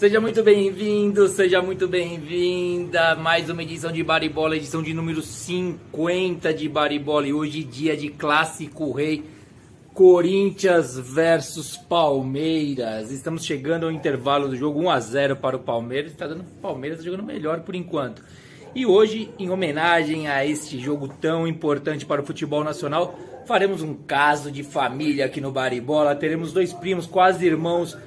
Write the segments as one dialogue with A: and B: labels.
A: Seja muito bem-vindo, seja muito bem-vinda. Mais uma edição de Baribola, edição de número 50 de Baribola. E hoje, dia de Clássico Rei, Corinthians versus Palmeiras. Estamos chegando ao intervalo do jogo 1 a 0 para o Palmeiras. Está dando Palmeiras tá jogando melhor por enquanto. E hoje, em homenagem a este jogo tão importante para o futebol nacional, faremos um caso de família aqui no Baribola. Teremos dois primos, quase irmãos,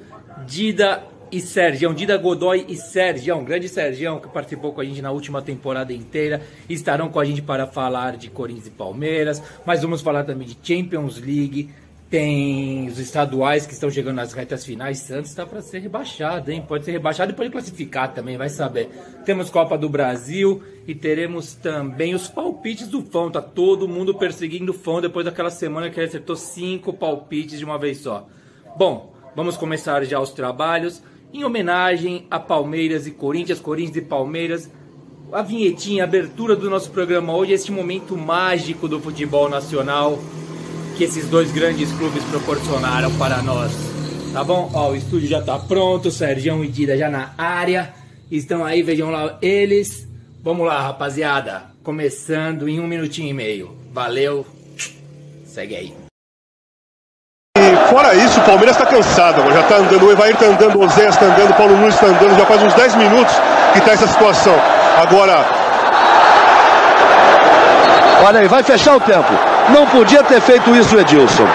A: Dida e Sergião, Dida Godoy e Sergião, grande Sergião, que participou com a gente na última temporada inteira, estarão com a gente para falar de Corinthians e Palmeiras, mas vamos falar também de Champions League, tem os estaduais que estão chegando nas retas finais, Santos está para ser rebaixado, hein? Pode ser rebaixado e pode classificar também, vai saber. Temos Copa do Brasil e teremos também os palpites do Fão, tá todo mundo perseguindo o Fão depois daquela semana que ele acertou cinco palpites de uma vez só. Bom, vamos começar já os trabalhos em homenagem a Palmeiras e Corinthians, Corinthians e Palmeiras. A vinhetinha, a abertura do nosso programa hoje, este momento mágico do futebol nacional que esses dois grandes clubes proporcionaram para nós. Tá bom? Ó, o estúdio já tá pronto, Sérgio e Dida já na área. Estão aí, vejam lá eles. Vamos lá, rapaziada. Começando em um minutinho e meio. Valeu. Segue aí
B: fora isso, o Palmeiras está cansado, já está andando, o Evair está andando, o Zé está andando, o Paulo Nunes está andando, já faz uns 10 minutos que está essa situação. Agora.
C: Olha aí, vai fechar o tempo. Não podia ter feito isso o Edilson.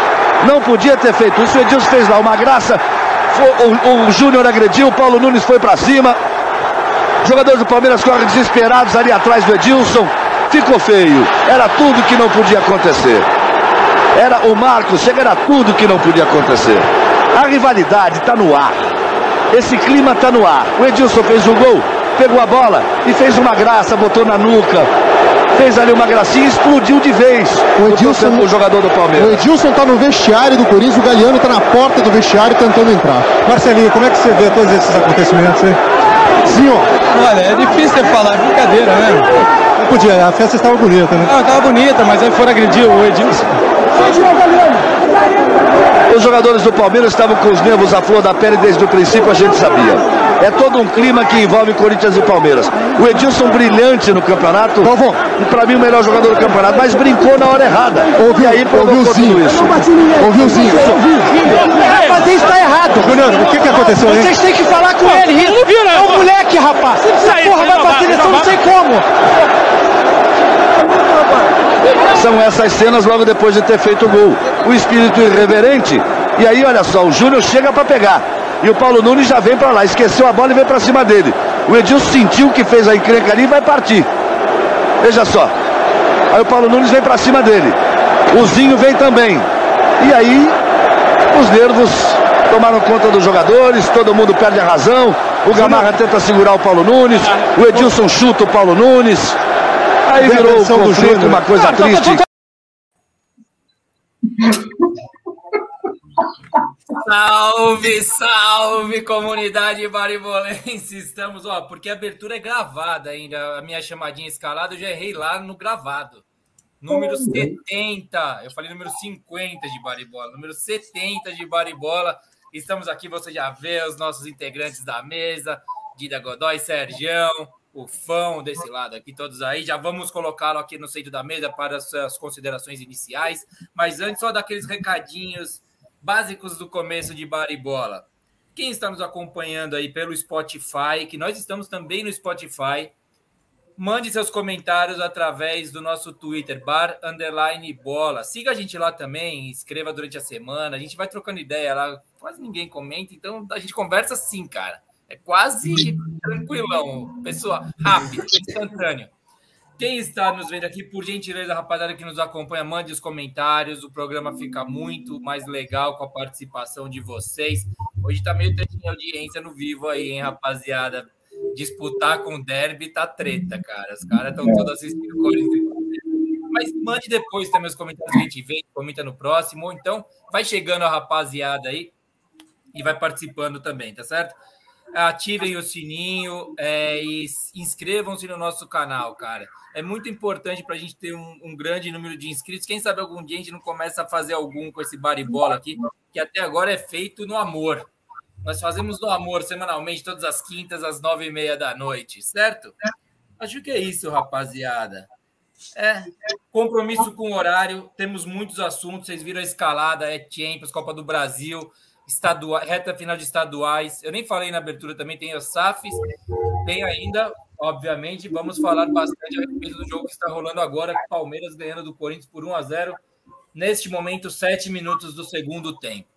C: Não podia ter feito isso. O Edilson fez lá uma graça. O, o Júnior agrediu, o Paulo Nunes foi para cima. Jogadores do Palmeiras correm desesperados ali atrás do Edilson. Ficou feio. Era tudo que não podia acontecer. Era o Marcos, chega era tudo que não podia acontecer. A rivalidade está no ar. Esse clima está no ar. O Edilson fez um gol, pegou a bola e fez uma graça, botou na nuca. Fez ali uma gracinha e explodiu de vez
D: o, Edilson, o jogador do Palmeiras. O Edilson está no vestiário do Corinthians, o Galeano está na porta do vestiário tentando entrar.
E: Marcelinho, como é que você vê todos esses acontecimentos aí?
D: Senhor.
E: Olha, é difícil falar, é brincadeira, né?
D: Não podia, a festa estava bonita, né?
E: Não, estava bonita, mas aí foram agredir o Edilson.
C: Os jogadores do Palmeiras estavam com os nervos à flor da pele desde o princípio, a gente sabia. É todo um clima que envolve Corinthians e Palmeiras. O Edilson brilhante no campeonato, e para mim o melhor jogador do campeonato, mas brincou na hora errada.
D: Ouviu, e aí provocou tudo isso. Ouviu o Zinho.
F: Fazer isso tá errado.
D: Júnior, o que, que aconteceu aí?
F: Vocês têm que falar com ele. É um moleque, rapaz. Essa porra vai pra seleção, não sei como.
C: São essas cenas logo depois de ter feito o gol. O espírito irreverente. E aí, olha só, o Júnior chega para pegar. E o Paulo Nunes já vem para lá. Esqueceu a bola e vem para cima dele. O Edilson sentiu que fez a encrenca ali e vai partir. Veja só. Aí o Paulo Nunes vem para cima dele. O Zinho vem também. E aí, os nervos tomaram conta dos jogadores, todo mundo perde a razão. O Gamarra tenta segurar o Paulo Nunes, o Edilson chuta o Paulo Nunes. Aí virou o conflito, uma coisa triste.
A: Salve, salve, comunidade baribolense! Estamos, ó, porque a abertura é gravada ainda. A minha chamadinha escalada eu já errei lá no gravado. Número 70, eu falei número 50 de baribola, número 70 de baribola. Estamos aqui, você já vê os nossos integrantes da mesa, Dida Godoy, Sergião, o Fão desse lado aqui, todos aí. Já vamos colocá-lo aqui no centro da mesa para as suas considerações iniciais. Mas antes, só daqueles recadinhos básicos do começo de Baribola. Quem está nos acompanhando aí pelo Spotify, que nós estamos também no Spotify, mande seus comentários através do nosso Twitter, bar underline bola. Siga a gente lá também, escreva durante a semana. A gente vai trocando ideia lá. Quase ninguém comenta, então a gente conversa sim, cara. É quase tranquilão, pessoa rápido, instantâneo. Quem está nos vendo aqui, por gentileza, rapaziada que nos acompanha, mande os comentários. O programa fica muito mais legal com a participação de vocês. Hoje tá meio de audiência no vivo aí, hein, rapaziada? Disputar com o derby tá treta, cara. Os caras estão todos assistindo Mas mande depois também os comentários que a gente vê, comenta no próximo. Ou então vai chegando a rapaziada aí e vai participando também, tá certo? Ativem o sininho é, e inscrevam-se no nosso canal, cara. É muito importante para a gente ter um, um, grande número de inscritos. Quem sabe algum dia a gente não começa a fazer algum com esse baribola aqui, que até agora é feito no amor. Nós fazemos no amor semanalmente, todas as quintas, às nove e meia da noite, certo? Acho que é isso, rapaziada. É, compromisso com o horário, temos muitos assuntos, vocês viram a escalada, é Champions, Copa do Brasil, estadual, reta final de estaduais. Eu nem falei na abertura também, tem os SAFs, tem ainda, obviamente, vamos falar bastante a respeito do jogo que está rolando agora, Palmeiras ganhando do Corinthians por 1 a 0 neste momento, sete minutos do segundo tempo.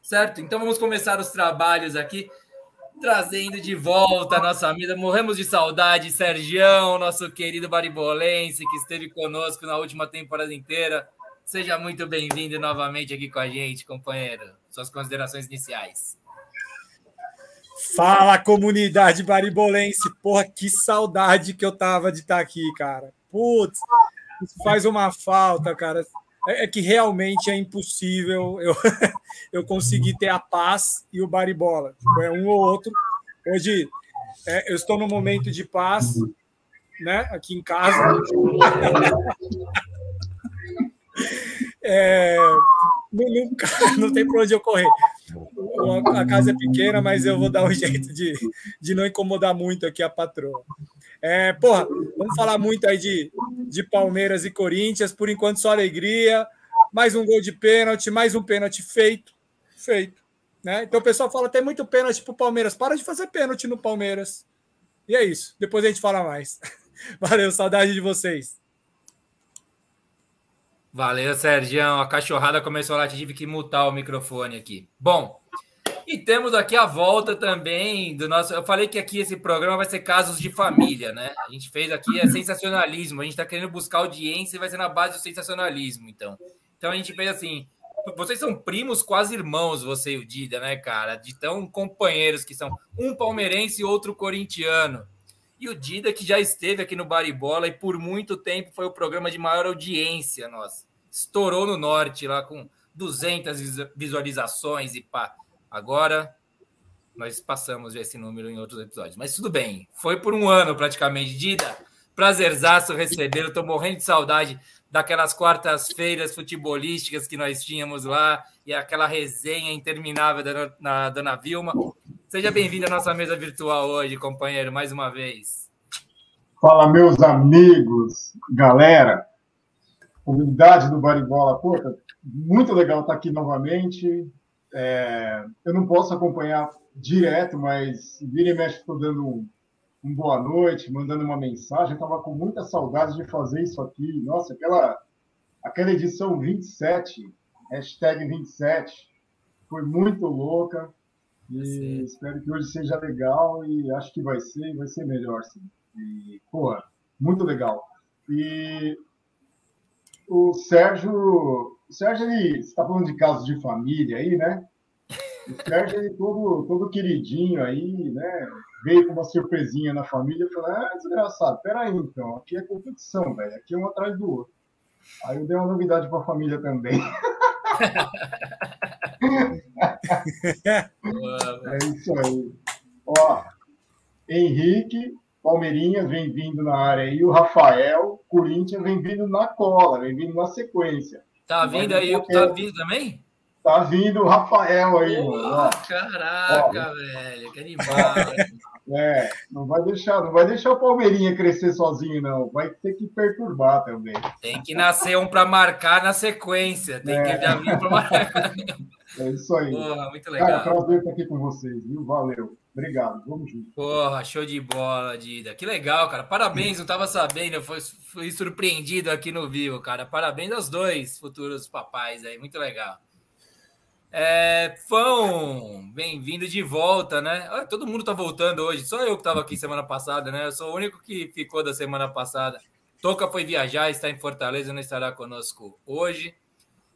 A: Certo? Então vamos começar os trabalhos aqui trazendo de volta a nossa amiga. Morremos de saudade, Sergião, nosso querido baribolense, que esteve conosco na última temporada inteira. Seja muito bem-vindo novamente aqui com a gente, companheiro. Suas considerações iniciais.
G: Fala, comunidade baribolense. Porra, que saudade que eu tava de estar tá aqui, cara. Putz, isso faz uma falta, cara. É, é que realmente é impossível eu, eu conseguir ter a paz e o baribola. Tipo, é um ou outro. Hoje é, eu estou no momento de paz, né? Aqui em casa. É, não, não, tem para onde eu correr. A casa é pequena, mas eu vou dar um jeito de, de não incomodar muito aqui a patroa. É, porra, vamos falar muito aí de, de Palmeiras e Corinthians. Por enquanto, só alegria. Mais um gol de pênalti, mais um pênalti feito. Feito. Né? Então o pessoal fala: tem muito pênalti pro Palmeiras. Para de fazer pênalti no Palmeiras. E é isso. Depois a gente fala mais. Valeu, saudade de vocês.
A: Valeu, Sérgio. A cachorrada começou lá, tive que mutar o microfone aqui. Bom, e temos aqui a volta também do nosso. Eu falei que aqui esse programa vai ser casos de família, né? A gente fez aqui é sensacionalismo. A gente está querendo buscar audiência e vai ser na base do sensacionalismo, então. Então a gente fez assim. Vocês são primos, quase irmãos, você e o Dida, né, cara? De tão companheiros que são um palmeirense e outro corintiano. E o Dida, que já esteve aqui no Baribola e por muito tempo foi o programa de maior audiência, nossa. Estourou no norte lá com 200 visualizações e pá. Agora nós passamos esse número em outros episódios. Mas tudo bem. Foi por um ano praticamente. Dida, prazerzaço receber. Eu tô morrendo de saudade daquelas quartas-feiras futebolísticas que nós tínhamos lá e aquela resenha interminável da, na Dona Vilma. Seja bem-vindo à nossa mesa virtual hoje, companheiro, mais uma vez.
H: Fala, meus amigos, galera, comunidade do Baribola. Muito legal estar aqui novamente. É, eu não posso acompanhar direto, mas vira e mexe, estou dando um, um, boa noite, mandando uma mensagem. Estava com muita saudade de fazer isso aqui. Nossa, aquela, aquela edição 27, hashtag 27, foi muito louca. E espero que hoje seja legal e acho que vai ser, vai ser melhor, sim. E, porra, muito legal. E o Sérgio o Sérgio, ele está falando de casos de família aí, né? O Sérgio, ele todo, todo queridinho aí, né? Veio com uma surpresinha na família e falou: Ah, desgraçado, peraí então, aqui é competição, velho, aqui é um atrás do outro. Aí eu dei uma novidade para a família também. é isso aí. Ó, Henrique, Palmeirinha vem vindo na área aí, o Rafael, Corinthians vem vindo na cola, vem vindo na sequência.
A: Tá vindo aí, tá vindo também?
H: Tá vindo o Rafael aí,
A: oh, mano. Caraca, Ó. velho, que animal.
H: É, não vai deixar, não vai deixar o Palmeirinha crescer sozinho, não. Vai ter que perturbar também.
A: Tem que nascer um para marcar na sequência. Tem é. que já vir para marcar.
H: É isso aí.
A: Porra, muito legal.
H: Cara, prazer estar aqui com vocês, viu? Valeu. Obrigado, vamos junto.
A: Porra, show de bola, Dida. Que legal, cara. Parabéns, não tava sabendo, eu fui, fui surpreendido aqui no vivo, cara. Parabéns aos dois futuros papais aí, muito legal. É, Fão, bem-vindo de volta, né? Todo mundo tá voltando hoje, só eu que tava aqui semana passada, né? Eu sou o único que ficou da semana passada. Toca foi viajar, está em Fortaleza, não estará conosco hoje.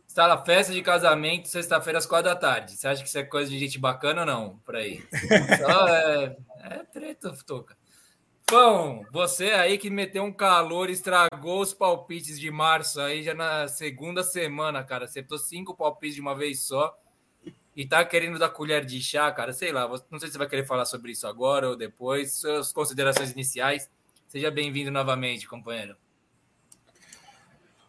A: Está na festa de casamento, sexta-feira às quatro da tarde. Você acha que isso é coisa de gente bacana ou não? Por aí. Só é, é treta, Toca. Bom, você aí que meteu um calor, estragou os palpites de março aí já na segunda semana, cara. Acertou cinco palpites de uma vez só e tá querendo dar colher de chá, cara. Sei lá, não sei se você vai querer falar sobre isso agora ou depois. Suas considerações iniciais. Seja bem-vindo novamente, companheiro.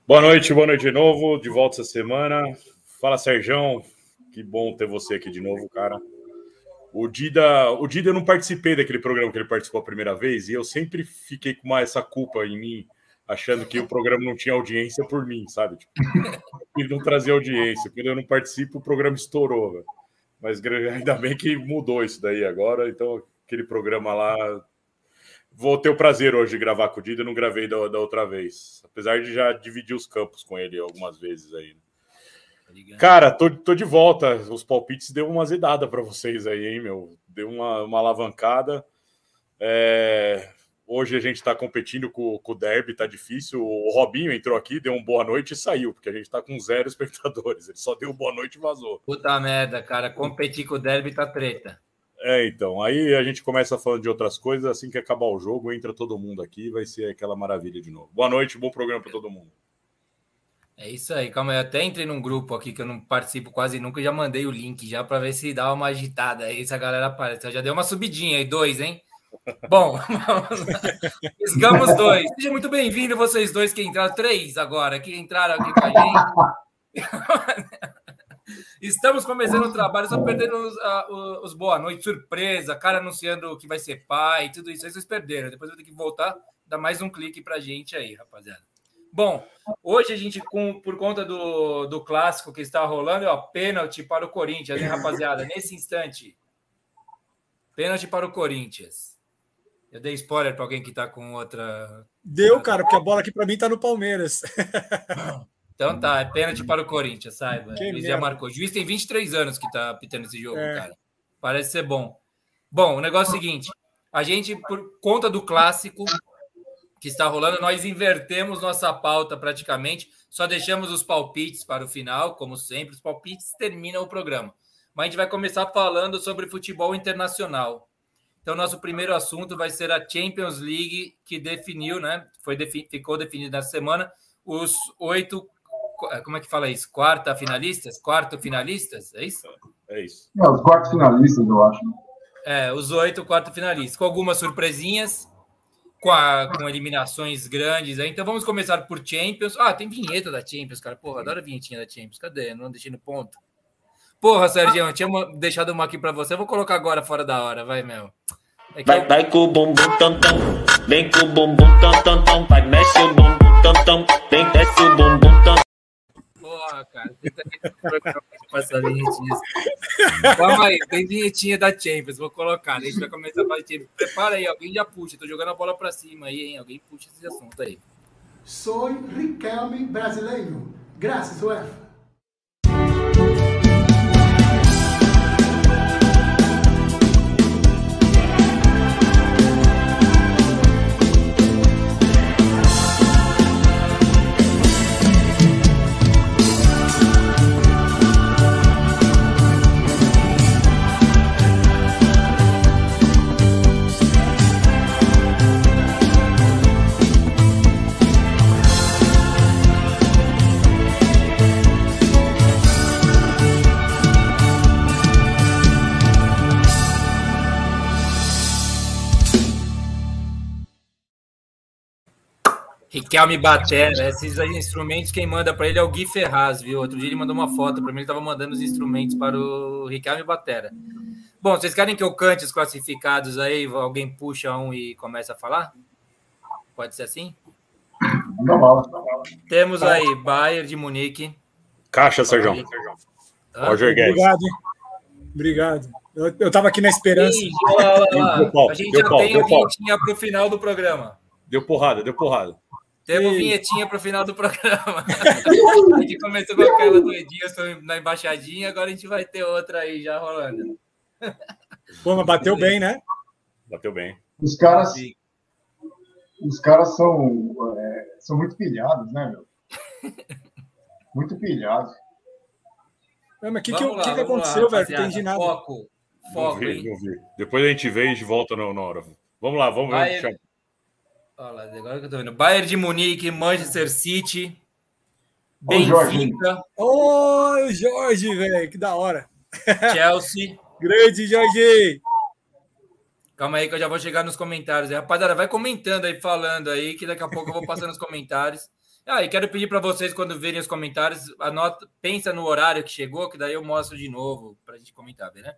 I: Boa noite, boa noite de novo, de volta essa semana. Fala, Serjão, que bom ter você aqui de novo, cara. O Dida, o Dida eu não participei daquele programa que ele participou a primeira vez e eu sempre fiquei com uma, essa culpa em mim, achando que o programa não tinha audiência por mim, sabe? Tipo, ele não trazia audiência. Quando eu não participo, o programa estourou. Véio. Mas ainda bem que mudou isso daí agora. Então, aquele programa lá. Vou ter o prazer hoje de gravar com o Dida, não gravei da, da outra vez. Apesar de já dividir os campos com ele algumas vezes aí. Né? Cara, tô, tô de volta. Os palpites deu uma zedada para vocês aí, hein, meu? Deu uma, uma alavancada. É... Hoje a gente está competindo com, com, o Derby, tá difícil. O Robinho entrou aqui, deu um boa noite e saiu, porque a gente está com zero espectadores. Ele só deu boa noite e vazou.
A: Puta merda, cara. Competir com o Derby tá treta.
I: É, então. Aí a gente começa falando de outras coisas. Assim que acabar o jogo, entra todo mundo aqui, vai ser aquela maravilha de novo. Boa noite, bom programa para todo mundo.
A: É isso aí, calma aí. Eu até entrei num grupo aqui que eu não participo quase nunca e já mandei o link já para ver se dá uma agitada aí, se a galera aparece. Já deu uma subidinha aí, dois, hein? Bom, esgamos dois. Seja muito bem-vindo, vocês dois que entraram, três agora, que entraram aqui com a gente. Estamos começando o trabalho, só perdendo os, uh, os boa noite, surpresa, cara anunciando que vai ser pai, tudo isso aí vocês perderam. Depois eu vou ter que voltar, dar mais um clique pra gente aí, rapaziada. Bom, hoje a gente, com, por conta do, do clássico que está rolando, ó, pênalti para o Corinthians, hein, rapaziada? Nesse instante. Pênalti para o Corinthians. Eu dei spoiler para alguém que está com outra.
G: Deu, cara, porque a bola aqui para mim está no Palmeiras.
A: então tá, é pênalti para o Corinthians, saiba. Que Ele já marcou. O juiz tem 23 anos que está pitando esse jogo, é. cara. Parece ser bom. Bom, o negócio é o seguinte: a gente, por conta do clássico, que está rolando, nós invertemos nossa pauta praticamente, só deixamos os palpites para o final, como sempre, os palpites terminam o programa. Mas a gente vai começar falando sobre futebol internacional. Então, nosso primeiro assunto vai ser a Champions League, que definiu, né? Foi defi ficou definido nessa semana, os oito. Como é que fala isso? Quarta finalistas? Quarto finalistas? É isso?
I: É isso.
H: É, os quartos finalistas, eu acho.
A: É, os oito quarto finalistas, com algumas surpresinhas com, a, com eliminações grandes. Aí. Então vamos começar por Champions. Ah, tem vinheta da Champions, cara. Porra, adoro a vinhetinha da Champions. Cadê? Não deixei no ponto. Porra, Sérgio, eu tinha deixado uma aqui para você. Eu vou colocar agora fora da hora, vai, meu.
J: É vai, eu... vai com o bumbum tam tam, vem com o bumbum tam tam tam, vai mexe o bumbum tam tam, vem desce o bumbum tam
A: Porra, cara, essa vinhetinha. Calma aí, tem vinhetinha da Champions, vou colocar. A gente vai começar a falar de Champions. Prepara aí, alguém já puxa. Tô jogando a bola pra cima aí, hein? Alguém puxa esse assunto aí.
K: Sou Riquelme brasileiro. Graças, UEFA. Thank you.
A: Riquelme Batera, esses instrumentos, quem manda para ele é o Gui Ferraz, viu? Outro dia ele mandou uma foto para mim, ele estava mandando os instrumentos para o Riquelme Batera. Bom, vocês querem que eu cante os classificados aí? Alguém puxa um e começa a falar? Pode ser assim? Temos aí Bayern de Munique.
I: Caixa, Sérgio.
G: Roger Guedes. Obrigado, hein? Obrigado. Eu estava aqui na esperança. Sim, lá,
A: lá, lá. A gente já tem a vinhetinha para o final do programa.
I: Deu porrada, deu porrada.
A: Temos vinhetinha para o final do programa. a gente começou com aquela do Edilson na embaixadinha, agora a gente vai ter outra aí já rolando.
G: Pô, mas bateu bem, né?
I: Bateu bem.
H: Os caras, os caras são, é, são muito pilhados, né, meu? Muito pilhados.
G: Não, mas o que, que, que, que, aconteceu, lá, velho? Não entendi nada.
A: Foco. Foco,
I: vi, Depois a gente vê e a gente volta na hora. Vamos lá, vamos ver.
A: Olha agora que eu tô vendo. Bayern de Munique, Manchester City, Benfica.
G: Oi, Jorge, velho, que da hora.
A: Chelsea.
G: Grande, Jorge.
A: Calma aí que eu já vou chegar nos comentários. Rapaziada, vai comentando aí, falando aí, que daqui a pouco eu vou passando os comentários. Ah, e quero pedir para vocês, quando verem os comentários, anota, pensa no horário que chegou, que daí eu mostro de novo para a gente comentar, né?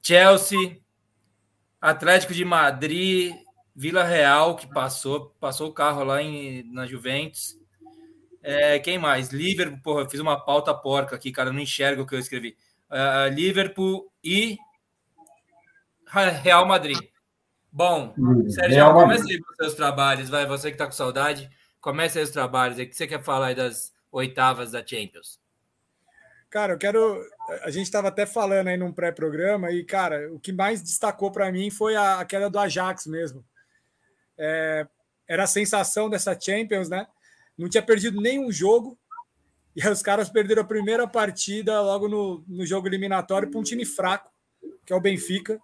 A: Chelsea, Atlético de Madrid, Vila Real, que passou, passou o carro lá em, na Juventus. É, quem mais? Liverpool, porra, eu fiz uma pauta porca aqui, cara, não enxergo o que eu escrevi. Uh, Liverpool e Real Madrid. Bom, Sérgio, comece aí com os seus trabalhos, vai, você que tá com saudade, comece aí os trabalhos. O que você quer falar aí das oitavas da Champions?
G: Cara, eu quero. A gente estava até falando aí num pré-programa, e, cara, o que mais destacou para mim foi a, a, queda do Ajax mesmo. É, era a sensação dessa Champions, né? Não tinha perdido nenhum jogo, e os caras perderam a primeira partida logo no, no jogo eliminatório para um time fraco, que é o Benfica.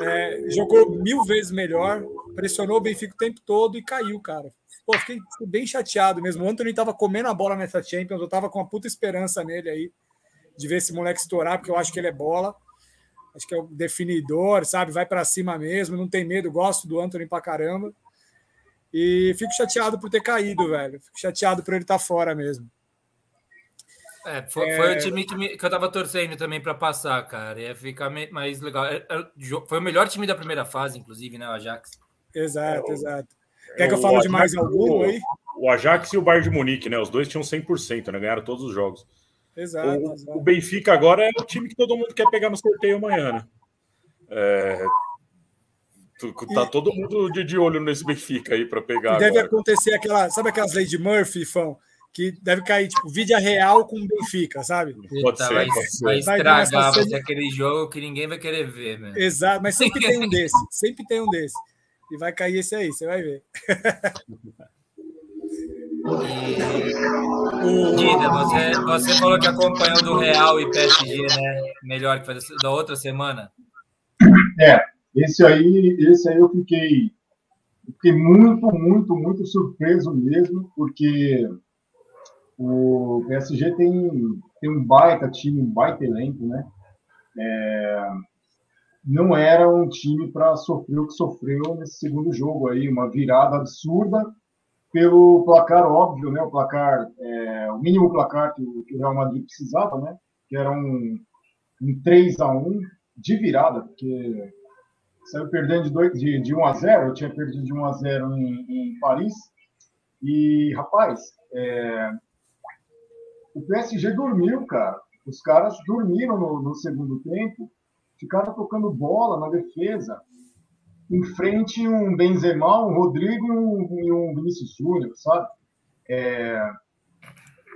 G: É, jogou mil vezes melhor, pressionou o Benfica o tempo todo e caiu, cara. Pô, fiquei bem chateado mesmo. O Anthony tava comendo a bola nessa Champions, eu tava com uma puta esperança nele aí, de ver esse moleque estourar, porque eu acho que ele é bola. Acho que é o definidor, sabe? Vai para cima mesmo, não tem medo, gosto do Anthony pra caramba. E fico chateado por ter caído, velho. Fico chateado por ele estar tá fora mesmo.
A: É, foi, é... foi, o time que, me, que eu tava torcendo também para passar, cara. Ia ficar mais legal. É, é, foi o melhor time da primeira fase, inclusive, né, o Ajax.
G: Exato, é, exato. Quer que eu fale de mais algum aí?
I: O Ajax e o Bayern de Munique, né? Os dois tinham 100%, né? Ganharam todos os jogos.
G: Exato
I: o,
G: exato.
I: o, Benfica agora é o time que todo mundo quer pegar no sorteio amanhã, né? É, tá e, todo mundo de, de, olho nesse Benfica aí para pegar.
G: Deve agora. acontecer aquela, sabe aquelas leis de Murphy, Fão? que deve cair, tipo, vídeo real com Benfica, sabe?
A: Pode ser, vai, pode ser. vai estragar vai ser aquele jogo que ninguém vai querer ver, né?
G: Exato, mas sempre tem um desse, sempre tem um desse. E vai cair esse aí, você vai ver.
A: Dida, você, você falou que acompanhou do Real e PSG, né? Melhor que da outra semana.
H: É, esse aí, esse aí eu fiquei, fiquei muito, muito, muito surpreso mesmo, porque o PSG tem, tem um baita time, um baita elenco, né? É, não era um time para sofrer o que sofreu nesse segundo jogo aí, uma virada absurda pelo placar óbvio, né? O placar, é, o mínimo placar que o, Real Madrid precisava, né? Que era um, um 3 a 1 de virada, porque saiu perdendo de, 2, de, de 1 a 0, eu tinha perdido de 1 a 0 em, em Paris. E, rapaz, é, o PSG dormiu, cara. Os caras dormiram no, no segundo tempo, ficaram tocando bola na defesa, em frente um Benzema, um Rodrigo e um, um Vinícius Júnior, sabe? É,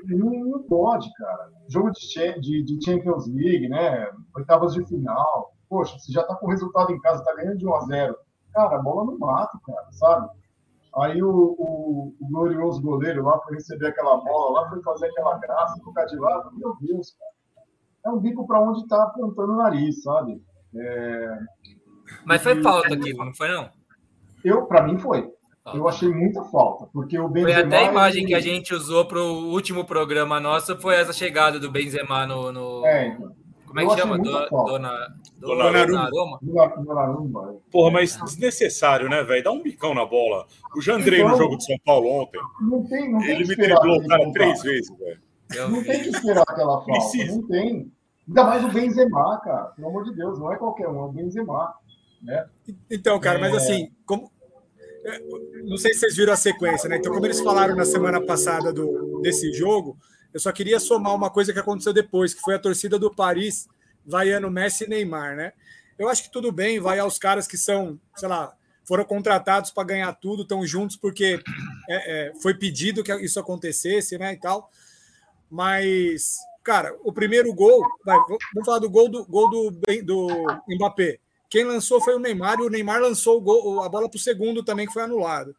H: não, pode, cara. Jogo de, Champions League, né? Oitavas de final. Poxa, você já tá com o resultado em casa, tá ganhando de 1 a 0 Cara, a bola no mato, cara, sabe? Aí o, o, o, glorioso goleiro lá foi receber aquela bola lá, foi fazer aquela graça, tocar de lado. Meu Deus, cara. É um bico para onde está apontando o nariz, sabe? É...
A: Mas foi falta aquilo, não foi não?
H: Eu, para mim foi. Eu achei muita falta, porque o Benzema...
A: Foi até a imagem ele... que a gente usou para o último programa nosso, foi essa chegada do Benzema no... no... É, então. Como é que chama? Do, dona,
I: Donnarumma. Donnarumma. Porra, mas desnecessário, né, velho? Dá um bicão na bola. O Jandrei então, no jogo de São Paulo ontem.
H: Não tem, não tem
I: ele me driblou o cara três vezes,
H: velho. Não tem que esperar aquela falta. Precisa. Não tem. Ainda mais o Benzema, cara. Pelo amor de Deus, não é qualquer um, é o Benzema. Né?
G: Então, cara, é... mas assim, como. É, não sei se vocês viram a sequência, né? Então, como eles falaram na semana passada do, desse jogo, eu só queria somar uma coisa que aconteceu depois, que foi a torcida do Paris vaiando Messi e Neymar, né? Eu acho que tudo bem, vai aos caras que são, sei lá, foram contratados para ganhar tudo, estão juntos porque é, é, foi pedido que isso acontecesse, né, e tal. Mas, cara, o primeiro gol, vai, vamos falar do gol do gol do, do Mbappé. Quem lançou foi o Neymar e o Neymar lançou o gol, a bola para o segundo também que foi anulado.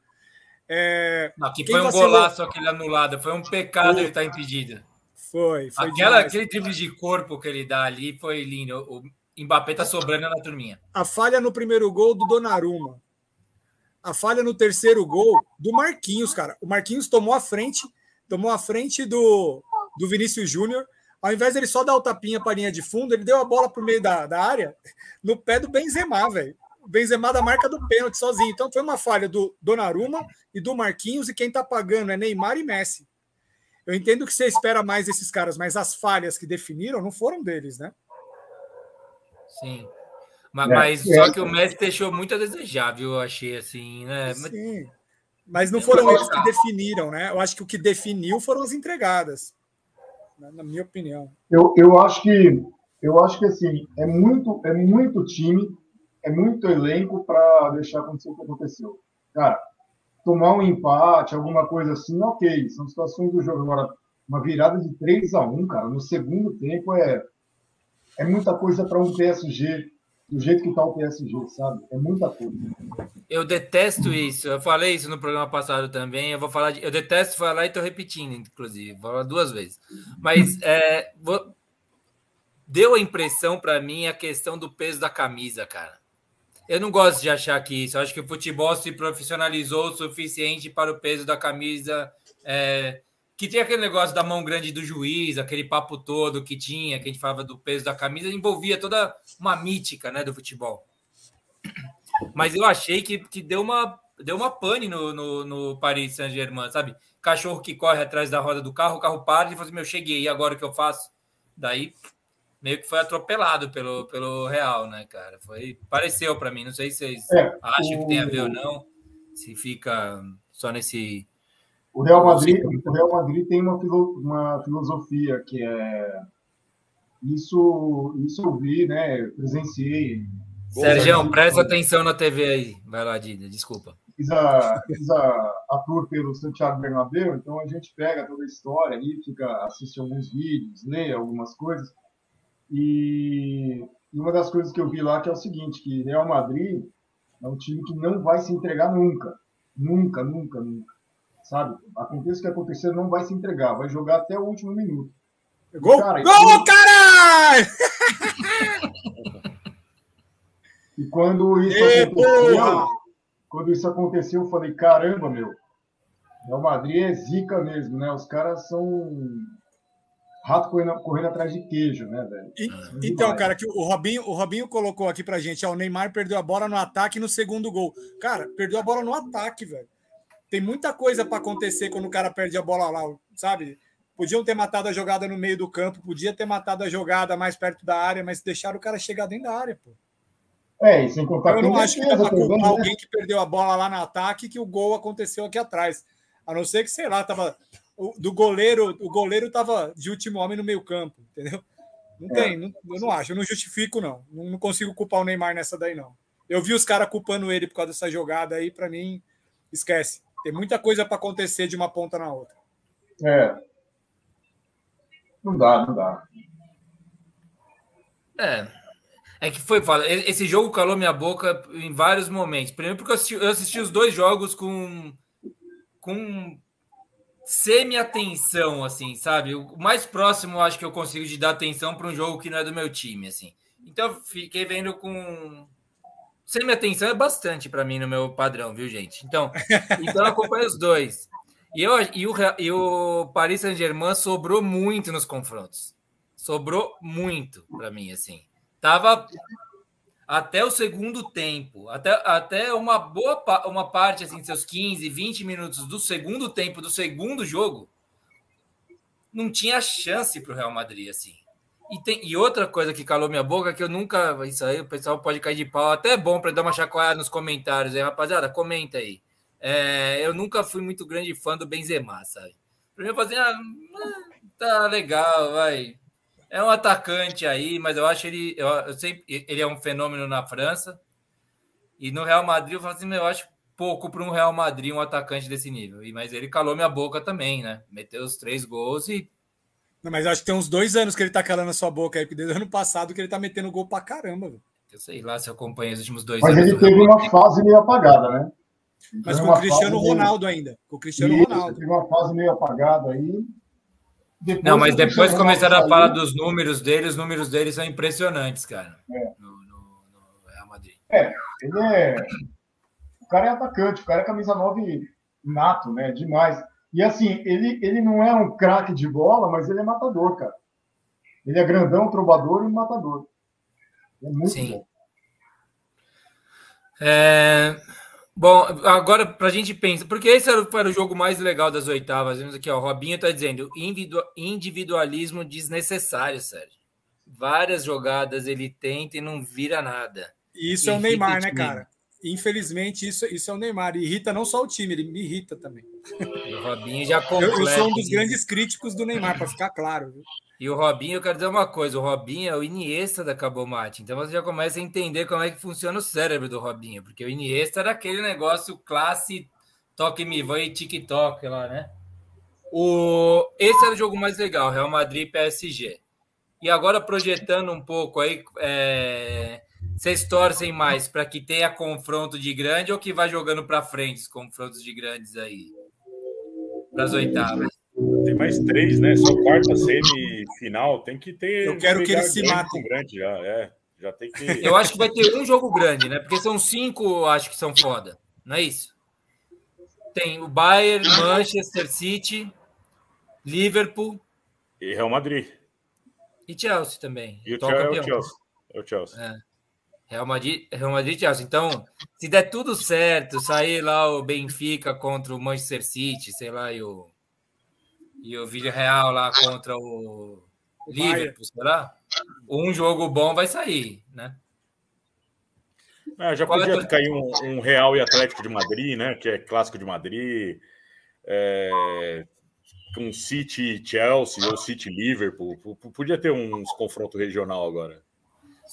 A: É, Não, que foi um vacilou... golaço aquele anulado, foi um pecado ele estar tá impedido.
G: Foi, foi
A: Aquela, aquele drible de corpo que ele dá ali foi lindo. O Mbappé tá sobrando na turminha.
G: A falha no primeiro gol do Donnarumma. A falha no terceiro gol do Marquinhos, cara. O Marquinhos tomou a frente, tomou a frente do, do Vinícius Júnior. Ao invés dele só dar o tapinha para a linha de fundo, ele deu a bola para o meio da, da área no pé do Benzema, velho. O Benzema da marca do pênalti sozinho. Então foi uma falha do Donnarumma e do Marquinhos, e quem tá pagando é Neymar e Messi. Eu entendo que você espera mais desses caras, mas as falhas que definiram não foram deles, né?
A: Sim. Mas,
G: É,
A: mas
G: é.
A: só que o Messi deixou muito a desejar, viu? Eu achei assim, né? Mas-
G: Sim. Mas não foram eles que definiram, né? Eu acho que o que definiu foram as entregadas. Na, na minha opinião.
H: Eu, eu acho que eu acho que assim é muito é muito time, é muito elenco para deixar acontecer o que aconteceu. Cara, tomar um empate, alguma coisa assim, ok, são situações do jogo. Agora, uma virada de 3 a 1 cara, no segundo tempo é é muita coisa para um PSG do jeito que tá o PSG, sabe? É muita coisa.
A: Eu detesto isso. Eu falei isso no programa passado também. Eu vou falar de... Eu detesto falar e estou repetindo, inclusive. Vou falar duas vezes. Mas é, vou- deu a impressão para mim a questão do peso da camisa, cara. Eu não gosto de achar que isso. Eu acho que o futebol se profissionalizou o suficiente para o peso da camisa. é, que tem aquele negócio da mão grande do juiz, aquele papo todo que tinha, que a gente falava do peso da camisa, envolvia toda uma mítica né, do futebol. Mas eu achei que, que deu uma deu uma pane no, no, no Paris Saint-Germain, sabe? Cachorro que corre atrás da roda do carro, o carro para e fala assim, meu, cheguei, e agora o que eu faço? Daí meio que foi atropelado pelo, pelo Real, né, cara? Foi, pareceu para mim, não sei se vocês
H: É,
A: acham que tem a ver ou não, se fica só nesse...
H: O Real Madrid, o Real Madrid tem uma, filo- uma filosofia que é isso, isso eu vi, né? Presenciei.
A: Sérgio, presta atenção na TV aí. Vai lá, Dida, desculpa.
H: Fiz a, fiz a, a tour pelo Santiago Bernabéu, então a gente pega toda a história ali, fica, assiste alguns vídeos, lê algumas coisas. E, e uma das coisas que eu vi lá que é o seguinte, que Real Madrid é um time que não vai se entregar nunca. Nunca, nunca, nunca. Sabe? Aconteça o que acontecer, não vai se entregar. Vai jogar até o último minuto.
G: Gol!
H: Cara,
G: Gol, caralho!
H: E quando isso
G: Ê,
H: aconteceu, quando isso aconteceu, eu falei, caramba, meu, Real Madrid é zica mesmo, né? Os caras são rato correndo, correndo atrás de queijo, né, velho?
G: E- Então, cara, que o Robinho, o Robinho colocou aqui pra gente, ó, o Neymar perdeu a bola no ataque no segundo gol. Cara, perdeu a bola no ataque, velho. Tem muita coisa pra acontecer quando o cara perde a bola lá, sabe? Podiam ter matado a jogada no meio do campo, podia ter matado a jogada mais perto da área, mas deixaram o cara chegar dentro da área, pô.
H: É, e sem contar
G: Eu não acho que dá pra culpar
H: né?
G: alguém que perdeu a bola lá no ataque que o gol aconteceu aqui atrás. A não ser que, sei lá, tava. o- do goleiro, o goleiro tava de último homem no meio campo, entendeu? Não
H: É.
G: tem, não- eu não acho, eu não justifico, não. não. não consigo culpar o Neymar nessa daí, não. Eu vi os caras culpando ele por causa dessa jogada aí, pra mim, esquece. Tem muita coisa pra acontecer de uma ponta na outra.
H: É. Não dá, não dá.
A: É. É que foi, fala, esse jogo calou minha boca em vários momentos. Primeiro porque eu assisti, eu assisti os dois jogos com com semi-atenção, assim, sabe? O mais próximo, acho que eu consigo de dar atenção para um jogo que não é do meu time, assim. Então, eu fiquei vendo com semi-atenção é bastante para mim no meu padrão, viu, gente? Então, então eu acompanho os dois. E, eu, e, o, e o Paris Saint-Germain sobrou muito nos confrontos. Sobrou muito para mim, assim. Tava até o segundo tempo, até, até uma boa uma parte, assim, seus 15, 20 minutos do segundo tempo do segundo jogo, não tinha chance para o Real Madrid, assim. E, tem, e outra coisa que calou minha boca, que eu nunca. Isso aí o pessoal pode cair de pau, até é bom para dar uma chacoalhada nos comentários aí, rapaziada, comenta aí. É, eu nunca fui muito grande fã do Benzema, sabe? Pra mim, eu falei, ah, tá legal, vai. É um atacante aí, mas eu acho ele. Eu, eu sei, ele é um fenômeno na França. E no Real Madrid, eu falo assim, eu acho pouco para um Real Madrid um atacante desse nível. E, mas ele calou minha boca também, né? Meteu os três gols e.
G: Não, mas acho que tem uns dois anos que ele tá calando a sua boca aí, porque desde o ano passado que ele tá metendo gol pra caramba, velho.
A: Eu sei lá se eu acompanho os últimos dois
H: Mas
A: anos.
H: ele
A: do Real
H: teve uma fase meio apagada, né?
G: Mas com o Cristiano
H: fase meio-
G: Ronaldo ainda. Com o Cristiano
H: Isso,
G: Ronaldo.
H: Teve uma fase meio apagada aí. Depois
A: Não, mas depois começaram a
H: Ronaldo
A: falar dos números dele, os números dele são impressionantes, cara.
H: É.
A: No, no- no Real Madrid.
H: É, ele é. O cara é atacante, o cara é camisa 9 nato, né? Demais. E assim, ele, ele não é um craque de bola, mas ele é matador, cara. Ele é grandão, trovador e matador. É muito
A: Sim.
H: bom.
A: É, Bom, agora para a gente pensar, porque esse era o, era o jogo mais legal das oitavas. Vemos aqui, ó, o Robinho está dizendo individu- individualismo desnecessário, Sérgio. Várias jogadas ele tenta e não vira nada.
G: E isso é o Neymar, né, cara? Infelizmente, isso, isso é o Neymar. Irrita não só o time, ele me irrita também.
A: E o Robinho já
G: Eu, eu sou um dos
A: completa
G: grandes críticos do Neymar, para ficar claro. viu?
A: E o Robinho, eu quero dizer uma coisa: o Robinho é o Iniesta da Cabomate. Então você já começa a entender como é que funciona o cérebro do Robinho, porque o Iniesta era aquele negócio classe toque me vai e TikTok lá, né? O... Esse era o jogo mais legal, Real Madrid e PSG. E agora projetando um pouco aí, é, vocês torcem mais para que tenha confronto de grande ou que vai jogando para frente os confrontos de grandes aí? Para as oitavas.
I: Tem mais três, né? Só quarta, semifinal. Tem que ter.
G: Eu quero que eles se
I: grande
G: matem.
I: com Grande já, é. Já tem que.
A: Eu acho que vai ter um jogo grande, né? Porque são cinco, acho que são foda. Não é isso? Tem o Bayern, Manchester City, Liverpool
I: E Real Madrid.
A: e Chelsea também.
I: E o
A: Atual
I: Chelsea é o. Chelsea. É o Chelsea.
A: É. Real Madrid, Real Madrid Chelsea. Então, se der tudo certo, sair lá o Benfica contra o Manchester City, sei lá, e o, e o Villarreal lá contra o, Liverpool, será? Um jogo bom vai sair, né?
I: Ah, já
A: Qual é
I: podia
A: tua-
I: cair um, um Real e Atlético de Madrid, né? Que é clássico de Madrid. É, um City Chelsea ou City Liverpool. Podia ter uns confronto regional agora.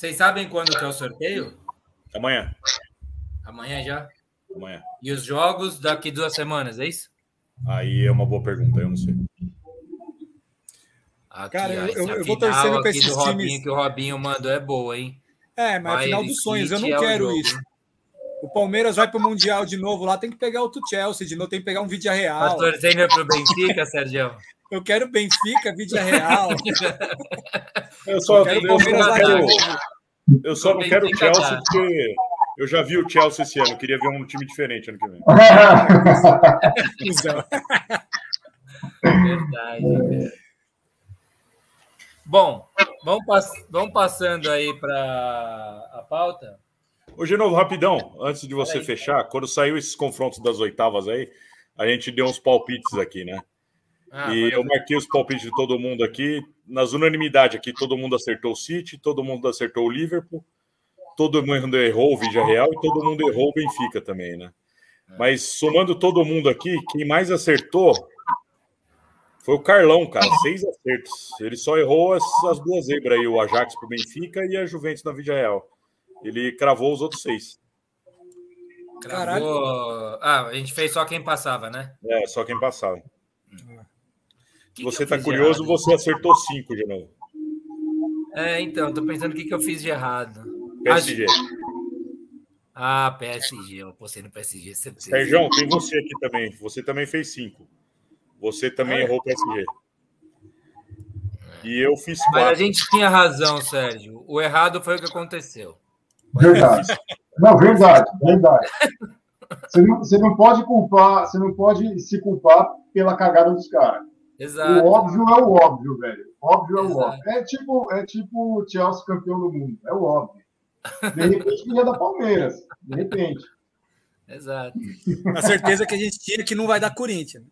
A: Vocês sabem quando que é o sorteio?
I: Amanhã.
A: Amanhã já?
I: Amanhã.
A: E os jogos daqui duas semanas, é isso?
I: Aí é uma boa pergunta, eu não sei.
A: Aqui,
G: Cara, eu-
A: ó,
G: eu- eu vou torcendo
A: aqui
G: esses
A: do Robinho
G: times.
A: que o Robinho mandou é boa, hein?
G: É, mas é final dos sonhos. Eu não
A: é o
G: quero
A: jogo,
G: isso. O Palmeiras vai para o Mundial de novo lá, tem que pegar outro Chelsea de novo, tem que pegar um Vídea
A: Tá
G: Real.
A: torcendo pro Benfica, Sérgio?
G: Eu quero Benfica, Vídea Real.
I: Eu só,
G: Eu quero
I: eu só quero,
G: de novo.
I: eu só não quero Chelsea porque eu já vi o Chelsea esse ano. Eu queria ver um time diferente ano que vem.
G: Cusão.
A: Verdade. Bom, vamos, pass- vamos passando aí para a pauta.
I: Ô, Genovo, rapidão, antes de você fechar, quando saiu esses confrontos das oitavas aí, a gente deu uns palpites aqui, né?
A: Ah,
I: e eu marquei os palpites de todo mundo aqui. Nas unanimidade aqui, todo mundo acertou o City, todo mundo acertou o Liverpool, todo mundo errou o Villarreal e todo mundo errou o Benfica também, né? Mas somando todo mundo aqui, quem mais acertou foi o Carlão, cara, seis acertos. Ele só errou as, as duas zebras aí, o Ajax pro Benfica e a Juventus na Villarreal. Ele cravou os outros seis.
A: Cravou- Ah, a gente fez só quem passava, né?
I: É, só quem passava.
A: Que
I: você tá
A: de
I: curioso, você acertou cinco de novo.
A: É, então, tô pensando o que, que eu fiz de errado.
I: PSG.
A: Ah, PSG, eu postei no PSG.
I: Sérgio, tem você aqui também. Você também fez cinco. Você também
A: é?
I: errou o PSG. E eu fiz
A: Mas a
I: quatro.
A: gente tinha razão, Sérgio. O errado foi o que aconteceu.
H: Verdade. Não, verdade, verdade. Você não, você não pode culpar, você não pode se culpar pela cagada dos caras.
A: Exato.
H: O óbvio é o óbvio, velho. Óbvio é o óbvio. É tipo, é tipo o Chelsea campeão do mundo. É o óbvio. De repente vinha da Palmeiras. De repente.
A: Exato.
G: A certeza que a gente tinha que não vai dar Corinthians.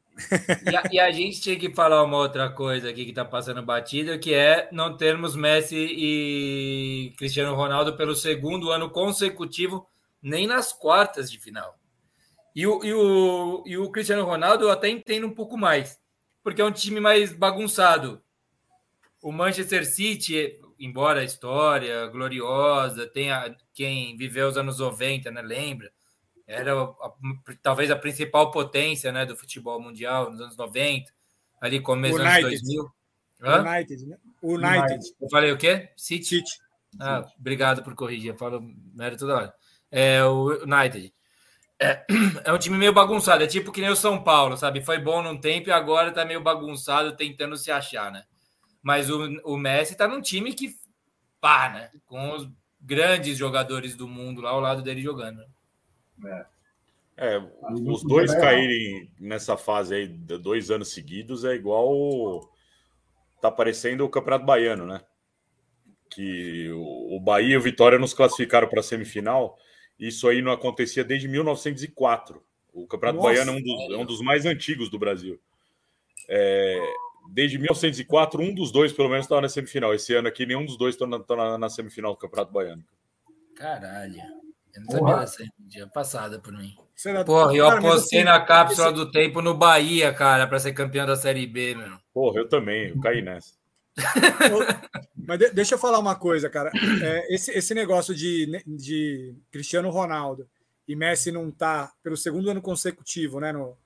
A: E a, e a gente tinha que falar uma outra coisa aqui que tá passando batida, que é não termos Messi e Cristiano Ronaldo pelo segundo ano consecutivo, nem nas quartas de final. E o, e o, e o Cristiano Ronaldo eu até entendo um pouco mais, porque é um time mais bagunçado. O Manchester City, embora a história gloriosa, tenha quem viveu os anos 90, né, lembra? Era a- a- talvez a principal potência né, do futebol mundial nos anos 90, ali começo dos anos
G: United.
A: 2000. Hã?
G: United, né? United.
A: Eu falei o quê? City?
G: City.
A: Ah, obrigado por corrigir, eu falo merda toda hora. É o United. É, é um time meio bagunçado, é tipo que nem o São Paulo, sabe? Foi bom num tempo e agora tá meio bagunçado, tentando se achar, né? Mas o, o Messi tá num time que pá, né? Com os grandes jogadores do mundo lá ao lado dele jogando.
I: É, os dois caírem nessa fase aí, de dois anos seguidos, é igual. Tá parecendo o Campeonato Baiano, né? Que o o Bahia e o Vitória nos classificaram para a semifinal. Isso aí não acontecia desde 1904. O Campeonato
G: Nossa,
I: Baiano é um, dos, é um dos mais antigos do Brasil. É, desde 1904, um dos dois, pelo menos, estava na semifinal. Esse ano aqui, nenhum dos dois está na, tá na- na semifinal do Campeonato Baiano.
A: Caralho. Eu não sabia dessa dia passada por mim.
G: Senador-
A: Porra, eu apostei
G: assim,
A: na cápsula do tempo no Bahia, cara, para ser campeão da Série B, meu.
I: Porra, eu também, eu caí nessa.
G: Mas de- deixa eu falar uma coisa, cara. É, esse, esse negócio de, de Cristiano Ronaldo e Messi não tá pelo segundo ano consecutivo, né? No,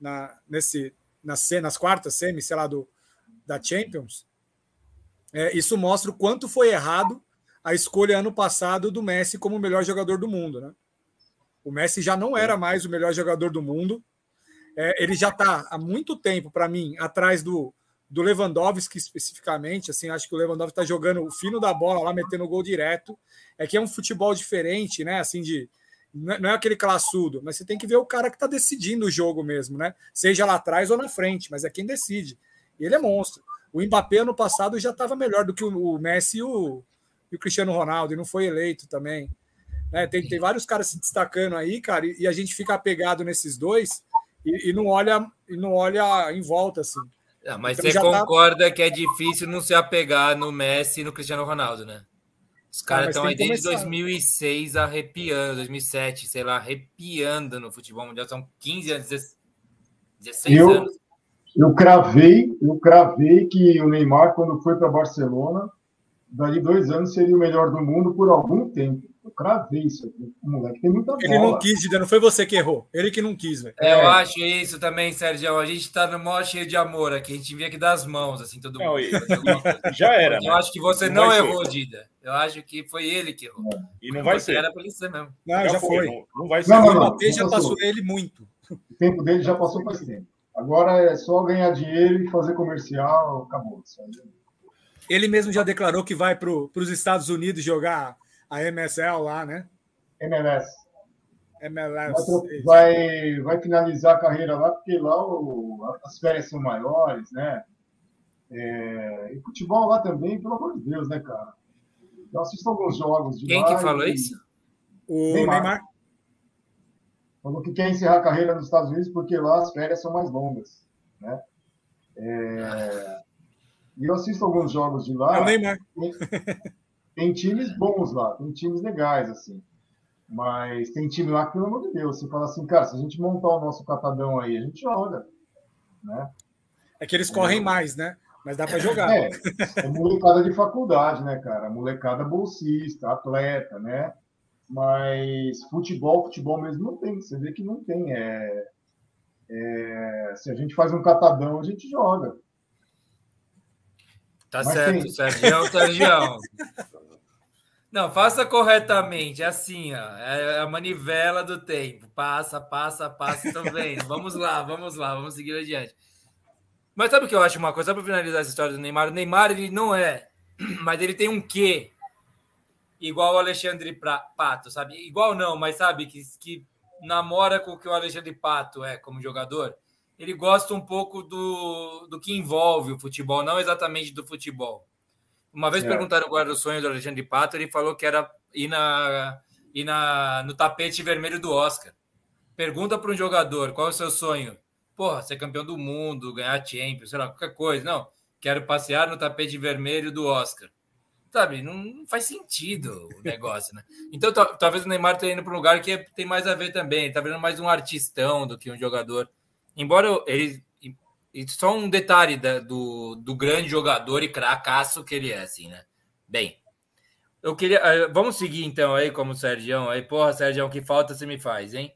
G: na, nesse, nas, nas quartas semi, sei lá, do, da Champions. É, isso mostra o quanto foi errado a escolha ano passado do Messi como o melhor jogador do mundo, né? O Messi já não era mais o melhor jogador do mundo. É, ele já está há muito tempo, para mim, atrás do, do Lewandowski especificamente. Assim, acho que o Lewandowski está jogando o fino da bola lá, metendo gol direto. É que é um futebol diferente, né? Assim, de não é, é aquele classudo, mas você tem que ver o cara que está decidindo o jogo mesmo, né? Seja lá atrás ou na frente, mas é quem decide. E ele é monstro. O Mbappé ano passado já estava melhor do que o, o Messi e o, e o Cristiano Ronaldo, e não foi eleito também. Né? Tem, tem vários caras se destacando aí, cara, e, e a gente fica apegado nesses dois e, e não olha e não olha em volta assim.
A: Ah, mas
G: Então
A: você
G: tá-
A: concorda que é difícil não se apegar no Messi e no Cristiano Ronaldo, né? Os caras
G: Ah, mas
A: estão aí desde
G: começar.
A: 2006 arrepiando, 2007, sei lá, arrepiando no futebol mundial. São 15 anos, 16
H: Eu,
A: anos.
H: eu cravei, eu cravei que o Neymar, quando foi para Barcelona, dali dois anos seria o melhor do mundo por algum tempo. Eu cravei isso aqui. O moleque tem muita bola.
G: Ele não quis, Dida, não foi você que errou. Ele que não quis, velho.
A: É, Eu acho isso também, Sérgio. A gente tá no maior cheio de amor aqui. A gente via que das mãos, assim, todo
I: Não,
A: mundo.
I: e- Já era,
A: Eu
I: né?
A: acho que você
I: Não
A: não,
I: vai ser.
A: errou, Dida. Eu acho que foi ele que errou.
I: E não vai
A: Você
I: ser.
A: Era pra ele ser mesmo.
G: Não, já, foi.
I: Não, não vai ser.
H: Não, não, não.
G: Mbappé já
H: não
G: passou ele muito.
H: O tempo dele já passou faz tempo. Agora é só ganhar dinheiro e fazer comercial, acabou.
G: Ele mesmo já declarou que vai para os Estados Unidos jogar a MSL lá, né?
H: MLS.
G: MLS.
H: Vai, vai, finalizar a carreira lá, porque lá o- as férias são maiores, né? É, e futebol lá também, pelo amor de Deus, né, cara? Eu assisto alguns jogos de
A: Quem que falou
H: e-
A: isso?
G: O
H: Neymar.
G: Neymar.
H: Falou que quer encerrar a carreira nos Estados Unidos porque lá as férias são mais longas, né? É, E eu assisto alguns jogos de lá.
G: É o Neymar.
H: Tem times bons lá, tem times legais, assim. Mas tem time lá que, pelo amor de Deus, você fala assim, cara, se a gente montar o nosso catadão aí, a gente joga. Né?
G: É que eles correm mais, né? Mas dá para jogar.
H: É, é molecada de faculdade, né, cara? Molecada bolsista, atleta, né? Mas futebol, futebol mesmo não tem. Você vê que não tem. É, é, se a gente faz um catadão, a gente joga.
A: Tá
H: Mas
A: certo,
H: tem-
A: Sérgio. Sérgio. Não, faça corretamente, é assim, ó, é a manivela do tempo. Passa, passa, passa, tô vendo. Vamos lá, vamos lá, vamos seguir adiante. Mas sabe o que eu acho uma coisa? Só para finalizar essa história do Neymar, o Neymar ele não é, mas ele tem um quê igual o Alexandre Pra- Pato, sabe? Igual não, mas sabe que, que namora com o que o Alexandre Pato é como jogador. Ele gosta um pouco do, do que envolve o futebol, não exatamente do futebol. Uma vez
H: É.
A: perguntaram qual era o sonho do Alexandre Pato, ele falou que era ir, na, ir na, no tapete vermelho do Oscar. Pergunta para um jogador qual é o seu sonho. Porra, ser campeão do mundo, ganhar Champions, sei lá, qualquer coisa. Não, quero passear no tapete vermelho do Oscar. Sabe, não, faz sentido o negócio, né? Então, ta- talvez o Neymar tenha indo para um lugar que é- tem mais a ver também. Tá vendo mais um artistão do que um jogador. Embora ele. E- só um detalhe da- do, do grande jogador e cracaço que ele é, assim, né? Bem, eu queria. eh, Vamos seguir então aí, como o Sergião. Aí, porra, Sergião, que falta você me faz, hein?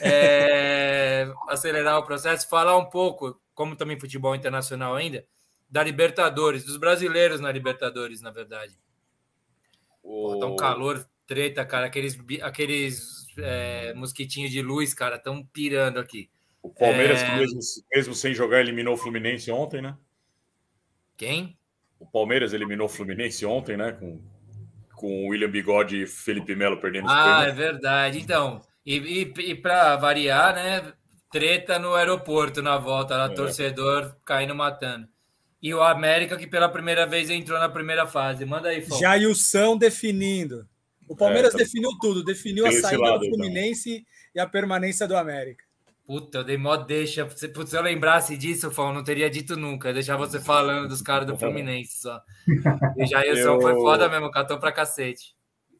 A: É, acelerar o processo, falar um pouco, como também futebol internacional ainda, da Libertadores, dos brasileiros na Libertadores, na verdade. Pô, tá um calor, treta, cara. Aqueles, aqueles é, mosquitinhos de luz, cara, estão pirando aqui.
I: O Palmeiras,
A: É,
I: que mesmo, mesmo sem jogar, eliminou o Fluminense ontem, né?
A: Quem?
I: O Palmeiras eliminou o Fluminense ontem, né? Com, com o William Bigode e Felipe Melo perdendo os
A: Ah, é verdade. Então, e, e, e para variar, né? Treta no aeroporto na volta, lá,
I: É.
A: torcedor caindo matando. E o América, que pela primeira vez entrou na primeira fase. Manda aí, Fão.
G: Jailson definindo. O Palmeiras
A: É, tá-
G: definiu tudo, definiu
A: Tem
G: a saída
A: lado,
G: do
A: então.
G: Fluminense e a permanência do América.
A: Puta, eu dei mó deixa. Se, se eu lembrasse disso, Fão, não teria dito nunca. Deixar você falando dos caras do Fluminense só. E o Jailson
I: Eu-
A: foi foda mesmo, catou pra cacete.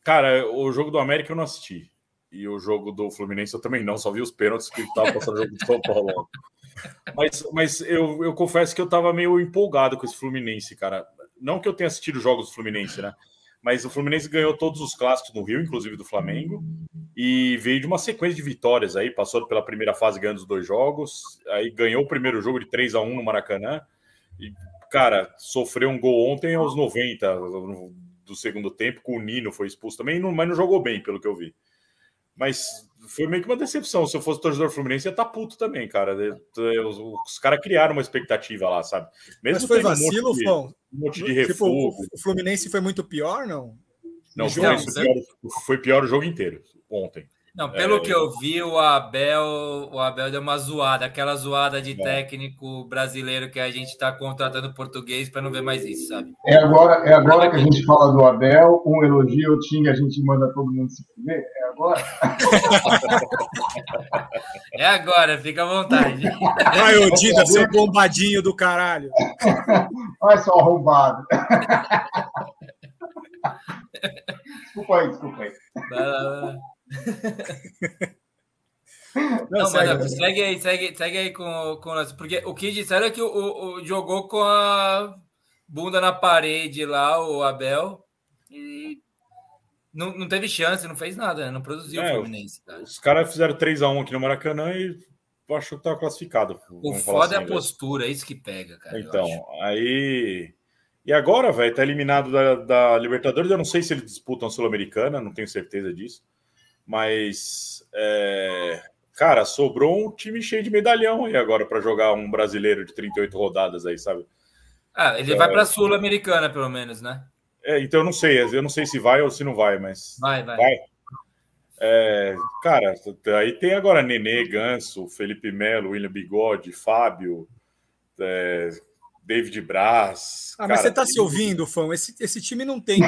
I: Cara, o jogo do América eu não assisti. E o jogo do Fluminense eu também não, só vi os pênaltis que estava passando o jogo do São Paulo. Mas, mas eu, eu confesso que eu estava meio empolgado com esse Fluminense, cara. Não que eu tenha assistido jogos do Fluminense, né? Mas o Fluminense ganhou todos os clássicos no Rio, inclusive do Flamengo, e veio de uma sequência de vitórias aí, passou pela primeira fase ganhando os dois jogos, aí ganhou o primeiro jogo de 3 a 1 no Maracanã. E, cara, sofreu um gol ontem aos 90 do segundo tempo, com o Nino foi expulso também, mas não jogou bem, pelo que eu vi. Mas foi meio que uma decepção. Se eu fosse torcedor Fluminense, ia estar tá puto também, cara. Os, os caras criaram uma expectativa lá, sabe?
G: Mesmo Mas foi vacilo,
I: um monte de, um monte de tipo,
G: o Fluminense foi muito pior, não?
I: Não, foi, pior, foi pior o jogo inteiro, ontem.
A: Não, pelo é... que eu vi, o Abel, o Abel deu uma zoada, aquela zoada de é. técnico brasileiro que a gente está contratando português para não ver mais isso, sabe?
H: É agora, é agora que a gente fala do Abel, um elogio, o Tinga, a gente manda todo mundo se fuder. É agora?
A: é agora, fica à vontade.
G: Vai, ô Dida, seu bombadinho do caralho.
H: Vai, só arrombado. desculpa aí, desculpa aí. Vai lá, vai lá.
A: Não, segue, mas, segue aí, segue, segue aí com, com nós. Porque o que disseram é que o, o, o, jogou com a bunda na parede lá, o Abel, e não, não teve chance, não fez nada, né? não produziu
I: é, o Fluminense. Cara. Os caras fizeram 3x1 aqui no Maracanã e achou que estava classificado.
A: O foda assim, é a assim, postura, é isso que pega, cara.
I: Então, aí. E agora, velho, tá eliminado da, da Libertadores. Eu não sei se eles disputam a Sul-Americana, não tenho certeza disso. Mas, é, cara, sobrou um time cheio de medalhão aí agora para jogar um brasileiro de 38 rodadas aí, sabe?
A: Ah, ele é, vai para a Sul-Americana, pelo menos, né?
I: É, então eu não sei, eu não sei se vai ou se não vai, mas.
A: Vai, vai. vai.
I: É, cara, aí tem agora Nenê, Ganso, Felipe Melo, William Bigode, Fábio, é, David Braz.
G: Ah, mas cara, você tá tem... se ouvindo, fã? Esse, esse time não tem.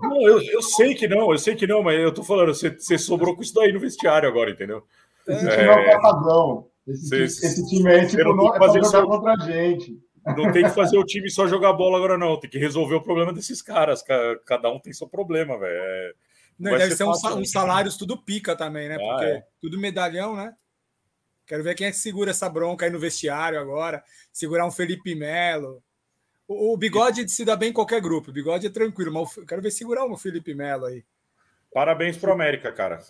I: Não, eu, eu sei que não, eu sei que não, mas eu tô falando, você, você sobrou com isso daí no vestiário agora, entendeu?
H: Esse time é, é padrão. Esse, esse, time aí, tipo, não, não é fazer jogar só... contra a gente.
I: Não tem que fazer o time só jogar bola agora, não. Tem que resolver o problema desses caras. Cada um tem seu problema, velho. É...
G: Não, deve ser, ser um, uns salários tudo pica também, né? Ah, Porque é. tudo medalhão, né? Quero ver quem é que segura essa bronca aí no vestiário agora. Segurar um Felipe Melo. O, o Bigode se dá bem em qualquer grupo. O Bigode é tranquilo, mas eu quero ver segurar o Felipe Melo aí.
I: Parabéns pro América, cara.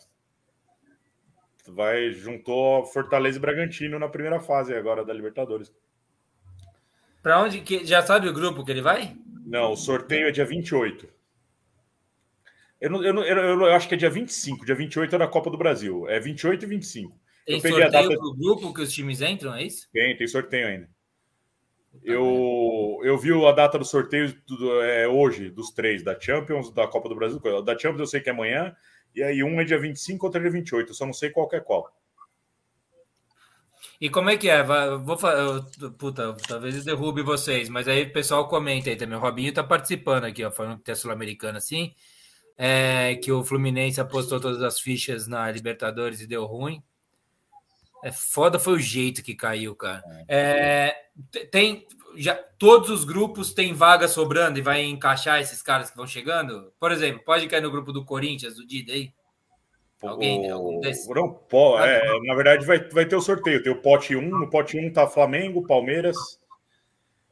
I: Vai juntou Fortaleza e Bragantino na primeira fase agora da Libertadores.
A: Para onde que já sabe o grupo que ele vai?
I: Não, o sorteio é dia 28. Eu, não, eu, não, eu, eu acho que é dia 25. Dia 28 é da Copa do Brasil. É 28 e 25.
A: Tem eu sorteio data... pro grupo que os times entram, é isso?
I: Tem, tem sorteio ainda. Eu, eu vi a data do sorteio do, é, hoje, dos três, da Champions, da Copa do Brasil. Da Champions eu sei que é amanhã, e aí um é dia 25, outro é dia 28. Eu só não sei qual é qual.
A: E como é que é? Vou Puta, talvez eu derrube vocês, mas aí o pessoal comenta aí também. O Robinho tá participando aqui, ó, falando que tem a Sul-Americana assim. É, que o Fluminense apostou todas as fichas na Libertadores e deu ruim. É foda foi o jeito que caiu, cara. É, tem já todos os grupos têm vaga sobrando e vai encaixar esses caras que vão chegando. Por exemplo, pode cair no grupo do Corinthians, do Dida aí.
I: Alguém, algum desses? Não, pô, é, na verdade, vai, vai ter o sorteio. Tem o pote 1, no pote 1 tá Flamengo, Palmeiras,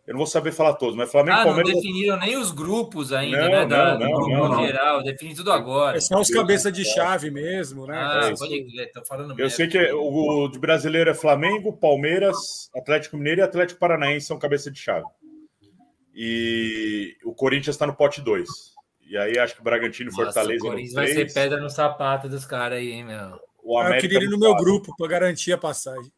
I: eu não vou saber falar todos, mas Flamengo
A: ah,
I: Palmeiras.
A: Não definiram nem os grupos ainda, não, né? Da, não, do grupo não, geral, define tudo agora. É
G: só os cabeças de chave mesmo, né?
A: Ah, é pode crer, tô falando
I: Eu mesmo. sei que o, o de brasileiro é Flamengo, Palmeiras, Atlético Mineiro e Atlético Paranaense são cabeça de chave. E o Corinthians está no pote 2. E aí acho que o Bragantino e Fortaleza.
A: O Corinthians vai ser pedra no sapato dos caras aí, hein, meu?
G: O ah, eu queria ir no meu grupo para garantir a passagem.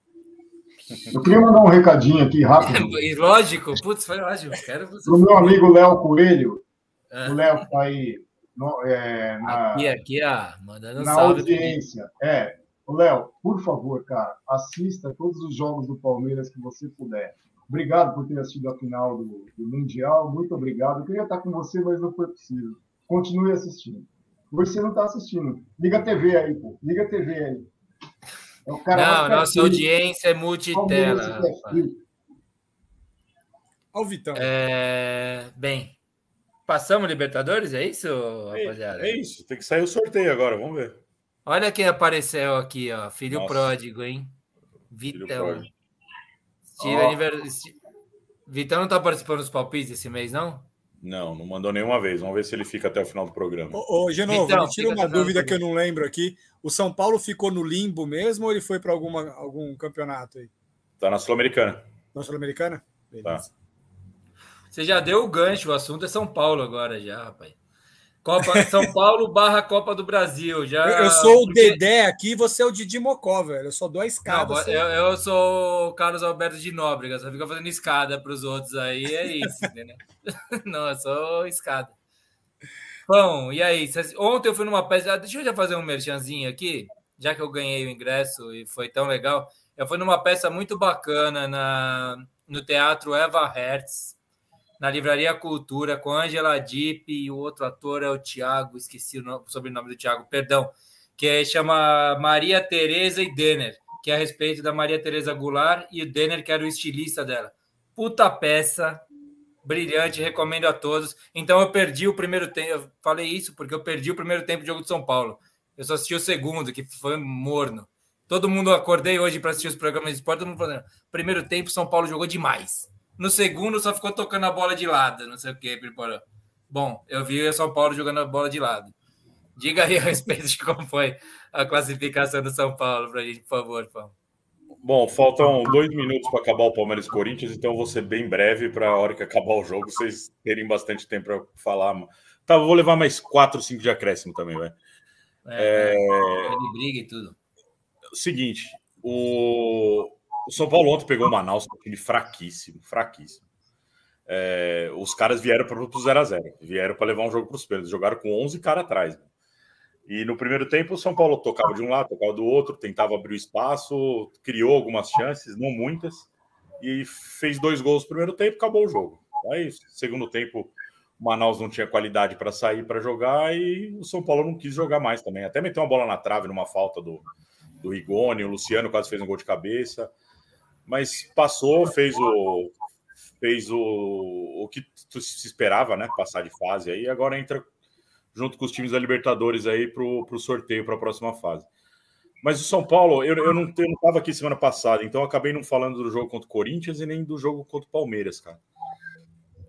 H: Eu queria mandar um recadinho aqui rápido.
A: lógico, putz, foi lógico. Quero
H: você. Pro meu amigo Léo Coelho. Ah. O Léo tá aí no, é, na,
A: aqui, aqui, ó, mandando
H: na audiência. É, Léo, por favor, cara, assista todos os jogos do Palmeiras que você puder. Obrigado por ter assistido a final do, do Mundial. Muito obrigado. Eu queria estar com você, mas não foi possível. Continue assistindo. Você não está assistindo. Liga a TV aí, pô. Liga a TV aí.
A: É não, nossa audiência é multitela. Olha
G: o Vitão.
A: É... Bem, Passamos Libertadores, é isso, rapaziada?
I: É, é isso, tem que sair o sorteio agora, vamos ver.
A: Olha quem apareceu aqui, ó. Filho
I: Nossa.
A: pródigo, hein? Vitão.
I: pródigo.
A: Steve
I: Ó.
A: Aniver- Sti- Vitão não tá participando dos palpites esse mês, não?
I: Não, não mandou nenhuma vez. Vamos ver se ele fica até o final do programa.
G: Ô, ô, Genovo,
A: Então,
G: me tira uma dúvida que eu não lembro aqui. O São Paulo ficou no limbo mesmo ou ele foi para alguma algum campeonato aí?
I: Tá na Sul-Americana.
G: Na Sul-Americana?
I: Tá.
A: Você já deu o gancho, o assunto é São Paulo agora já, rapaz. Copa São Paulo barra Copa do Brasil. Já,
G: Eu, eu sou o
A: porque-
G: Dedé aqui, você é o Didi Mocó, velho. Eu só dou a escada.
A: Não,
G: assim.
A: eu, eu sou o Carlos Alberto de Nóbrega, só fica fazendo escada para os outros aí, é isso, entendeu? Não, eu sou escada. Bom, e aí? Ontem eu fui numa peça. ah, Deixa eu já fazer um merchanzinho aqui, já que eu ganhei o ingresso e foi tão legal. Eu fui numa peça muito bacana na, no Teatro Eva Hertz, na Livraria Cultura, com Angela Dipp e o outro ator é o Tiago, esqueci o nome- o sobrenome do Tiago, perdão, que é- chama Maria Tereza e Denner, que é a respeito da Maria Tereza Goulart e o Denner, que era o estilista dela. Puta peça, brilhante, recomendo a todos. Então eu perdi o primeiro tempo, eu falei isso porque eu perdi o primeiro tempo do jogo de São Paulo. Eu só assisti o segundo, que foi morno. Todo mundo acordei hoje para assistir os programas de esporte, todo mundo falando, primeiro tempo São Paulo jogou demais. No segundo só ficou tocando a bola de lado, não sei o que. Bom, eu vi o São Paulo jogando a bola de lado. Diga aí a respeito de como foi a classificação do São Paulo para a gente, por favor, Paulo.
I: Bom, faltam dois minutos para acabar o Palmeiras Corinthians, então eu vou ser bem breve para a hora que acabar o jogo, vocês terem bastante tempo para falar. Tá, vou levar mais quatro, cinco de acréscimo também, vai.
A: É, Ele briga e tudo.
I: Seguinte, o, o São Paulo ontem pegou o Manaus, um time fraquíssimo, fraquíssimo. É, os caras vieram para o 0x0, vieram para levar um jogo para os pênaltis, jogaram com 11 caras atrás. E no primeiro tempo, o São Paulo tocava de um lado, tocava do outro, tentava abrir o espaço, criou algumas chances, não muitas, e fez dois gols no primeiro tempo, acabou o jogo. Aí, segundo tempo, o Manaus não tinha qualidade para sair para jogar e o São Paulo não quis jogar mais também. Até meteu uma bola na trave numa falta do, do Rigoni, o Luciano quase fez um gol de cabeça, mas passou, fez o fez o, o que se esperava, né? Passar de fase aí, agora entra junto com os times da Libertadores aí para o sorteio para a próxima fase. Mas o São Paulo, eu, eu não estava aqui semana passada, então acabei não falando do jogo contra o Corinthians e nem do jogo contra o Palmeiras, cara.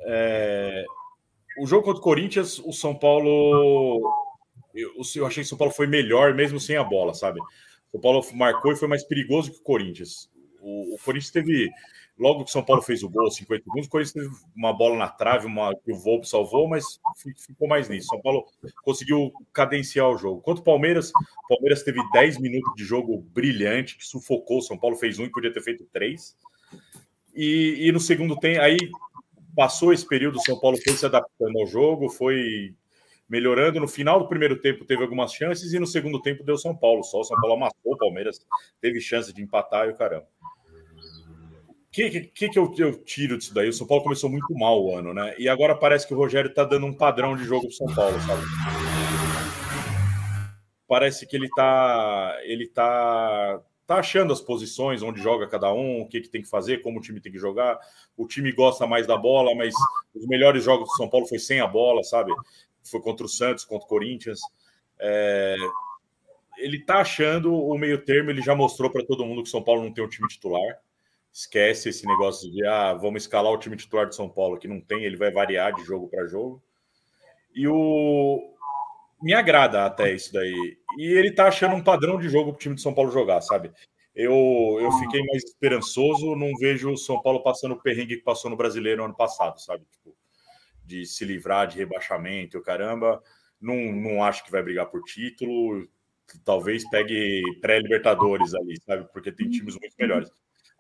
I: É, o jogo contra o Corinthians, o São Paulo. Eu, eu achei que o São Paulo foi melhor, mesmo sem a bola, sabe? O Paulo marcou e foi mais perigoso que o Corinthians. O, o Corinthians teve. Logo que São Paulo fez o gol, 50 segundos, o teve uma bola na trave, uma, que o Volpe salvou, mas ficou mais nisso. São Paulo conseguiu cadenciar o jogo. Quanto o Palmeiras, o Palmeiras teve 10 minutos de jogo brilhante, que sufocou. São Paulo fez um e podia ter feito três. E, e no segundo tempo, aí passou esse período, o São Paulo foi se adaptando ao jogo, foi melhorando. No final do primeiro tempo teve algumas chances e no segundo tempo deu São Paulo. Só o São Paulo amassou o Palmeiras, teve chance de empatar e o caramba. Que, que, que eu, eu, tiro disso daí? O São Paulo começou muito mal o ano, né? E agora parece que o Rogério tá dando um padrão de jogo pro São Paulo, sabe? Parece que ele tá. Ele tá tá achando as posições onde joga cada um, o que, que tem que fazer, como o time tem que jogar. O time gosta mais da bola, mas os melhores jogos do São Paulo foi sem a bola, sabe? Foi contra o Santos, contra o Corinthians. É... Ele tá achando o meio termo, ele já mostrou para todo mundo que o São Paulo não tem um time titular. Esquece esse negócio de ah, vamos escalar o time titular de São Paulo, que não tem, ele vai variar de jogo para jogo. E o, me agrada até isso daí. E ele tá achando um padrão de jogo pro time de São Paulo jogar, sabe? Eu, eu fiquei mais esperançoso, não vejo o São Paulo passando o perrengue que passou no brasileiro ano passado, sabe? Tipo, de se livrar de rebaixamento, caramba. Não, não acho que vai brigar por título. Talvez pegue pré-Libertadores ali, sabe? Porque tem times muito melhores.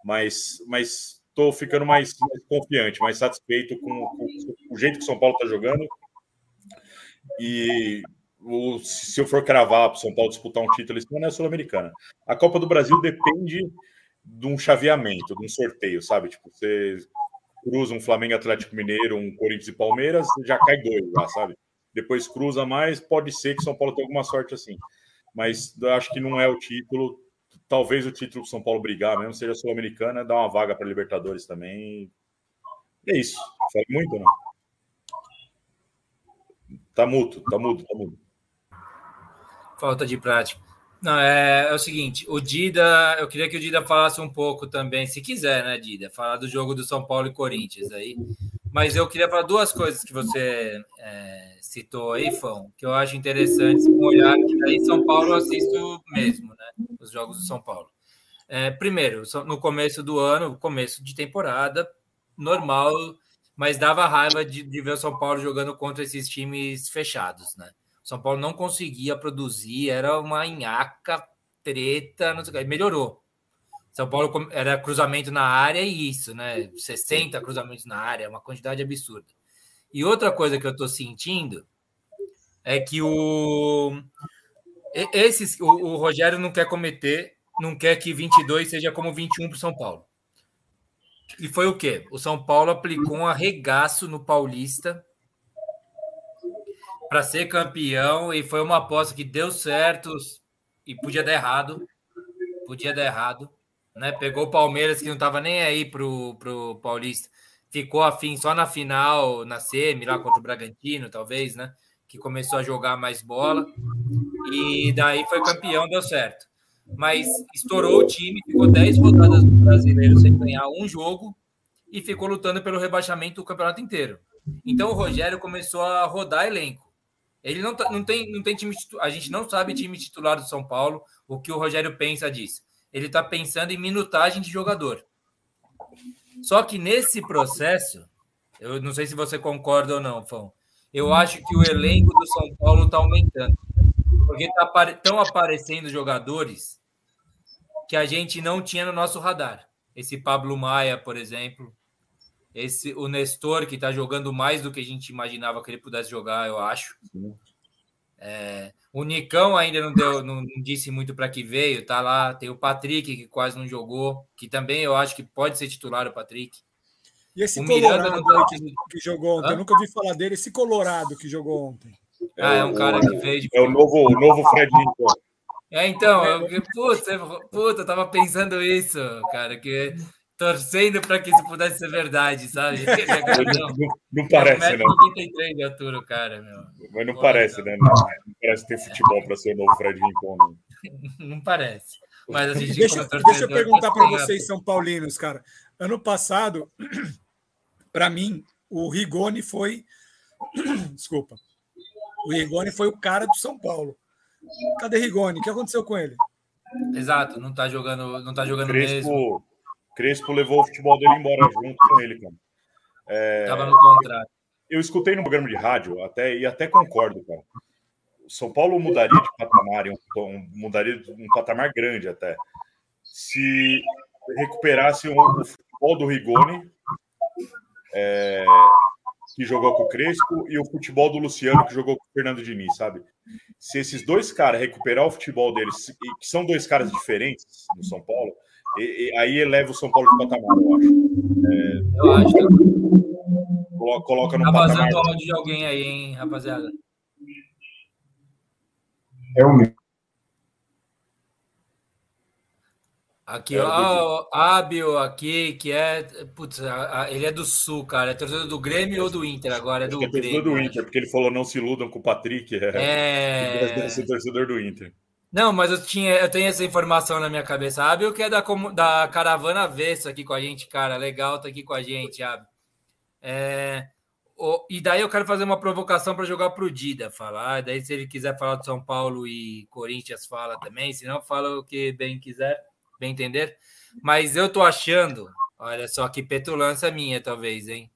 I: Mas, mas tô ficando mais, mais confiante, mais satisfeito com, com, o jeito que o São Paulo tá jogando. E o, se eu for cravar para o São Paulo disputar um título, isso não é sul-americana. A Copa do Brasil depende de um chaveamento, de um sorteio, sabe? Tipo, você cruza um Flamengo Atlético Mineiro, um Corinthians e Palmeiras, já cai dois lá, sabe? Depois cruza mais, pode ser que São Paulo tenha alguma sorte assim. Mas acho que não é o título. Talvez o título do São Paulo brigar mesmo seja sul-americana, dar uma vaga para Libertadores também. É isso. Falei muito, não? Tá mudo, tá mudo, tá mudo.
A: Falta de prática. Não, é, é, o seguinte, o Dida, eu queria que o Dida falasse um pouco também, se quiser, né, Dida, falar do jogo do São Paulo e Corinthians aí. Mas eu queria falar duas coisas que você é, citou aí, Fão, que eu acho interessantes um olhar que São Paulo eu assisto mesmo, né? Os jogos do São Paulo. É, primeiro, no começo do ano, começo de temporada, normal, mas dava raiva de, de ver o São Paulo jogando contra esses times fechados, né? São Paulo não conseguia produzir, era uma enhaca, treta, não sei o que. Melhorou. São Paulo era cruzamento na área e isso, né? 60 cruzamentos na área, uma quantidade absurda. E outra coisa que eu tô sentindo é que o esses o, o Rogério não quer cometer, não quer que 22 seja como 21 para São Paulo. E foi o quê? O São Paulo aplicou um arregaço no Paulista para ser campeão e foi uma aposta que deu certo e podia dar errado. Podia dar errado. Né? Pegou o Palmeiras que não estava nem aí pro, pro Paulista. Ficou afim só na final, na semi, lá contra o Bragantino, talvez, né? Que começou a jogar mais bola. E daí foi campeão, deu certo. Mas estourou o time, ficou 10 rodadas do brasileiro sem ganhar um jogo e ficou lutando pelo rebaixamento o campeonato inteiro. Então o Rogério começou a rodar elenco. Ele não, tá, não, tem, não tem time A gente não sabe time titular do São Paulo, o que o Rogério pensa disso. Ele está pensando em minutagem de jogador. Só que nesse processo, eu não sei se você concorda ou não, Fão. Eu acho que o elenco do São Paulo está aumentando. Porque estão tá, aparecendo jogadores que a gente não tinha no nosso radar. Esse Pablo Maia, por exemplo. Esse, o Nestor, que está jogando mais do que a gente imaginava que ele pudesse jogar, eu acho. É, o Nicão ainda não deu, não, não disse muito para que veio, tá lá. Tem o Patrick, que quase não jogou, que também eu acho que pode ser titular o Patrick.
G: E esse o Colorado não... que, que, jogou ontem, Hã? eu nunca ouvi falar dele, esse Colorado que jogou ontem.
A: Ah, é um cara que veio
I: de... É o novo, o novo Fred Lincoln.
A: É, então, eu, puta, puta, eu tava pensando isso, cara, que torcendo para que isso pudesse ser verdade, sabe?
I: Não, não, não parece, não.
A: 93 de altura, cara, meu.
I: Mas não Pô, parece, né? Não, não parece ter futebol para ser o novo Fred Rincon. Não.
A: não parece. Mas a gente
G: deixa, deixa eu perguntar para vocês, São Paulinos, cara. Ano passado, para mim, o Rigoni foi. Desculpa. O Rigoni foi o cara do São Paulo. Cadê Rigoni? O que aconteceu com ele?
A: Exato, não tá jogando, não tá jogando
I: Crespo,
A: mesmo.
I: Crespo levou o futebol dele embora junto com ele, cara.
A: É, Tava no contrato.
I: Eu escutei no programa de rádio até, e até concordo, cara. O São Paulo mudaria de patamar, um, mudaria de um patamar grande até, se recuperasse o, o futebol do Rigoni, é, que jogou com o Crespo, e o futebol do Luciano, que jogou com o Fernando Diniz, sabe? Se esses dois caras recuperar o futebol deles, que são dois caras diferentes no São Paulo, e, e, aí eleva o São Paulo de patamar, eu acho. É,
A: eu acho.
I: Coloca, coloca no
A: tá
I: patamar.
A: vazando áudio de alguém aí, hein, rapaziada?
H: É o meu.
A: Aqui, ó, o Ábio aqui, que é. Putz, ele é do Sul, cara. É torcedor do Grêmio ou do Inter agora? É do
I: é
A: Grêmio.
I: do Inter, porque ele falou não se iludam com o Patrick.
A: É.
I: é... ser torcedor do Inter.
A: Não, mas eu, tinha, eu tenho essa informação na minha cabeça. Ábio, que é da, da caravana Avesso aqui com a gente, cara. Legal, tá aqui com a gente, Ábio. É, o, e daí eu quero fazer uma provocação para jogar pro Dida falar. Daí, se ele quiser falar de São Paulo e Corinthians, fala também. Se não, fala o que bem quiser, bem entender. Mas eu tô achando, olha só que petulância minha, talvez, hein?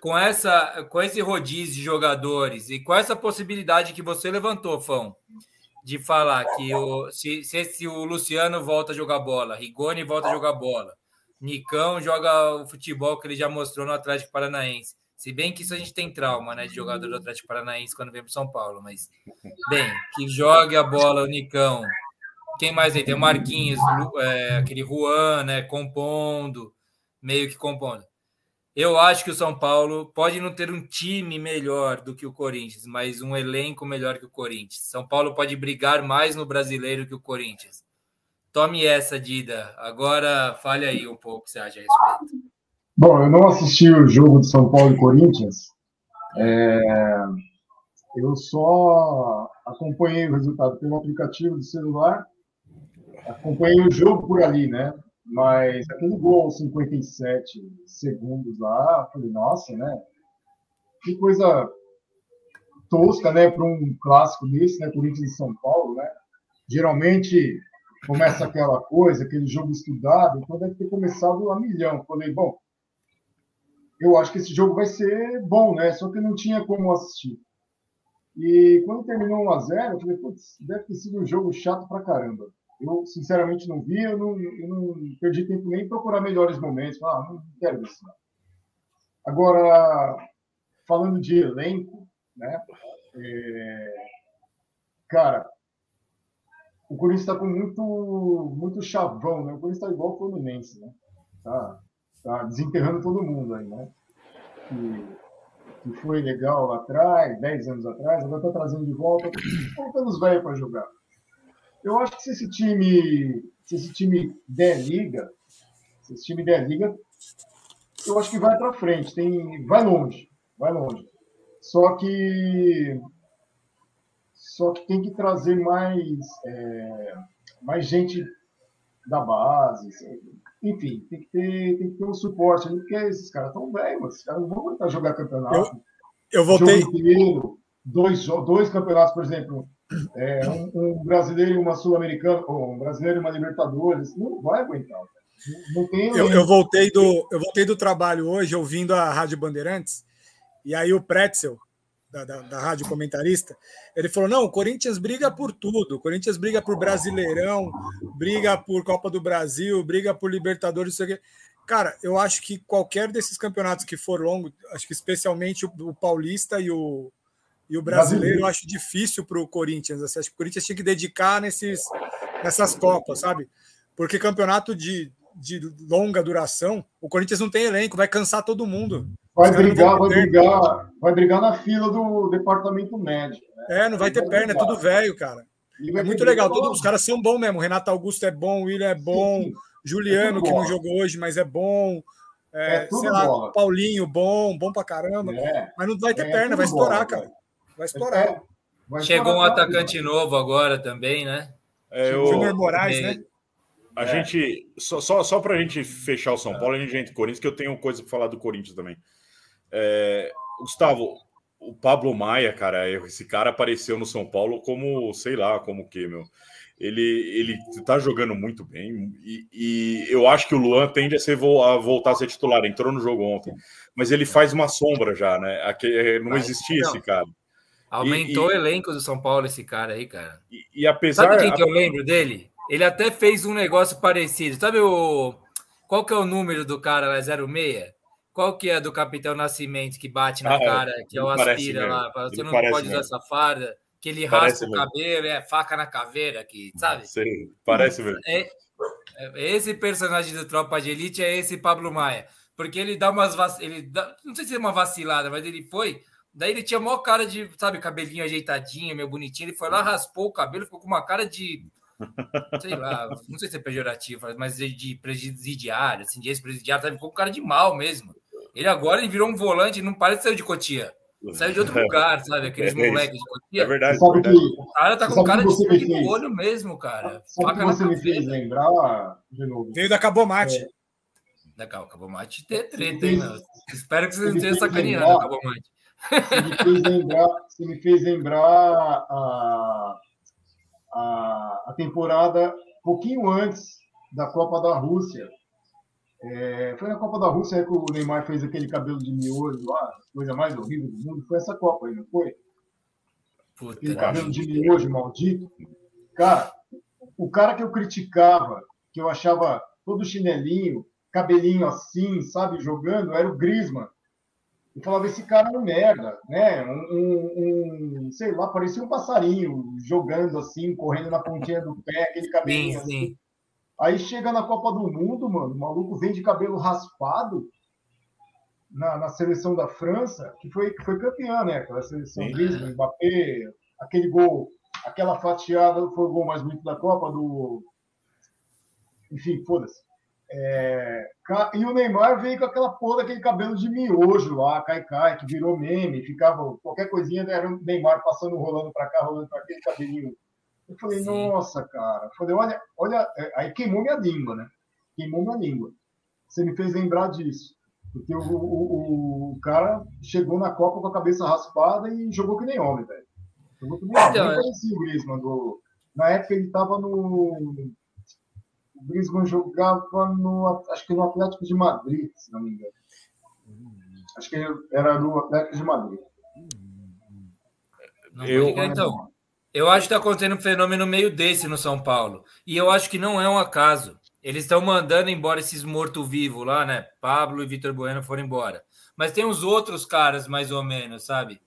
A: Com, essa, com esse rodízio de jogadores e com essa possibilidade que você levantou, Fão, de falar que o, se, se, se, o Luciano volta a jogar bola, Rigoni volta a jogar bola, Nicão joga o futebol que ele já mostrou no Atlético Paranaense. Se bem que isso a gente tem trauma, né, de jogador do Atlético Paranaense quando vem para São Paulo, mas bem, que jogue a bola o Nicão. Quem mais aí? Tem o Marquinhos, é, aquele Juan, né, compondo, meio que compondo. Eu acho que o São Paulo pode não ter um time melhor do que o Corinthians, mas um elenco melhor que o Corinthians. São Paulo pode brigar mais no brasileiro que o Corinthians. Tome essa, Dida. Agora fale aí um pouco o que você acha a respeito.
H: Bom, eu não assisti o jogo de São Paulo e Corinthians. É... Eu só acompanhei o resultado pelo aplicativo do celular, acompanhei o jogo por ali, né? Mas aquele gol 57 segundos lá, falei, nossa, né? Que coisa tosca, né, para um clássico desse, né, Corinthians e São Paulo, né? Geralmente começa aquela coisa, aquele jogo estudado, então deve ter começado a milhão. Falei, bom, eu acho que esse jogo vai ser bom, né? Só que não tinha como assistir. E quando terminou 1 a 0 eu falei, putz, deve ter sido um jogo chato pra caramba. Eu, sinceramente, não vi, eu não, eu não perdi tempo nem em procurar melhores momentos. Ah, não quero isso. Agora, falando de elenco, né? É... Cara, o Corinthians está com muito, muito chavão, né? O Corinthians está igual o Fluminense, né? Tá, tá desenterrando todo mundo aí, né? Que, que foi legal lá atrás, 10 anos atrás, agora está trazendo de volta, colocando os velhos para jogar. Eu acho que se esse time, se esse time der liga, se esse time der liga, eu acho que vai para frente, tem, vai longe, vai longe. Só que só que tem que trazer mais é, mais gente da base, enfim, tem que ter, tem que ter um suporte, porque esses caras estão velhos, esses caras não vão aguentar jogar campeonato.
G: Eu, eu voltei.
H: Inteiro, dois, dois campeonatos, por exemplo, é, um, um, brasileiro e uma sul-americana, ou um brasileiro e uma Libertadores, não vai aguentar. Não tem
G: eu, eu, voltei do, eu voltei do trabalho hoje ouvindo a Rádio Bandeirantes, e aí o Pretzel, da, da, da, rádio comentarista, ele falou: não, o Corinthians briga por tudo. O Corinthians briga por Brasileirão, briga por Copa do Brasil, briga por Libertadores, isso aqui. Cara, eu acho que qualquer desses campeonatos que for longo, acho que especialmente o, o Paulista e o, e o brasileiro, eu acho difícil para o Corinthians. Assim, acho que o Corinthians tinha que dedicar nesses, nessas Copas, sabe? Porque campeonato de, de longa duração, o Corinthians não tem elenco, vai cansar todo mundo.
H: Vai brigar, vai brigar, vai brigar na fila do departamento médico.
G: Né? É, não vai ter perna, é tudo velho, cara. É muito legal, todos os caras são bons mesmo. Renato Augusto é bom, William é bom. Juliano, é que não jogou hoje, mas é bom. É, é sei lá, bola. Paulinho, bom, bom pra caramba. É. Mas não vai ter é perna, vai estourar, bola, cara. Vai estourar.
A: Vai Chegou estourar, um atacante novo agora também, né?
G: É, o Júnior Moraes, né?
I: A gente, só, só, só para a gente fechar o São Paulo, a gente entra em Corinthians, que eu tenho coisa para falar do Corinthians também. É, Gustavo, o Pablo Maia, cara, esse cara apareceu no São Paulo como, sei lá, como o que, meu. Ele, ele tá jogando muito bem e, e, eu acho que o Luan tende a, ser, a voltar a ser titular. Entrou no jogo ontem, mas ele faz uma sombra já, né? Aqui, não existia esse cara.
A: Aumentou e, o elenco do São Paulo, esse cara aí, cara.
I: E, e apesar.
A: Sabe quem que eu lembro dele? Ele até fez um negócio parecido. Sabe o. Qual que é o número do cara lá? 06? Qual que é do Capitão Nascimento que bate na ah, é. cara, que é o aspira lá? Você não pode usar mesmo. essa farda, que ele parece raspa mesmo. o cabelo, é faca na caveira, que, sabe?
I: Sim, parece mesmo.
A: É, é, esse personagem do Tropa de Elite é esse Pablo Maia. Porque ele dá umas. Vac... Ele dá... Não sei se é uma vacilada, mas ele foi Daí ele tinha maior cara de, sabe, cabelinho ajeitadinho, meio bonitinho. Ele foi lá, raspou o cabelo, ficou com uma cara de. Sei lá, não sei se é pejorativo, mas de presidiário, assim, de ex-presidiário, sabe? ficou com cara de mal mesmo. Ele agora ele virou um volante, não parece que saiu de Cotia. Saiu de outro lugar, sabe? Aqueles é moleques de Cotia.
I: É verdade. Sabe
A: verdade. Que, o cara tá com cara de sangue no olho mesmo, cara.
H: Sabe que você me fez lembrar, de novo?
G: Veio da Cabomate. É.
A: Da Cabomate ter treta, hein? Espero que vocês não tenham sacaneando a Cabomate.
H: Você me fez lembrar, você me fez lembrar a, a, a temporada um pouquinho antes da Copa da Rússia. É, foi na Copa da Rússia que o Neymar fez aquele cabelo de miolho lá, coisa mais horrível do mundo. Foi essa Copa aí, não foi? Puta aquele cabelo de miojo maldito. Cara, o cara que eu criticava, que eu achava todo chinelinho, cabelinho assim, sabe, jogando, era o Griezmann e falava, esse cara é um merda, né? Um, um, um, sei lá, parecia um passarinho jogando assim, correndo na pontinha do pé, aquele cabelo. Sim, assim. sim. Aí chega na Copa do Mundo, mano, o maluco vem de cabelo raspado na, na seleção da França, que foi, que foi campeã, né? Aquela seleção Griezmann, Mbappé, aquele gol, aquela fatiada, foi o gol mais bonito da Copa do. Enfim, foda-se. É, e o Neymar veio com aquela porra daquele cabelo de miojo lá, cai-cai, que virou meme, ficava qualquer coisinha, era o Neymar passando, rolando pra cá, rolando pra aquele cabelinho. Eu falei, nossa, cara. Eu falei, olha, olha, é, aí queimou minha língua, né? Queimou minha língua. Você me fez lembrar disso. Porque o, o, o- cara chegou na Copa com a cabeça raspada e jogou que nem homem, velho. Jogou que nem homem.
A: Então,
H: Nem
A: é.
H: parecia o Griezmann. Do... Na época ele tava no. O Griezmann jogava no. Acho que no Atlético de Madrid, se não me engano. Acho que era no Atlético de Madrid.
A: Não
I: Eu-
A: vou ligar, então, eu acho que está acontecendo um fenômeno meio desse no São Paulo. E eu acho que não é um acaso. Eles estão mandando embora esses mortos-vivos lá, né? Pablo e Vitor Bueno foram embora. Mas tem os outros caras, mais ou menos, sabe?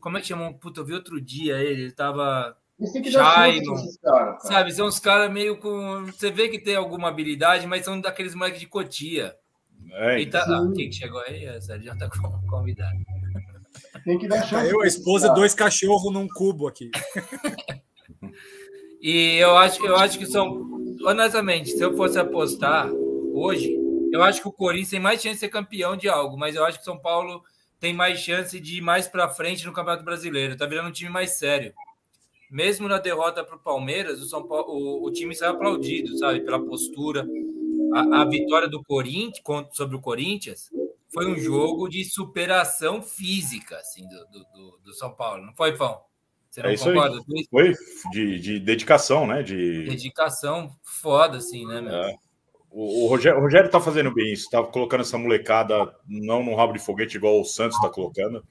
A: Como é que chamam? Puta, eu vi outro dia ele, ele tava.
H: Eles têm que dar chance caras. cara.
A: sabe? São uns caras meio com. Você vê que tem alguma habilidade, mas são daqueles moleques de cotia.
I: É,
A: E tá...
H: sim.
A: ah, quem que chegou aí? A Sérgio já tá com- convidado.
H: Tem que dar chance.
G: Tá eu, a esposa, dois cachorros num cubo aqui.
A: E eu acho, eu acho que são. Honestamente, se eu fosse apostar hoje, eu acho que o Corinthians tem mais chance de ser campeão de algo, mas eu acho que o São Paulo tem mais chance de ir mais para frente no Campeonato Brasileiro. Tá virando um time mais sério. Mesmo na derrota para o Palmeiras, o, São Paulo, o, o time saiu aplaudido, sabe? Pela postura. A, a vitória do Corinthians sobre o Corinthians foi um jogo de superação física assim, do, do, do- São Paulo. Não foi, Fão? Você não
I: É
A: concorda com isso?
I: Foi de, de dedicação, né? De,
A: Dedicação foda, assim, né, meu?
I: É. O, o Rogério, o Rogério tá fazendo bem isso, tá colocando essa molecada não num rabo de foguete igual o Santos tá colocando.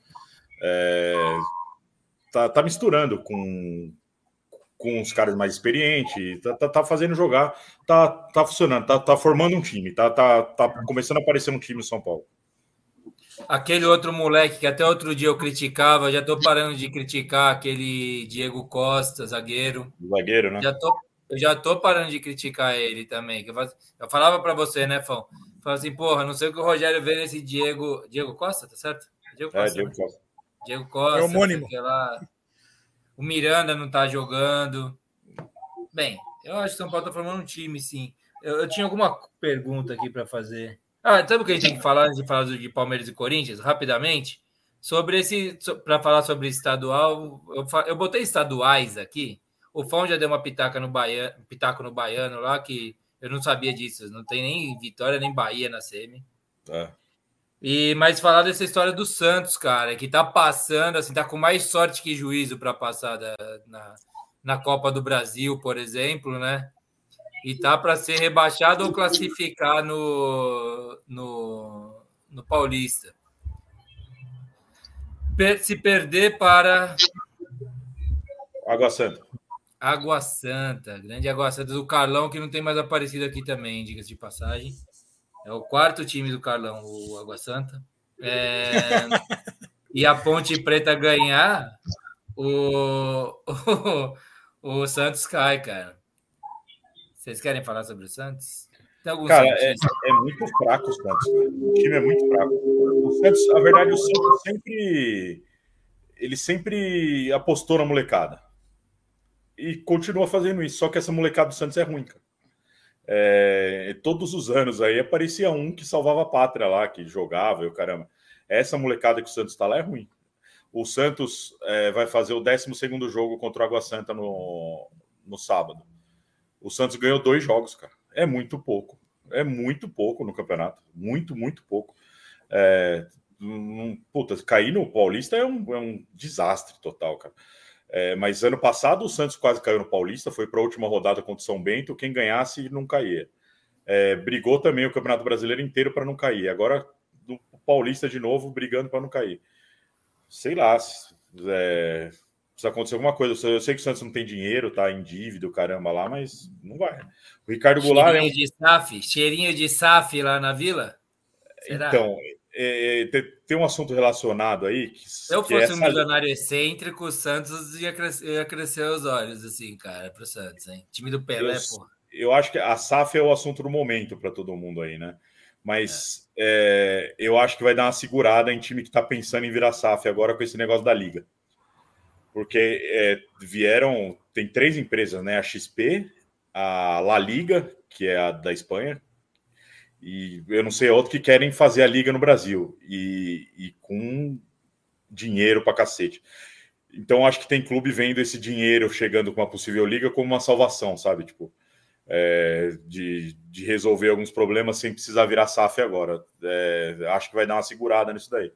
I: É, tá, tá misturando com, com os caras mais experientes, tá, tá, tá fazendo jogar, tá, tá funcionando, tá, tá formando um time, tá, tá, tá começando a aparecer um time no São Paulo.
A: Aquele outro moleque que até outro dia eu criticava, já tô parando de criticar aquele Diego Costa, zagueiro.
I: Zagueiro, né?
A: Já tô, eu já tô parando de criticar ele também. Eu, faz- eu falava para você, né, Fão? Falava assim, porra, não sei o que o Rogério vê nesse Diego. Diego Costa, tá certo? Diego
I: É,
A: Costa.
I: Diego
A: né?
I: Costa.
A: Diego Costa.
G: É homônimo.
A: lá. O Miranda não tá jogando. Bem, eu acho que o São Paulo tá formando um time, sim. Eu, eu tinha alguma pergunta aqui para fazer. Ah, sabe o que a gente tem que falar antes de falar de Palmeiras e Corinthians, rapidamente? Sobre esse. Para falar sobre estadual, eu, eu botei estaduais aqui. O Fão já deu uma pitaca no Baiano, pitaco no Baiano lá, que eu não sabia disso. Não tem nem Vitória nem Bahia na semi.
I: É.
A: E mas falar dessa história do Santos, cara, que tá passando, assim, tá com mais sorte que juízo para passar da- na, na Copa do Brasil, por exemplo, né? E tá para ser rebaixado ou classificar no, no, no Paulista. Se perder para
I: Água Santa.
A: Água Santa, grande Água Santa do Carlão, que não tem mais aparecido aqui também, diga-se de passagem. É o quarto time do Carlão, o Água Santa. É, E a Ponte Preta ganhar, o, o, o Santos cai, cara. Vocês querem falar sobre o Santos?
I: Cara, é, é muito fraco o Santos. cara. O time é muito fraco. O Santos, a verdade, o Santos sempre. Ele sempre apostou na molecada. E continua fazendo isso. Só que essa molecada do Santos é ruim, cara. É, todos os anos aí aparecia um que salvava a pátria lá, que jogava e o caramba. Essa molecada que o Santos está lá é ruim. O Santos é, vai fazer o 12 jogo contra o Água Santa no, no sábado. O Santos ganhou dois jogos, cara. É muito pouco. É muito pouco no campeonato. Muito, muito pouco. É, um, puta, cair no Paulista é um, é um desastre total, cara. É, mas ano passado o Santos quase caiu no Paulista, foi para a última rodada contra o São Bento. Quem ganhasse não caía. É, brigou também o Campeonato Brasileiro inteiro para não cair. Agora do Paulista de novo brigando para não cair. Sei lá, se, é, precisa acontecer alguma coisa. Eu sei que o Santos não tem dinheiro, tá em dívida, o caramba lá, mas não vai. O Ricardo Goulart é um
A: Cheirinho de SAF? Cheirinho de SAF lá na vila? Será?
I: Então, é, tem, tem um assunto relacionado aí. Que,
A: Se eu
I: é
A: fosse um
I: essa-
A: milionário excêntrico, o Santos ia, crescer, ia crescer os olhos, assim, cara, pro Santos, hein? Time do Pelé,
I: eu,
A: porra.
I: eu acho que a SAF é o assunto do momento para todo mundo aí, né? Mas é, eu acho que vai dar uma segurada em time que está pensando em virar SAF agora com esse negócio da liga. Porque é, vieram, tem três empresas, né? A XP, a La Liga, que é a da Espanha, E eu não sei outro que querem fazer a liga no Brasil e, e com dinheiro para cacete. Então acho que tem clube vendo esse dinheiro chegando com uma possível liga como uma salvação, sabe? Tipo, é, de, de resolver alguns problemas sem precisar virar SAF agora. É, acho que vai dar uma segurada nisso daí.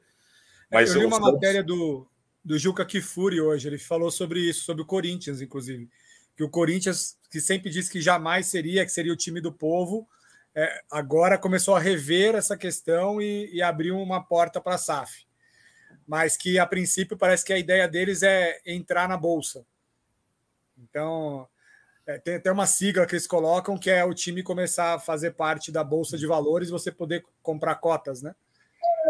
G: Mas eu li uma matéria do, do Juca Kifuri hoje, ele falou sobre isso, sobre o Corinthians, inclusive. Que o Corinthians, que sempre disse que jamais seria, que seria o time do povo, é, agora começou a rever essa questão e, e abriu uma porta para a SAF. Mas que, a princípio, parece que a ideia deles é entrar na Bolsa. Então, é, tem até uma sigla que eles colocam, que é o time começar a fazer parte da Bolsa de Valores e você poder comprar cotas, né?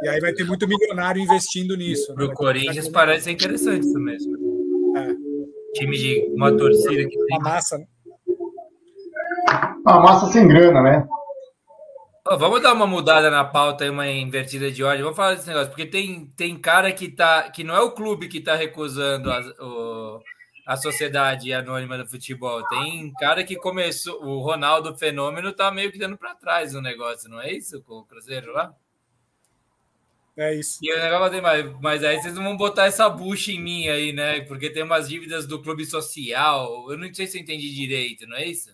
G: E aí vai ter muito milionário investindo nisso.
A: Para o né? Corinthians parece interessante isso mesmo. É. Time de uma torcida que tem.
G: A massa, né?
H: A massa sem grana, né?
A: Vamos dar uma mudada na pauta e uma invertida de ordem. Vamos falar desse negócio, porque tem, tem cara que tá. que não é o clube que está recusando a, o, a sociedade anônima do futebol. Tem cara que começou. O Ronaldo Fenômeno tá meio que dando para trás o negócio, não é isso? Com o Cruzeiro lá?
G: É isso.
A: E o negócio tem mais, mas aí vocês não vão botar essa bucha em mim aí, né? Porque tem umas dívidas do clube social. Eu não sei se eu entendi direito, não é isso?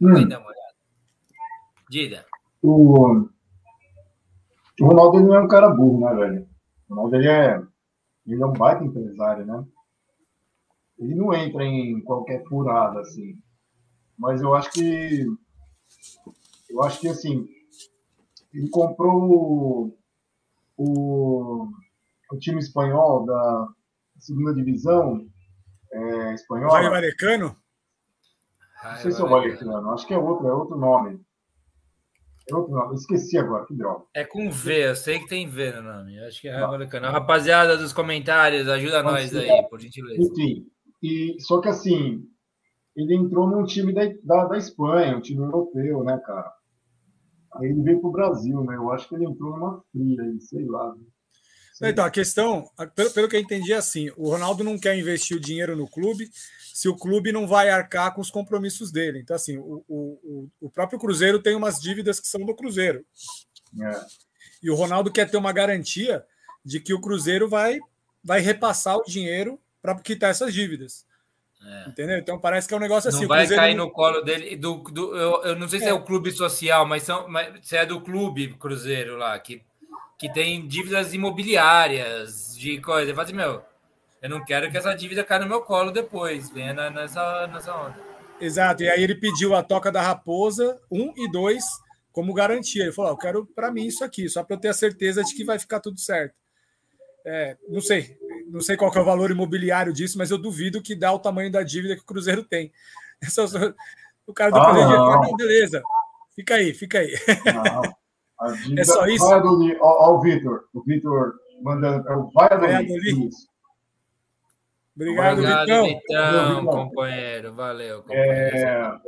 A: Hum. Vai dar uma olhada. Dida
H: o, o Ronaldo não é um cara burro, né, velho? O Ronaldo ele é, ele é um baita empresário, né? Ele não entra em qualquer furada, assim. Mas eu acho que. Eu acho que, assim. Ele comprou o, o, o time espanhol da segunda divisão é, espanhola.
G: Raio Valecano?
H: Não sei se é o Valecano, acho que é outro, é outro nome. É outro nome, esqueci agora, que droga.
A: É com V, eu sei que tem V no nome. Acho que é Ravalcano. Rapaziada dos comentários, ajuda nós aí, por gentileza.
H: Enfim, e, só que assim, ele entrou num time da, da, da Espanha, um time europeu, né, cara? Aí ele veio pro Brasil, né? Eu acho que ele entrou numa fria aí, sei lá.
G: Então, a questão, pelo, pelo que eu entendi, é assim: o Ronaldo não quer investir o dinheiro no clube se o clube não vai arcar com os compromissos dele. Então, assim, o, o, o próprio Cruzeiro tem umas dívidas que são do Cruzeiro. É. E o Ronaldo quer ter uma garantia de que o Cruzeiro vai, vai repassar o dinheiro para quitar essas dívidas. É. Entendeu? Então parece que é um negócio assim.
A: Não vai cair no colo dele. Do, do, eu, eu não sei se é. é o clube social, mas, são, mas se é do clube Cruzeiro lá, que, que tem dívidas imobiliárias, de coisa. Fala assim, meu, eu não quero que essa dívida caia no meu colo depois, venha nessa, nessa onda.
G: Exato, e aí ele pediu a toca da raposa, um e dois, como garantia. Ele falou: Eu quero para mim isso aqui, só para eu ter a certeza de que vai ficar tudo certo. É, não sei, não sei qual é o valor imobiliário disso, mas eu duvido que dá o tamanho da dívida que o Cruzeiro tem. O cara do ah, Cruzeiro, não. não, beleza, fica aí, fica aí.
H: Não, é só isso. Olha o Vitor, o Vitor mandando, é o Valladolid.
A: Obrigado, Obrigado Vitão. Vitão, companheiro. Valeu, companheiro. É...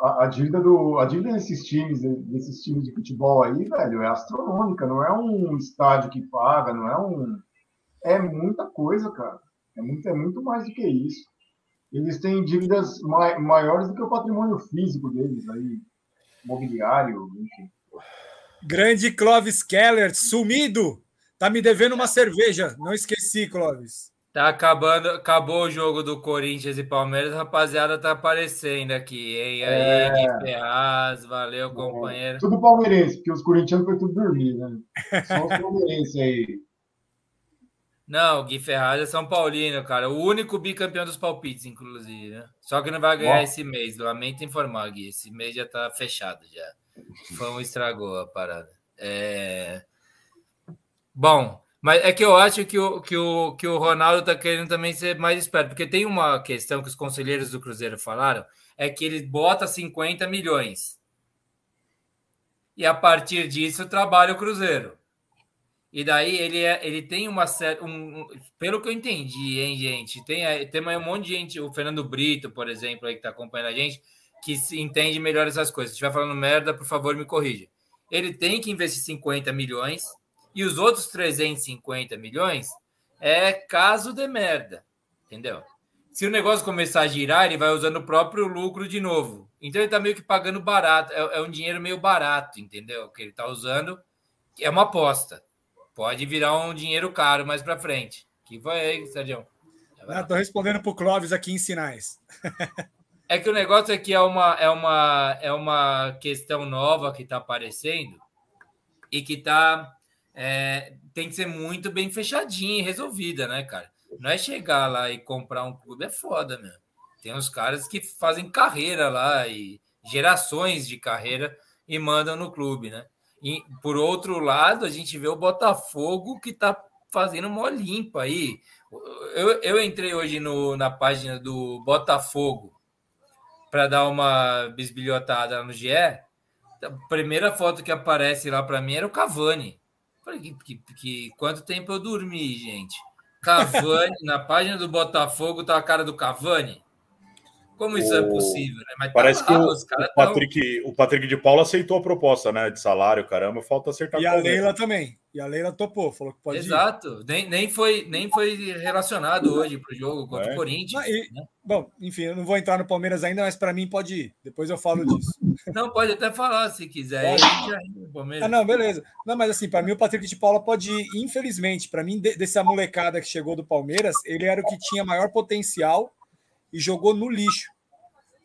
H: A, a, dívida do, a dívida desses times, desses times de futebol aí, velho, é astronômica. Não é um estádio que paga, não é um. É muita coisa, cara. É muito, é muito mais do que isso. Eles têm dívidas mai, maiores do que o patrimônio físico deles aí, mobiliário, enfim.
G: Grande Clóvis Keller, sumido! Tá me devendo uma cerveja. Não esqueci, Clóvis.
A: Tá acabando, acabou o jogo do Corinthians e Palmeiras, rapaziada tá aparecendo aqui, hein? Aí, é. Gui Ferraz, valeu, companheiro.
H: Tudo palmeirense, porque os corintianos foi tudo dormir, né? Só os palmeirenses aí.
A: Não, Gui Ferraz é São Paulino, cara. O único bicampeão dos palpites, inclusive, né? Só que não vai ganhar esse mês. Lamento informar, Gui. Esse mês já tá fechado já. Fão estragou a parada. É... Bom, mas é que eu acho que o, que o, que o Ronaldo está querendo também ser mais esperto, porque tem uma questão que os conselheiros do Cruzeiro falaram, é que ele bota 50 milhões. E a partir disso trabalha o Cruzeiro. E daí ele, é, ele tem uma certa. Um, pelo que eu entendi, hein, gente? Tem, tem um monte de gente, o Fernando Brito, por exemplo, aí que está acompanhando a gente, que se entende melhor essas coisas. Se estiver falando merda, por favor, me corrija. Ele tem que investir 50 milhões e os outros 350 milhões é caso de merda, entendeu? se o negócio começar a girar, ele vai usando o próprio lucro de novo. Então ele está meio que pagando barato. É, é, um dinheiro meio barato, entendeu? Que ele está usando. É uma aposta. Pode virar um dinheiro caro mais para frente. Que vai aí, Sérgio?
G: Estou respondendo para o Clóvis aqui em sinais.
A: é que o negócio aqui é uma, é uma, é uma questão nova que está aparecendo e que tá, é, tem que ser muito bem fechadinha e resolvida, né, cara? Não é chegar lá e comprar um clube, é foda, meu. Tem uns caras que fazem carreira lá e gerações de carreira e mandam no clube, né? E por outro lado, a gente vê o Botafogo que tá fazendo uma limpa aí. Eu, eu entrei hoje no, na página do Botafogo para dar uma bisbilhotada no GE. A primeira foto que aparece lá para mim era o Cavani. Falei, que, que, que, quanto tempo eu dormi, gente? Cavani, na página do Botafogo tá a cara do Cavani. Como isso o... é possível, né?
I: Mas tá Parece tá lá, que o, o Patrick, tão... o Patrick de Paula aceitou a proposta, né? De salário, caramba, falta acertar
G: E a Leila também. E a Leila topou, falou que pode
A: Exato. Ir. Nem, nem, foi, nem foi relacionado hoje para o jogo contra é. o Corinthians. E,
G: né? Bom, enfim, eu não vou entrar no Palmeiras ainda, mas para mim pode ir. Depois eu falo disso.
A: Não, pode até falar se quiser.
G: Ah, não, beleza. Não, mas assim, para mim o Patrick de Paula pode ir, infelizmente. Para mim, dessa molecada que chegou do Palmeiras, ele era o que tinha maior potencial e jogou no lixo.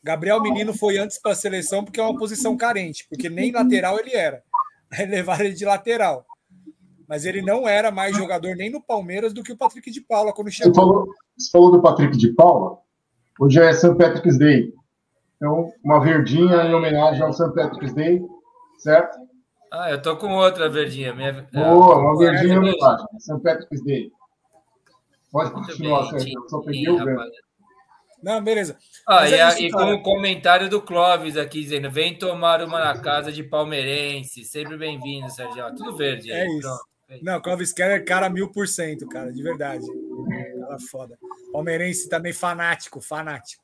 G: Gabriel Menino foi antes para a seleção porque é uma posição carente, porque nem lateral ele era. Aí levaram ele de lateral mas ele não era mais jogador nem no Palmeiras do que o Patrick de Paula quando chegou.
H: Você falou, você falou do Patrick de Paula? Hoje é St. Patrick's Day. Então, uma verdinha em homenagem ao St. Patrick's Day, certo?
A: Ah, eu tô com outra verdinha. Minha...
H: Boa, uma verdinha em homenagem. St. Patrick's Day. Pode continuar, Sérgio. Só peguei o ganho.
G: Não, beleza.
A: Ah, e, é isso, e com o comentário do Clóvis aqui dizendo: vem tomar uma na casa de palmeirense. Sempre bem-vindo, Sérgio. Tudo verde.
G: Aí, é isso. Pronto. Não, Clóvis Keller, cara, mil por cento, cara, de verdade. Cara foda. Palmeirense também fanático, fanático.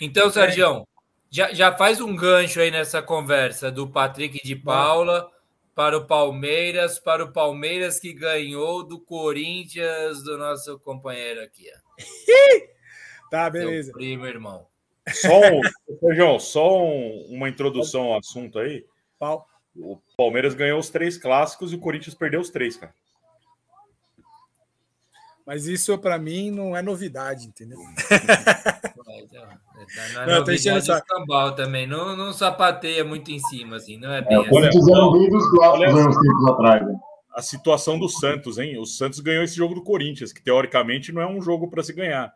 A: Então, Sérgio, já, já faz um gancho aí nessa conversa do Patrick de Paula para o Palmeiras, para o Palmeiras que ganhou do Corinthians, do nosso companheiro aqui.
G: tá, beleza.
A: Seu primo, irmão.
I: Só, Sérgio, só um, uma introdução ao assunto aí.
G: Pau.
I: O Palmeiras ganhou os três clássicos e o Corinthians perdeu os três, cara.
G: Mas isso para mim não é novidade, entendeu?
A: Não, não, tem essa... Cambal também. Não, não sapateia muito em cima, assim, não é bem é,
H: assim. Dos clássicos tempos atrás. Né?
I: A situação do Santos, hein? O Santos ganhou esse jogo do Corinthians, que teoricamente não é um jogo para se ganhar.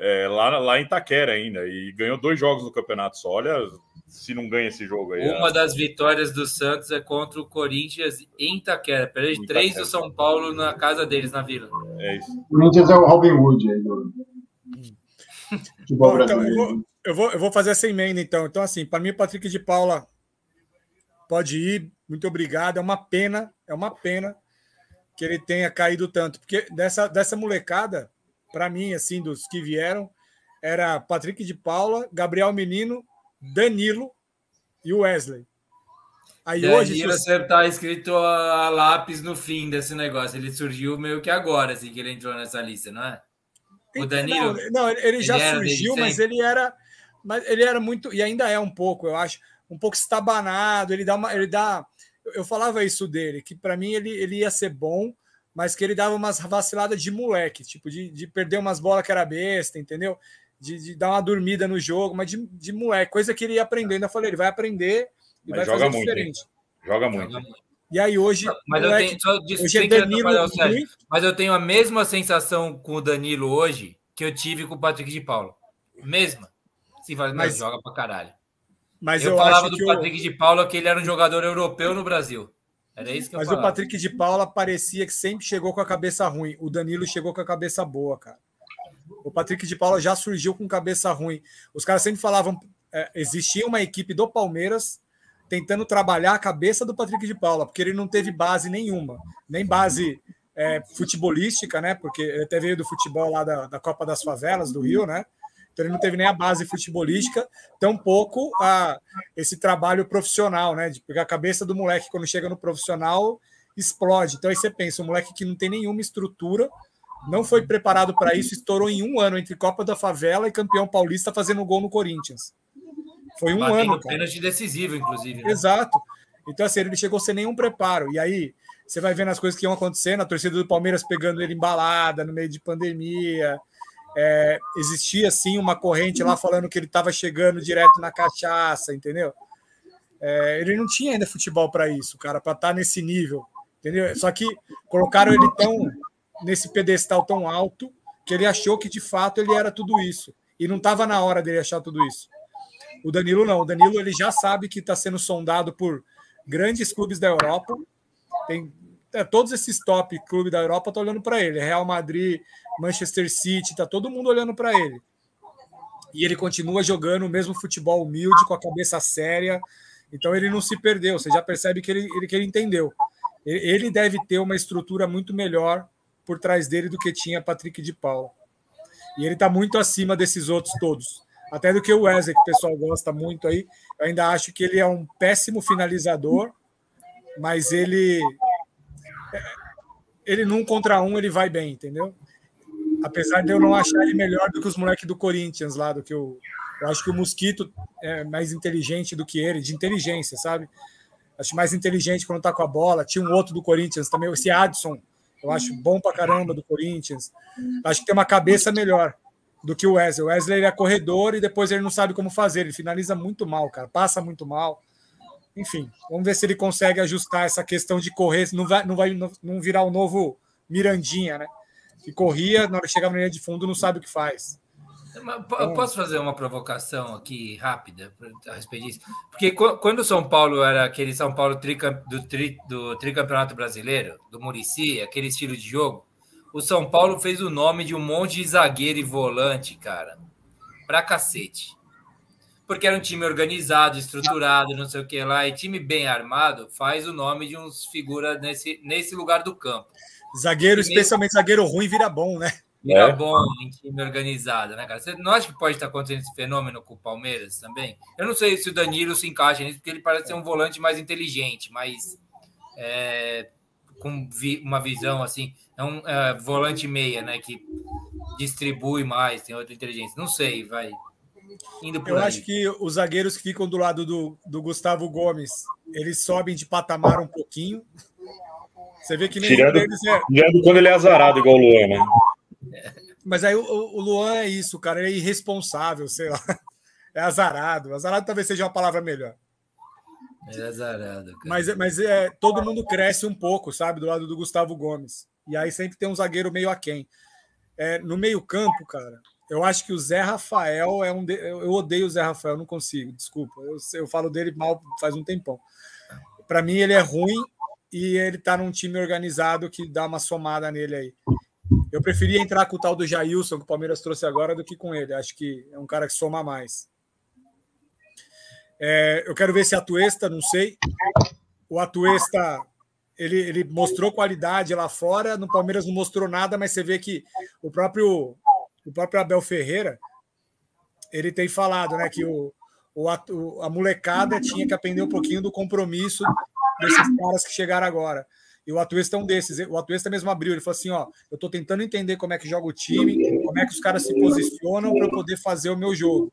I: É, lá, lá em Itaquera ainda, e ganhou dois jogos no campeonato só. Olha se não ganha esse jogo aí.
A: Uma das vitórias do Santos é contra o Corinthians em Itaquera. Peraí, três do São Paulo na casa deles, na vila.
I: É isso.
H: O Corinthians é o Robin Hood aí do
G: Bom, então, eu, vou, eu, vou, eu vou fazer essa emenda, então. Então, assim, para mim, o Patrick de Paula pode ir. Muito obrigado. É uma pena, é uma pena que ele tenha caído tanto. Porque dessa, dessa molecada, para mim, assim, dos que vieram, era Patrick de Paula, Gabriel Menino Danilo e Wesley.
A: Aí Danilo hoje. Você tá escrito a lápis no fim desse negócio. Ele surgiu meio que agora, assim, que ele entrou nessa lista, não é?
G: O então, Danilo. Não, não ele, ele, já surgiu, mas ele era. Mas ele era muito. E ainda é um pouco, eu acho, um pouco estabanado. Ele dá uma. Ele dá. Eu falava isso dele, que para mim ele, ele ia ser bom, mas que ele dava umas vaciladas de moleque, tipo, de, de perder umas bolas que era besta, entendeu? de, de, dar uma dormida no jogo, mas de, de moleque, coisa que ele ia aprendendo. Eu falei, ele vai aprender e
I: mas
G: vai fazer
I: muito,
G: diferente.
I: Hein? Joga muito.
G: E aí hoje.
A: Mas moleque, eu tenho, só hoje é Danilo mas eu tenho a mesma sensação com o Danilo hoje que eu tive com o Patrick de Paulo. Mesma. Se vai, mas joga pra caralho.
G: Mas
A: eu, eu falava do Patrick de Paula que ele era um jogador europeu no Brasil. Era isso que eu
G: Mas
A: falava.
G: o Patrick de Paula parecia que sempre chegou com a cabeça ruim. O Danilo chegou com a cabeça boa, cara. O Patrick de Paula já surgiu com cabeça ruim. Os caras sempre falavam, é, existia uma equipe do Palmeiras tentando trabalhar a cabeça do Patrick de Paula, porque ele não teve base nenhuma, nem base é, futebolística, né? Porque ele até veio do futebol lá da, da Copa das Favelas do Rio, né? Então ele não teve nem a base futebolística, tampouco a, esse trabalho profissional, né? De, porque a cabeça do moleque, quando chega no profissional, explode. Então aí você pensa, um moleque que não tem nenhuma estrutura não foi preparado para isso, estourou em um ano entre Copa da Favela e campeão paulista fazendo gol no Corinthians. Foi um
A: Batendo
G: ano. Cara.
A: pênalti decisivo, inclusive. né?
G: Exato. Então, assim, ele chegou sem nenhum preparo. E aí, você vai vendo as coisas que iam acontecendo, a torcida do Palmeiras pegando ele embalada no meio de pandemia. É, existia, sim, uma corrente lá falando que ele estava chegando direto na cachaça, entendeu? É, ele não tinha ainda futebol para isso, cara, para estar nesse nível, entendeu? Só que colocaram ele tão nesse pedestal tão alto que ele achou que de fato ele era tudo isso. E não estava na hora dele achar tudo isso. O Danilo não. O Danilo ele já sabe que está sendo sondado por grandes clubes da Europa. Tem é, todos esses top clubes da Europa estão olhando para ele. Real Madrid, Manchester City, tá todo mundo olhando para ele. E ele continua jogando o mesmo futebol humilde, com a cabeça séria. Então ele não se perdeu. Você já percebe que ele, ele, que ele entendeu. Ele deve ter uma estrutura muito melhor por trás dele do que tinha Patrick de Paula. E ele está muito acima desses outros todos. Até do que o Wesley, que o pessoal gosta muito aí. Eu ainda acho que ele é um péssimo finalizador, mas ele. Ele num contra um, ele vai bem, entendeu? Apesar de eu não achar ele melhor do que os moleques do Corinthians lá, do que o. Eu acho que o Mosquito é mais inteligente do que ele, de inteligência, sabe? Acho mais inteligente quando tá com a bola. Tinha um outro do Corinthians também, esse Adson, eu acho bom pra caramba do Corinthians. Acho que tem uma cabeça melhor do que o Wesley. O Wesley ele é corredor e depois ele não sabe como fazer. Ele finaliza muito mal, cara. Passa muito mal. Enfim, vamos ver se ele consegue ajustar essa questão de correr. Não vai, não vai não virar o novo Mirandinha, né? Que corria, na hora que chegava na linha de fundo, não sabe o que faz.
A: Eu posso fazer uma provocação aqui rápida a respeito disso? Porque quando o São Paulo era aquele São Paulo do, tri, do tricampeonato brasileiro, do Murici, aquele estilo de jogo, o São Paulo fez o nome de um monte de zagueiro e volante, cara. Pra cacete. Porque era um time organizado, estruturado, não sei o que lá, e time bem armado faz o nome de uns figuras nesse, nesse lugar do campo.
G: Zagueiro, especialmente zagueiro ruim, vira bom, né?
A: Vira é. bom em time organizado, né, cara? Você não acha que pode estar acontecendo esse fenômeno com o Palmeiras também? Eu não sei se o Danilo se encaixa nisso, porque ele parece ser um volante mais inteligente, mais é, com vi, uma visão assim. É um é, volante meia, né? Que distribui mais, tem outra inteligência. Não sei, vai.
G: Indo por Eu aí. acho que os zagueiros que ficam do lado do, do Gustavo Gomes, eles sobem de patamar um pouquinho. Você vê que nem
I: tirando, deles é... tirando quando ele é azarado, igual o Luan, né?
G: Mas aí o, o Luan é isso, cara, ele é irresponsável, sei lá. É azarado. Azarado talvez seja uma palavra melhor.
A: É azarado. Cara.
G: Mas, mas é, todo mundo cresce um pouco, sabe, do lado do Gustavo Gomes. E aí sempre tem um zagueiro meio aquém. É, no meio-campo, cara, eu acho que o Zé Rafael é um. De... Eu odeio o Zé Rafael, não consigo, desculpa. Eu, eu falo dele mal faz um tempão. Para mim, ele é ruim e ele tá num time organizado que dá uma somada nele aí. Eu preferia entrar com o tal do Jailson, que o Palmeiras trouxe agora, do que com ele. Acho que é um cara que soma mais. É, eu quero ver se Atuesta, não sei. O Atuesta, ele, ele mostrou qualidade lá fora, no Palmeiras não mostrou nada, mas você vê que o próprio, o próprio Abel Ferreira, ele tem falado né, que o, o, a molecada tinha que aprender um pouquinho do compromisso desses caras que chegaram agora. E o Atuesta é um desses. O Atuesta mesmo abriu. Ele falou assim: ó, eu estou tentando entender como é que joga o time, como é que os caras se posicionam para eu poder fazer o meu jogo.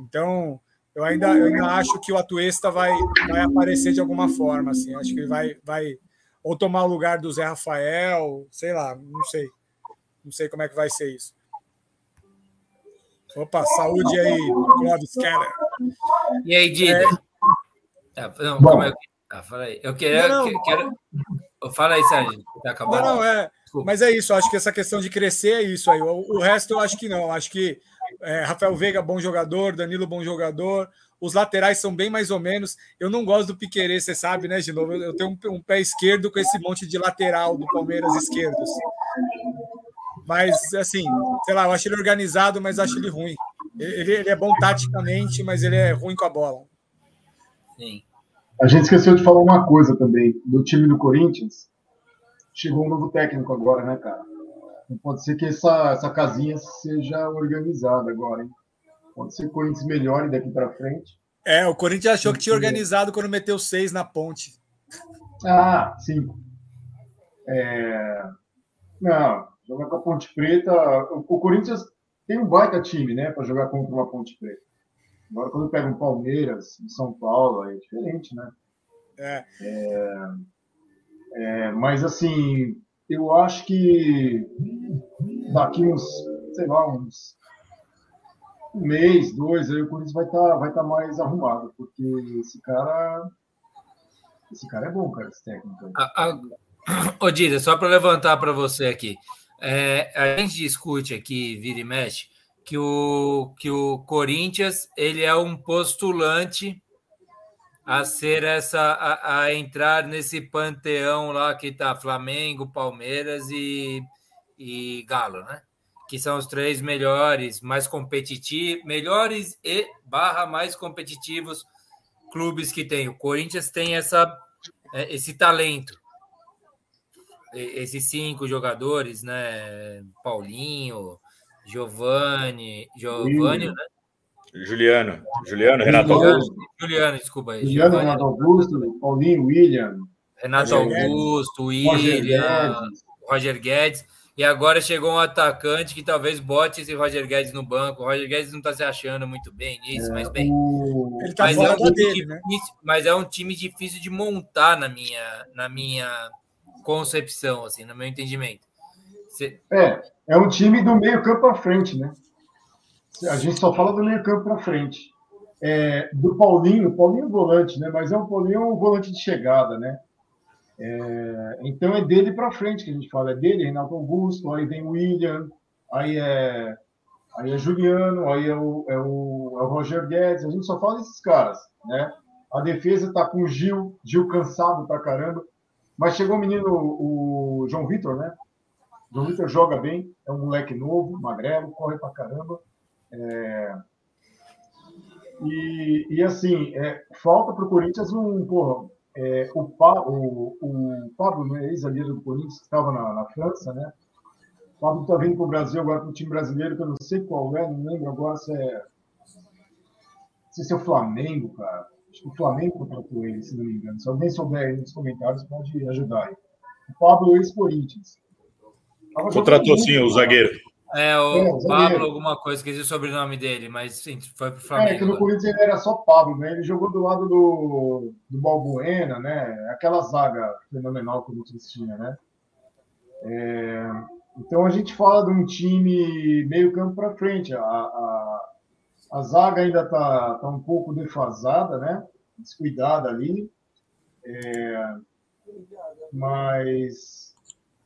G: Então, eu ainda, eu ainda acho que o Atuesta vai, vai aparecer de alguma forma. Assim. Acho que ele vai, vai ou tomar o lugar do Zé Rafael, sei lá, não sei. Não sei como é que vai ser isso. Opa, saúde aí, Clóvis Keller.
A: E aí, Dida? É... Ah, não, Bom, é ah, fala aí. Eu quero. Não, não. quero... Fala aí, Sérgio. Tá acabando.
G: Não, não, é. Mas é isso, acho que essa questão de crescer é isso aí. O, o resto eu acho que não. Acho que é, Rafael Veiga, bom jogador, Danilo, bom jogador. Os laterais são bem mais ou menos. Eu não gosto do Piquerez, você sabe, né, de novo? Eu tenho um, um, pé esquerdo com esse monte de lateral do Palmeiras esquerdos. Mas, assim, sei lá, eu acho ele organizado, mas acho ele ruim. Ele, ele é bom taticamente, mas ele é ruim com a bola.
A: Sim.
H: A gente esqueceu de falar uma coisa também. Do time do Corinthians, chegou um novo técnico agora, né, cara? Pode ser que essa, essa casinha seja organizada agora, hein? Pode ser que o Corinthians melhore daqui para frente.
G: É, o Corinthians achou que tinha organizado quando meteu seis na ponte.
H: Ah, sim. É... Não, Jogar com a Ponte Preta. O, o Corinthians tem um baita time, né, para jogar contra uma Ponte Preta. Agora, quando pega um Palmeiras, em São Paulo, é diferente, né?
G: É.
H: É, é, mas, assim, eu acho que daqui uns, sei lá, uns um mês, dois, aí o Corinthians vai estar vai tá mais arrumado, porque esse cara. Esse cara é bom, cara, esse técnico.
A: A, a... Ô, Dida, só para levantar para você aqui. É, a gente discute aqui, vira e mexe, que o, que o Corinthians ele é um postulante a ser essa a, a entrar nesse panteão lá que tá Flamengo, Palmeiras e, e Galo, né? Que são os três melhores, mais competitivos, melhores e barra mais competitivos clubes que tem. O Corinthians tem essa é, esse talento esses cinco jogadores, né? Paulinho, Giovanni, Giovanni, né?
I: Juliano, Juliano, Renato Augusto.
A: Giuliano, desculpa aí.
H: Juliano, Giovanni, Renato Augusto, Paulinho, William.
A: Renato Roger Augusto, Guedes, William, Roger Guedes. Roger Guedes. E agora chegou um atacante que talvez bote esse Roger Guedes no banco. O Roger Guedes não está se achando muito bem nisso, é, mas bem.
G: O... Ele tá
A: mas, é um
G: dele, né?
A: mas é um time difícil de montar na minha, na minha concepção, assim, no meu entendimento.
H: É, é um time do meio campo para frente, né? A gente só fala do meio campo para frente. É, do Paulinho, Paulinho é volante, né? Mas é um Paulinho um volante de chegada, né? É, então é dele para frente que a gente fala, é dele, Renato Augusto, aí vem o William, aí é, aí é Juliano, aí é o, é, o, é o Roger Guedes, a gente só fala desses caras, né? A defesa tá com o Gil, Gil cansado pra caramba. Mas chegou o menino, o João Vitor, né? O Vitor joga bem, é um moleque novo, magrelo, corre pra caramba. É... E, e, assim, é, falta para o Corinthians um. Porra, é, o, pa, o, o Pablo, né, ex-zagueiro do Corinthians, que estava na, na, França, né? O Pablo está vindo para o Brasil agora para o time brasileiro, que eu não sei qual é, não lembro agora se é. Sei se é o Flamengo, cara. Acho que o Flamengo contratou ele, se não me engano. Se alguém souber aí nos comentários, pode ajudar aí. O Pablo ex-Corinthians.
I: Contratou sim, o zagueiro.
A: É, o é, Pablo, alguma coisa, esqueci o sobrenome dele, mas sim, foi pro Flamengo.
H: É, que no Corinthians ele era só Pablo, né? Ele jogou do lado do, do Balbuena, né? Aquela zaga fenomenal que o Corinthians tinha, né? É, então a gente fala de um time meio campo para frente. A, a, a zaga ainda está tá um pouco defasada, né? Descuidada ali. É, mas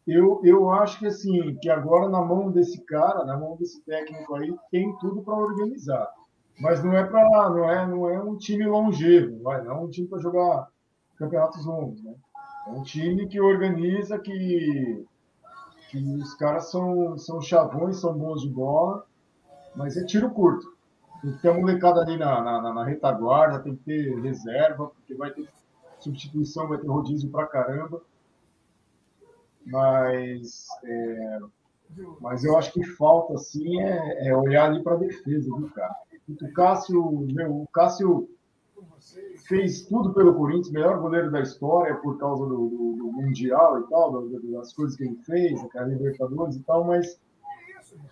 H: eu, eu acho que assim, que agora na mão desse cara, na mão desse técnico aí, tem tudo para organizar. Mas não é para não é, não é um time longevo, vai, não é um time para jogar campeonatos longos, né? É um time que organiza, que, que os caras são, são chavões, são bons de bola, mas é tiro curto. Tem que ter a molecada ali na, na, na, retaguarda, tem que ter reserva, porque vai ter substituição, vai ter rodízio pra caramba. Mas, é, mas eu acho que falta, assim, é, é olhar ali para a defesa, viu, cara? O Cássio, meu, o Cássio fez tudo pelo Corinthians, melhor goleiro da história por causa do, do, do Mundial e tal, das coisas que ele fez, a Libertadores e tal, mas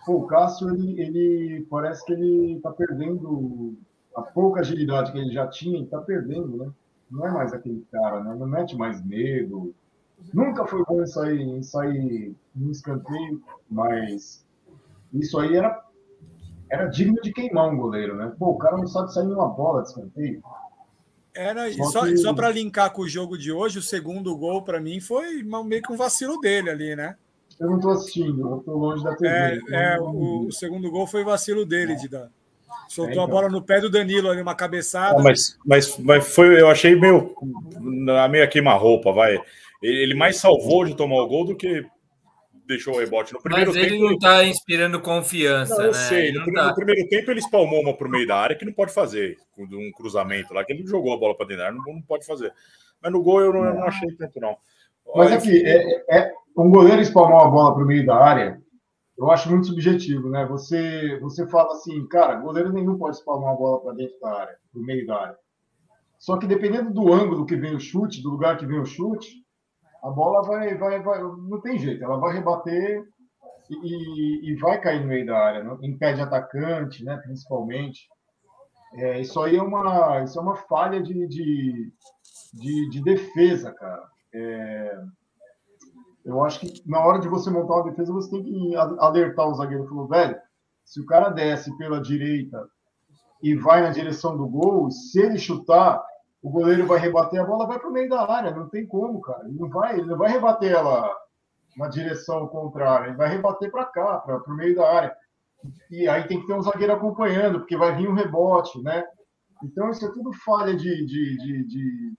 H: Pô, o Cássio, ele, ele parece que ele está perdendo a pouca agilidade que ele já tinha, está perdendo, né? Não é mais aquele cara, né? Não mete mais medo. Nunca foi bom em sair, em sair no escanteio, mas isso aí era, era digno de queimar um goleiro, né? Pô, o cara não sabe sair numa bola de escanteio.
G: Era, só, só, que... só para linkar com o jogo de hoje, o segundo gol para mim foi meio que um vacilo dele ali, né?
H: Eu não estou assistindo, eu estou longe da TV.
G: É, é o, o, segundo gol foi vacilo dele, de dar. Soltou é, então. a bola no pé do Danilo ali, uma cabeçada.
I: Ah, mas, mas, mas foi, eu achei meio, meio queima-roupa, vai. Ele mais salvou de tomar o gol do que deixou o rebote. No primeiro
A: mas ele
I: tempo,
A: não está inspirando confiança, não, eu né?
I: Sei. No, tá... no, primeiro tempo ele espalmou uma para o meio da área que não pode fazer, um cruzamento lá, que ele jogou a bola para dentro da área, não, não pode fazer. Mas no gol eu não, eu não achei tanto, não.
H: Mas aqui, é, é, um goleiro espalmar uma bola para o meio da área, eu acho muito subjetivo, né? Você, você fala assim, cara, goleiro nenhum pode espalmar uma bola para dentro da área, para o meio da área. Só que dependendo do ângulo que vem o chute, do lugar que vem o chute, a bola vai, vai, vai, não tem jeito, ela vai rebater e, e vai cair no meio da área, não? impede atacante, né, principalmente. É, isso aí é uma, isso é uma falha de, de, de, de defesa, cara. É, eu acho que na hora de você montar uma defesa, você tem que alertar o zagueiro. Falou, velho, se o cara desce pela direita e vai na direção do gol, se ele chutar, o goleiro vai rebater a bola, vai para o meio da área. Não tem como, cara. Ele não vai, ele não vai rebater ela na direção contrária, ele vai rebater para cá, para o meio da área. E aí tem que ter um zagueiro acompanhando, porque vai vir um rebote, né? Então isso é tudo falha de, de, de, de,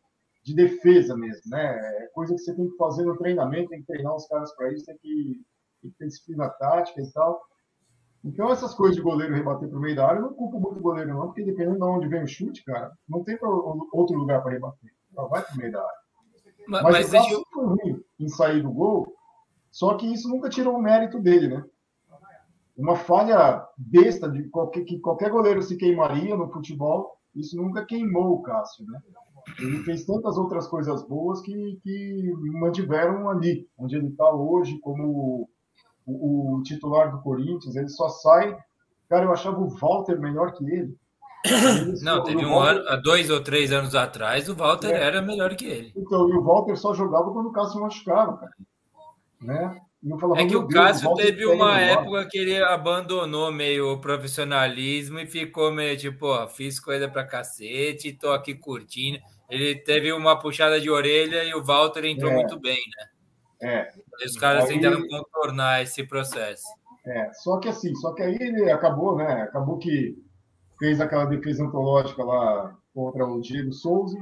H: de defesa mesmo, né? É coisa que você tem que fazer no treinamento, tem que treinar os caras para isso, tem que, tem que ter disciplina tática e tal. Então, essas coisas de goleiro rebater para o meio da área, eu não culpo muito o goleiro, não, porque dependendo de onde vem o chute, cara, não tem outro lugar para rebater. Ela vai para o meio da área. Mas, mas, mas deixa eu... ruim em sair do gol, só que isso nunca tirou o mérito dele, né? Uma falha besta de qualquer, que qualquer goleiro se queimaria no futebol, isso nunca queimou o Cássio, né? Ele fez tantas outras coisas boas que, que mantiveram ali, onde ele está hoje, como o, o, titular do Corinthians. Ele só sai. Cara, eu achava o Walter melhor que ele.
A: ele Não, teve um Walter... ano, há dois ou três anos atrás, o Walter é. era melhor que ele.
H: Então, e o Walter só jogava quando o Cássio machucava, cara. Né?
A: Falava, é que o Cássio teve uma época que ele abandonou meio o profissionalismo e ficou meio tipo, ó, fiz coisa pra cacete, tô aqui curtindo. Ele teve uma puxada de orelha e o Walter entrou é. muito bem,
H: né? É.
A: Os caras aí, tentaram contornar esse processo.
H: É, só que assim, só que aí ele acabou, né? Acabou que fez aquela defesa antológica lá contra o Diego Souza,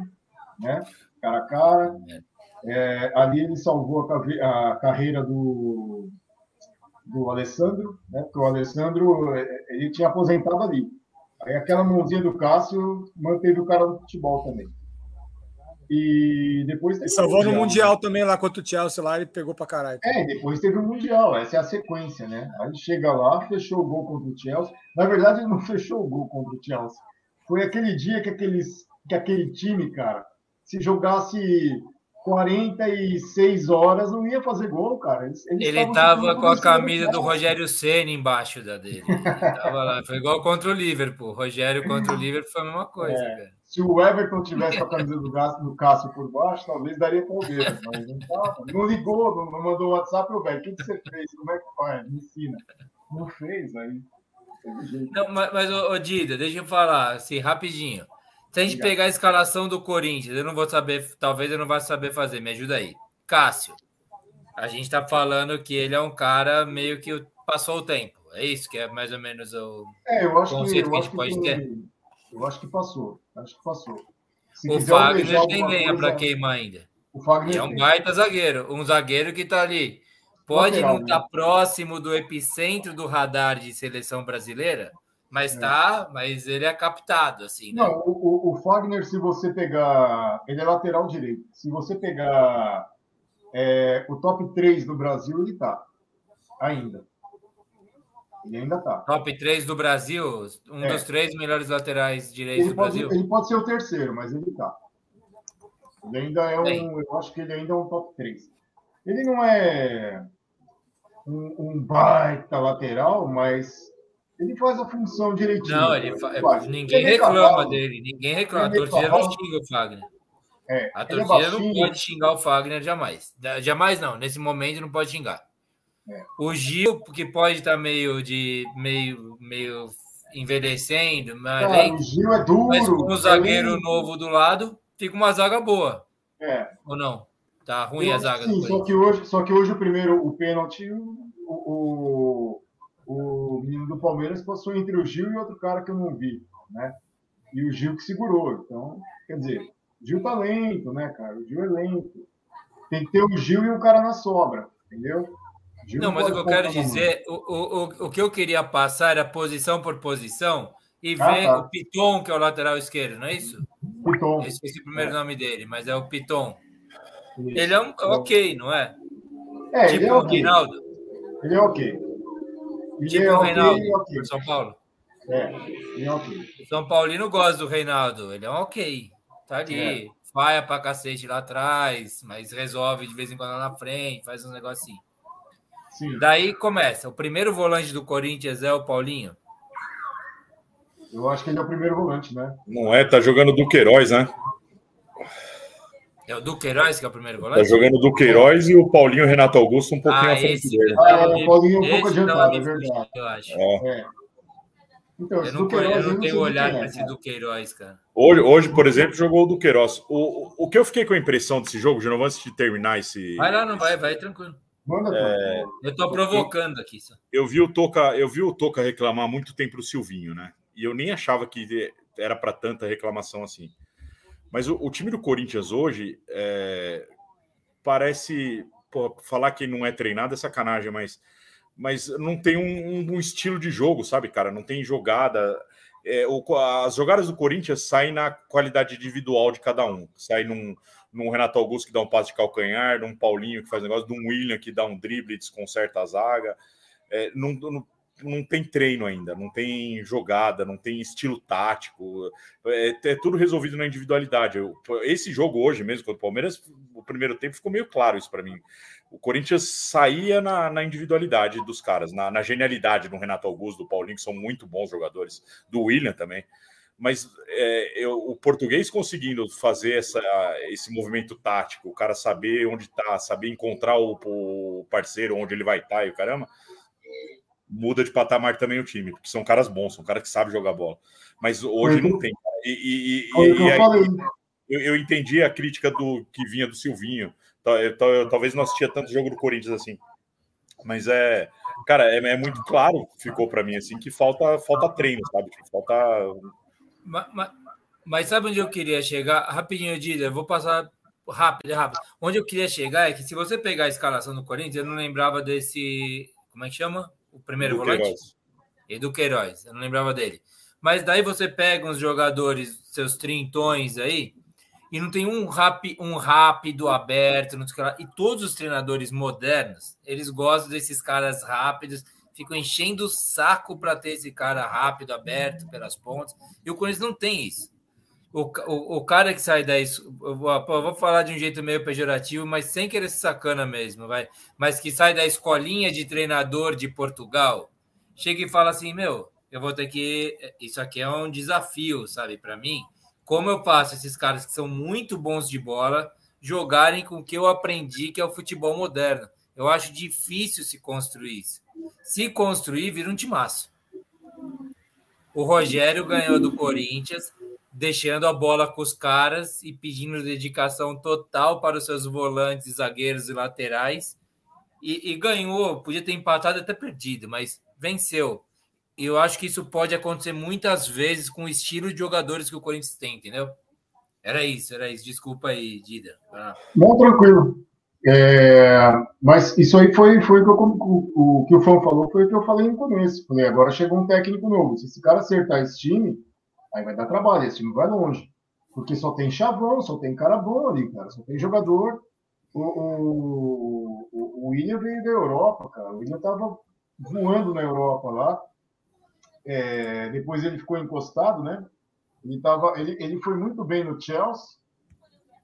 H: né? Cara a cara. É. É, ali ele salvou a, a, carreira do, do Alessandro, né? Porque o Alessandro é, ele tinha aposentado ali. Aí aquela mãozinha do Cássio manteve o cara no futebol também. E depois
G: ele salvou no Mundial também lá contra o Chelsea lá, ele pegou pra caralho.
H: É, depois teve o Mundial, essa é a sequência, né? Aí chega lá, fechou o gol contra o Chelsea. Na verdade, ele não fechou o gol contra o Chelsea. Foi aquele dia que, aqueles, que aquele time, cara, se jogasse 46 horas, não ia fazer gol, cara. Eles,
A: eles ele estava com a camisa do Rogério Senna embaixo da dele. lá. Foi igual contra o Liverpool. Rogério contra o Liverpool foi a mesma coisa, é.
H: Se o Everton tivesse a camisa do, do Cássio por baixo, talvez daria Palmeiras, mas não tava. Não ligou, não, não mandou WhatsApp, o velho. O que, que você fez? Como é que faz? Me ensina. Não fez, aí.
A: Não, mas, mas ô, ô Dida, deixa eu falar assim, rapidinho. Se a gente Obrigado. pegar a escalação do Corinthians, eu não vou saber, talvez eu não vá saber fazer, me ajuda aí. Cássio, a gente está falando que ele é um cara meio que passou o tempo. É isso que é mais ou menos o
H: é, eu acho conceito que, que a gente pode que, ter. Eu acho que passou. Acho que passou.
A: Se o Fagner tem lenha para queimar ainda. O Fagner é um baita zagueiro. Um zagueiro que está ali. Pode Lateral, não estar tá né? próximo do epicentro do radar de seleção brasileira, mas é. tá, mas ele é captado, assim.
H: Né? Não, o, o, Fagner, se você pegar. Ele é lateral direito. Se você pegar é, o top 3 do Brasil, ele tá. Ainda. Ele ainda tá.
A: Top 3 do Brasil, um é. dos três melhores laterais direitos
H: ele
A: do pode,
H: Brasil. Ele pode ser o terceiro, mas ele tá. Ele ainda é um. Bem. Eu acho que ele ainda é um top 3. Ele não é um, um baita lateral, mas ele faz a função direitinho.
A: Não, ele fa... ninguém ele reclama dele, ninguém reclama. A torcida não xinga o Fagner. É, a é torcida é não pode xingar o Fagner jamais. Jamais não, nesse momento não pode xingar. É. O Gil, que pode estar meio de meio, meio envelhecendo, mas,
H: Cara, o Gil é duro,
A: mas com o zagueiro é novo do lado, fica uma zaga boa.
H: É.
A: Ou não? Tá ruim Eu, a zaga
H: sim, só que hoje, só que hoje o primeiro o pênalti o, o o menino do Palmeiras passou entre o Gil e outro cara que eu não vi, né? E o Gil que segurou. Então, quer dizer, o Gil tá lento, né, cara? O Gil é lento. Tem que ter o Gil e um cara na sobra, entendeu?
A: Gil não, mas o que eu quero dizer, o, o, o que eu queria passar era posição por posição e ah, ver tá. o Piton, que é o lateral esquerdo, não é isso?
H: Piton. Eu
A: esqueci o primeiro é. nome dele, mas é o Piton. Isso. Ele é um ok, não é?
H: É, tipo ele é okay. o Rinaldo. Ele é ok.
A: Tipo é o Reinaldo, okay. São Paulo.
H: É, ele é ok.
A: O São Paulino gosta do Reinaldo, ele é um ok. Tá ali, é. faia pra cacete lá atrás, mas resolve de vez em quando lá na frente, faz um negocinho.
H: Sim.
A: Daí começa. O primeiro volante do Corinthians é o Paulinho.
H: Eu acho que ele é o primeiro volante, né?
I: Não é, tá jogando Duqueiroz, né?
A: É o Duqueiroz que é o primeiro
I: Tá
A: volante?
I: jogando Duqueiroz e o Paulinho e o Renato Augusto um pouquinho
A: Ah,
I: à frente
A: esse
I: dele.
A: eu
H: Ah,
A: tava
H: o Paulinho é um pouco
A: tava
H: adiantado, é verdade.
A: eu acho.
I: É.
H: É. Então,
A: Eu não, eu tenho olhar para
H: é,
A: esse
H: cara.
A: Duqueiroz, cara.
I: Hoje, hoje, por exemplo, jogou o Duqueiroz. O, o, o que eu fiquei com a impressão desse jogo, de novo, antes de terminar esse.
A: Vai lá, não vai, vai tranquilo.
H: Manda,
I: É,
A: Eu tô provocando aqui. Só.
I: eu vi o Toca, eu vi o Toca reclamar muito tempo pro Silvinho, né? E eu nem achava que era para tanta reclamação assim. Mas o, o time do Corinthians hoje é, parece pô, falar que não é treinado é sacanagem, mas, mas não tem um, um estilo de jogo, sabe, cara? Não tem jogada. É, o- as jogadas do Corinthians saem na qualidade individual de cada um. Sai num, num Renato Augusto que dá um passe de calcanhar, num Paulinho que faz negócio, de um William que dá um drible e desconcerta a zaga. É, não, não, não tem treino ainda, não tem jogada, não tem estilo tático. É, é tudo resolvido na individualidade. Eu- esse jogo hoje mesmo contra o Palmeiras, o primeiro tempo ficou meio claro isso para mim. O Corinthians saía na, na individualidade dos caras, na, na genialidade do Renato Augusto, do Paulinho, que são muito bons jogadores, do William também. Mas é, eu- o português conseguindo fazer essa, esse movimento tático, o cara saber onde está, saber encontrar o, o parceiro, onde ele vai estar e o caramba, muda de patamar também o time, porque são caras bons, são caras que sabem jogar bola. Mas hoje não tem. E, e- e- e
H: eu
I: aí- eu, eu entendi a crítica do que vinha do Silvinho. Tá, eu- tá- eu- talvez não assistia tanto jogo do Corinthians assim. Mas é, cara, é, é muito claro, ficou para mim assim, que falta, falta treino, sabe? Falta.
A: Ma- ma- Mas, sabe onde eu queria chegar? Rapidinho, Dida, eu vou passar rápido, rápido. Onde eu queria chegar é que se você pegar a escalação do Corinthians, eu não lembrava desse. Como é que chama? O primeiro volante?
I: Duqueiroz.
A: Edu Queiroz, eu não lembrava dele. Mas daí você pega uns jogadores, seus trintões aí, e não tem um, rap, um rápido aberto, não sei o que lá. E todos os treinadores modernos, eles gostam desses caras rápidos, ficam enchendo o saco para ter esse cara rápido, aberto pelas pontas. E o Corinthians não tem isso. O, o, o cara que sai da. Eu vou, eu vou falar de um jeito meio pejorativo, mas sem querer ser sacana mesmo, vai. Mas que sai da escolinha de treinador de Portugal, chega e fala assim: Meu, eu vou ter que. Isso aqui é um desafio, sabe, para mim. Como eu faço esses caras que são muito bons de bola jogarem com o que eu aprendi, que é o futebol moderno? Eu acho difícil se construir isso. Se construir, vira um timaço. O Rogério ganhou do Corinthians, deixando a bola com os caras e pedindo dedicação total para os seus volantes, zagueiros e laterais. E, e ganhou, podia ter empatado até perdido, mas venceu. E eu acho que isso pode acontecer muitas vezes com o estilo de jogadores que o Corinthians tem, entendeu? Era isso, era isso. Desculpa aí, Dida.
H: Não, tranquilo. É, mas isso aí foi, foi o, que eu- o, o que o Fão falou, foi o que eu falei no começo. Falei, agora chegou um técnico novo. Se esse cara acertar esse time, aí vai dar trabalho, esse time vai longe. Porque só tem chavão, só tem cara bom ali, cara, só tem jogador. O, o, o- o William veio da Europa, cara. O William tava voando na Europa lá. É, depois ele ficou encostado, né? Ele, tava, ele, ele foi muito bem no Chelsea.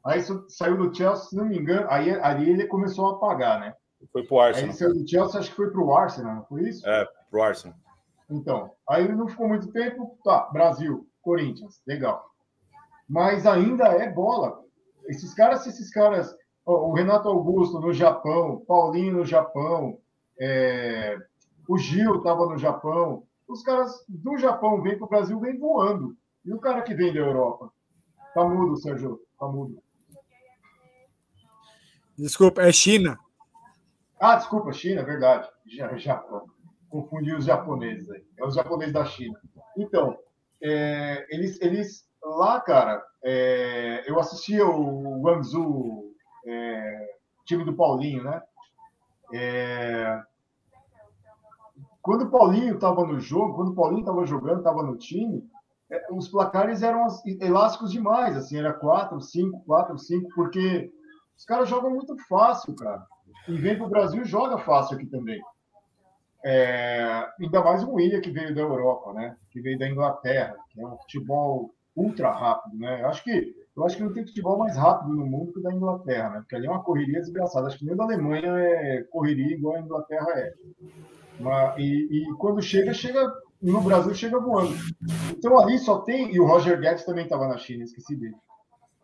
H: Aí sa- saiu do Chelsea, se não me engano, aí ali ele começou a apagar, né?
I: Foi pro
H: Aí
I: Arsenal.
H: ele saiu do Chelsea, acho que foi pro Arsenal, não foi isso?
I: É, pro Arsenal.
H: Então, aí ele não ficou muito tempo, tá, Brasil, Corinthians, legal. Mas ainda é bola. Esses caras, se esses caras, ó, o Renato Augusto no Japão, Paulinho no Japão, é, o Gil estava no Japão, os caras do Japão vêm para o Brasil, vêm voando. E o cara que vem da Europa? Tá mudo, Sérgio, tá mudo.
G: Desculpa, é China.
H: Ah, desculpa, China, verdade. Ja- Japão. Confundi os japoneses aí. É os japoneses da China. Então, é, eles, eles lá, cara, é, eu assistia o Guangzhou, é, time do Paulinho, né? É, quando o Paulinho estava no jogo, quando o Paulinho estava jogando, estava no time, é, os placares eram elásticos demais, assim, era 4, 5, 4, 5, porque os caras jogam muito fácil, cara. E vem para o Brasil e joga fácil aqui também. É, ainda mais o William, que veio da Europa, né? Que veio da Inglaterra, que é um futebol ultra rápido, né? Eu acho que Eu acho que não tem futebol mais rápido no mundo que o da Inglaterra, né? Porque ali é uma correria desgraçada. Acho que nem da Alemanha é correria igual a Inglaterra é. Mas, e, e quando chega, chega no Brasil chega voando. Então ali só tem. E o Roger Guedes também estava na China, esqueci dele.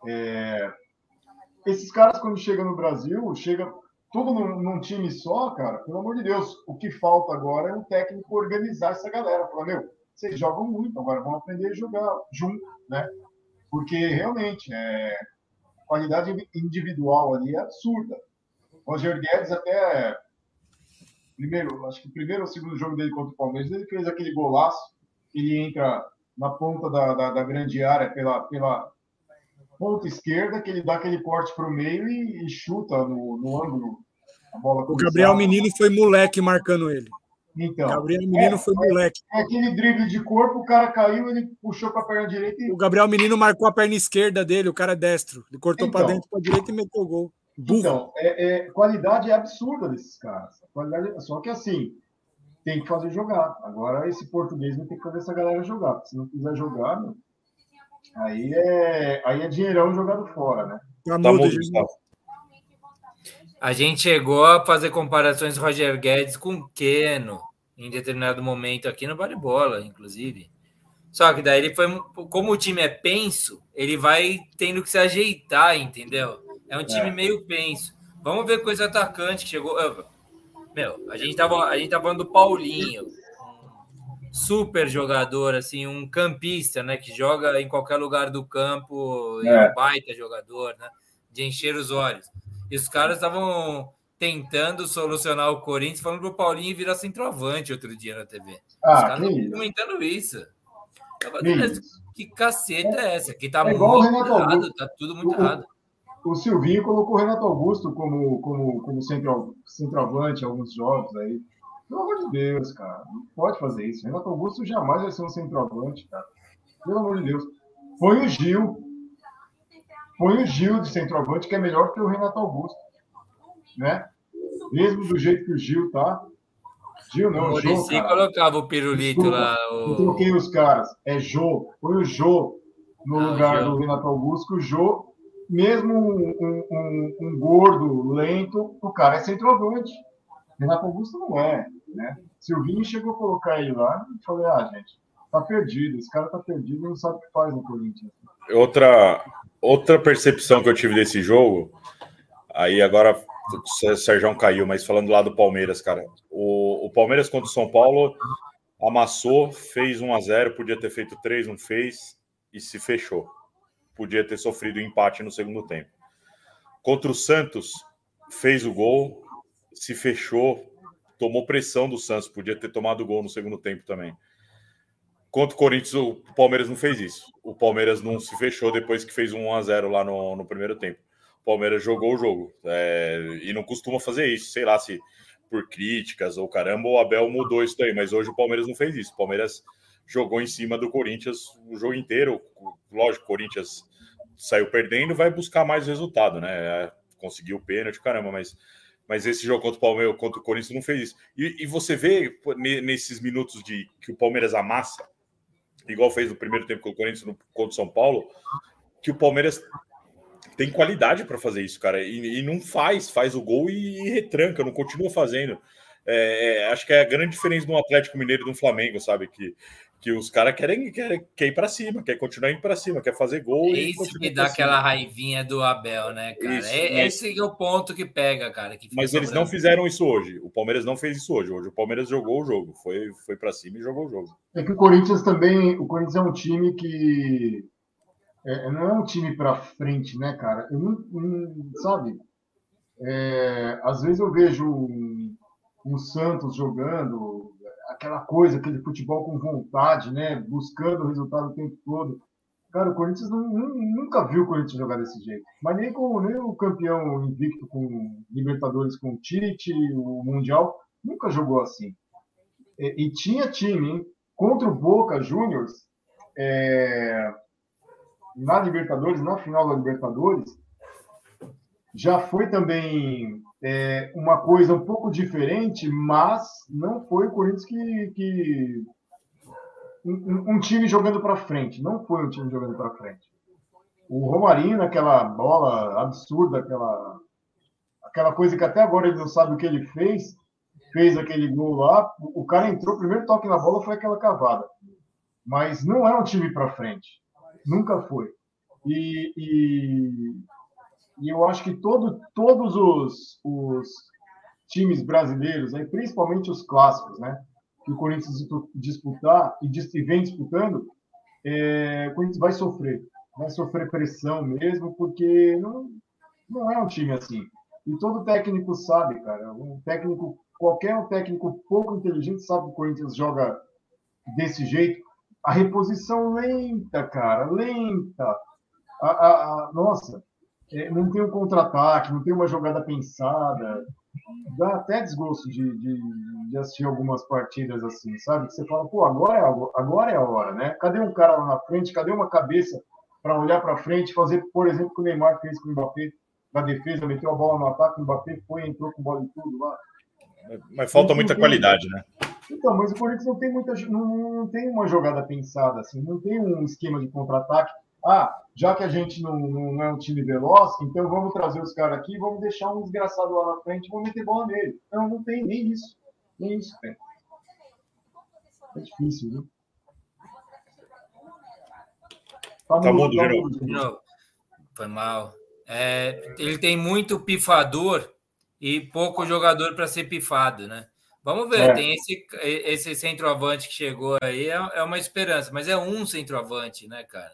H: É, esses caras, quando chegam no Brasil, chega tudo num, num, time só, cara, pelo amor de Deus. O que falta agora é um técnico organizar essa galera. Falar, meu, vocês jogam muito, agora vão aprender a jogar junto, né? Porque realmente é, a qualidade individual ali é absurda. O Roger Guedes até primeiro, acho que o primeiro ou segundo jogo dele contra o Palmeiras, ele fez aquele golaço, ele entra na ponta da, da, da grande área pela, pela ponta esquerda, que ele dá aquele corte para o meio e, e, chuta no, no ângulo. A bola
G: o Gabriel Menino foi moleque marcando ele.
H: Então,
G: Gabriel Menino é, foi moleque.
H: É, aquele drible de corpo, o cara caiu, ele puxou para a perna direita. E...
G: O Gabriel Menino marcou a perna esquerda dele, o cara é destro. Ele cortou então, para dentro, para direita e meteu o gol.
H: Burro. Então, é, é, qualidade é absurda desses caras. Qualidade, só que assim, tem que fazer jogar. Agora, esse português vai ter que fazer essa galera jogar. Se não quiser jogar, meu, aí, é, aí é dinheirão jogado fora, né?
A: Tá mudo, a gente chegou a fazer comparações Roger Guedes com Keno em determinado momento aqui no Vale Bola, inclusive. Só que daí ele foi, como o time é penso, ele vai tendo que se ajeitar, entendeu? É um time é. meio penso. Vamos ver com esse atacante que chegou. Meu, a gente tava, a gente tava falando do Paulinho, super jogador, assim, um campista, né? Que joga em qualquer lugar do campo, é. é um baita jogador, né? De encher os olhos. E os caras estavam tentando solucionar o Corinthians, falando pro Paulinho virar centroavante outro dia na TV.
H: Ah,
A: os caras estão comentando isso. que caceta é essa? Que tá é muito errado, tá tudo muito o, errado
H: o Silvinho colocou o Renato Augusto como, como, como central, centroavante em alguns jogos aí. Pelo amor de Deus, cara. Não pode fazer isso. Renato Augusto jamais vai ser um centroavante, cara. Pelo amor de Deus. Põe o Gil. Põe o Gil de centroavante, que é melhor que o Renato Augusto. Né? Mesmo do jeito que o Gil tá. Gil não, o
A: Muricy colocava o pirulito Desculpa, lá. O...
H: Eu troquei os caras. É Jô. Põe o Jô no ah, lugar do Renato Augusto, o Jô mesmo um, um, um, gordo, lento, o cara é centroavante. Renato Augusto não é, né? Silvinho chegou a colocar ele lá e falei, ah, gente, tá perdido, esse cara tá perdido e não sabe o que faz no Corinthians.
I: Outra, outra percepção que eu tive desse jogo, aí agora o Sérgio caiu, mas falando lá do Palmeiras, cara, o, o Palmeiras contra o São Paulo amassou, fez 1 a 0 podia ter feito 3, não fez e se fechou podia ter sofrido empate no segundo tempo. Contra o Santos, fez o gol, se fechou, tomou pressão do Santos, podia ter tomado gol no segundo tempo também. Contra o Corinthians, o Palmeiras não fez isso. O Palmeiras não se fechou depois que fez um 1 a 0 lá no, no primeiro tempo. O Palmeiras jogou o jogo é, e não costuma fazer isso. Sei lá se por críticas ou caramba, o Abel mudou isso daí, mas hoje o Palmeiras não fez isso. O Palmeiras jogou em cima do Corinthians o jogo inteiro. Lógico, o Corinthians saiu perdendo, vai buscar mais resultado, né? É, conseguiu o pênalti, caramba, mas, mas esse jogo contra o Palmeiras, contra o Corinthians, não fez isso. E, e você vê nesses minutos de que o Palmeiras amassa, igual fez no primeiro tempo com o Corinthians no, contra o São Paulo, que o Palmeiras tem qualidade para fazer isso, cara, e, e, não faz, faz o gol e, e retranca, não continua fazendo. É, é, acho que é a grande diferença do Atlético Mineiro e do Flamengo, sabe? Que que os caras querem, querem, querem ir para cima, quer continuar indo para cima, quer fazer gol.
A: É isso que dá aquela raivinha do Abel, né, cara? Isso, é, mas... Esse é o ponto que pega, cara. Que
I: mas eles não fizeram isso hoje. O Palmeiras não fez isso hoje. Hoje o Palmeiras jogou o jogo, foi, foi para cima e jogou o jogo.
H: É que o Corinthians também, o Corinthians é um time que é, não é um time para frente, né, cara? Eu não, não sabe? É, às vezes eu vejo um, um Santos jogando, aquela coisa, aquele futebol com vontade, né? Buscando o resultado o tempo todo. Cara, o Corinthians não, nunca viu o Corinthians jogar desse jeito. Mas nem, com, nem o campeão invicto com Libertadores com o Tite, o Mundial, nunca jogou assim. E, e tinha time, hein? Contra o Boca Juniors, é, na Libertadores, na final da Libertadores, já foi também é, uma coisa um pouco diferente, mas não foi o Corinthians que. que um, um time jogando para frente. Não foi um time jogando para frente. O Romarinho, naquela bola absurda, aquela, aquela coisa que até agora ele não sabe o que ele fez, fez aquele gol lá, o cara entrou, o primeiro toque na bola foi aquela cavada. Mas não é um time para frente. Nunca foi. E, e, e, eu acho que todo, todos os, os times brasileiros, aí, principalmente os clássicos, né? Que o Corinthians disputar e vem disputando, é, o Corinthians vai sofrer. Vai sofrer pressão mesmo, porque não, não é um time assim. E todo técnico sabe, cara. Um técnico, qualquer um técnico pouco inteligente sabe que o Corinthians joga desse jeito. A reposição lenta, cara, lenta. A, a, a nossa, é, não tem um contra-ataque, não tem uma jogada pensada. Dá até desgosto de, de, de, assistir algumas partidas assim, sabe? Que você fala, pô, agora é, agora é a hora, né? Cadê um cara lá na frente? Cadê uma cabeça para olhar para frente, fazer, por exemplo, o que o Neymar fez com o Mbappé? na defesa, meteu a bola no ataque, o Mbappé foi, entrou com bola e tudo lá.
I: Mas falta muita qualidade, né?
H: Então, mas o Corinthians não tem muita, não, não, tem uma jogada pensada, assim, não tem um esquema de contra-ataque. Ah, já que a gente não, não, é um time veloz, então vamos trazer os caras aqui, vamos deixar um desgraçado lá na frente, vamos meter bola nele. Então não tem nem isso, nem isso tem. É difícil, viu?
A: Tá, tá mudo, tá Foi mal. É, ele tem muito pifador e pouco jogador para ser pifado, né? Vamos ver, é. tem esse, esse centroavante que chegou aí, é, é, uma esperança, mas é um centroavante, né, cara?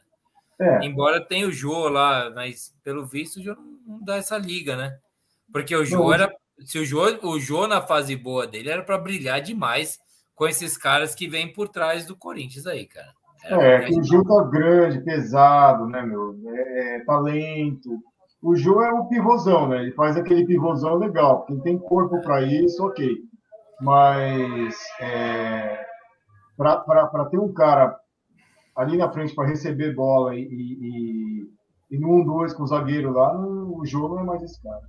A: É. Embora tenha o Jô lá, mas pelo visto o Jô não dá essa liga, né? Porque o Jô era. Se o Jô, o Jô na fase boa dele era para brilhar demais com esses caras que vêm por trás do Corinthians aí, cara.
H: Era é, o Jô tá grande, pesado, né, meu? É, é talento, o Jô é o pivôzão, né? Ele faz aquele pivôzão legal. Quem tem corpo para isso, ok. Mas é, para ter um cara ali na frente para receber bola e, e, e no 1-2 com o zagueiro lá, o Jô não é mais esse cara.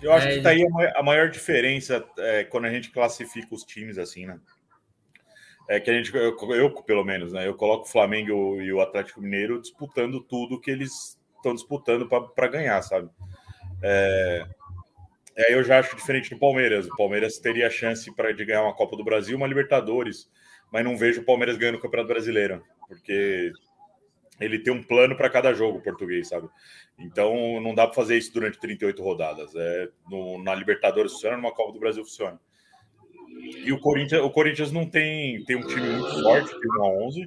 I: Eu acho é, que tá aí a maior diferença é, quando a gente classifica os times assim, né? É que a gente, eu, eu pelo menos, né? Eu coloco o Flamengo e o Atlético Mineiro disputando tudo que eles estão disputando para ganhar, sabe? É, aí eu já acho diferente do Palmeiras. O Palmeiras teria chance para de ganhar uma Copa do Brasil, uma Libertadores, mas não vejo o Palmeiras ganhando o Campeonato Brasileiro, porque ele tem um plano para cada jogo português, sabe? Então não dá para fazer isso durante 38 rodadas. É, no, na Libertadores funciona, numa Copa do Brasil funciona. E o Corinthians, o Corinthians não tem, tem um time muito forte, tem um a 11,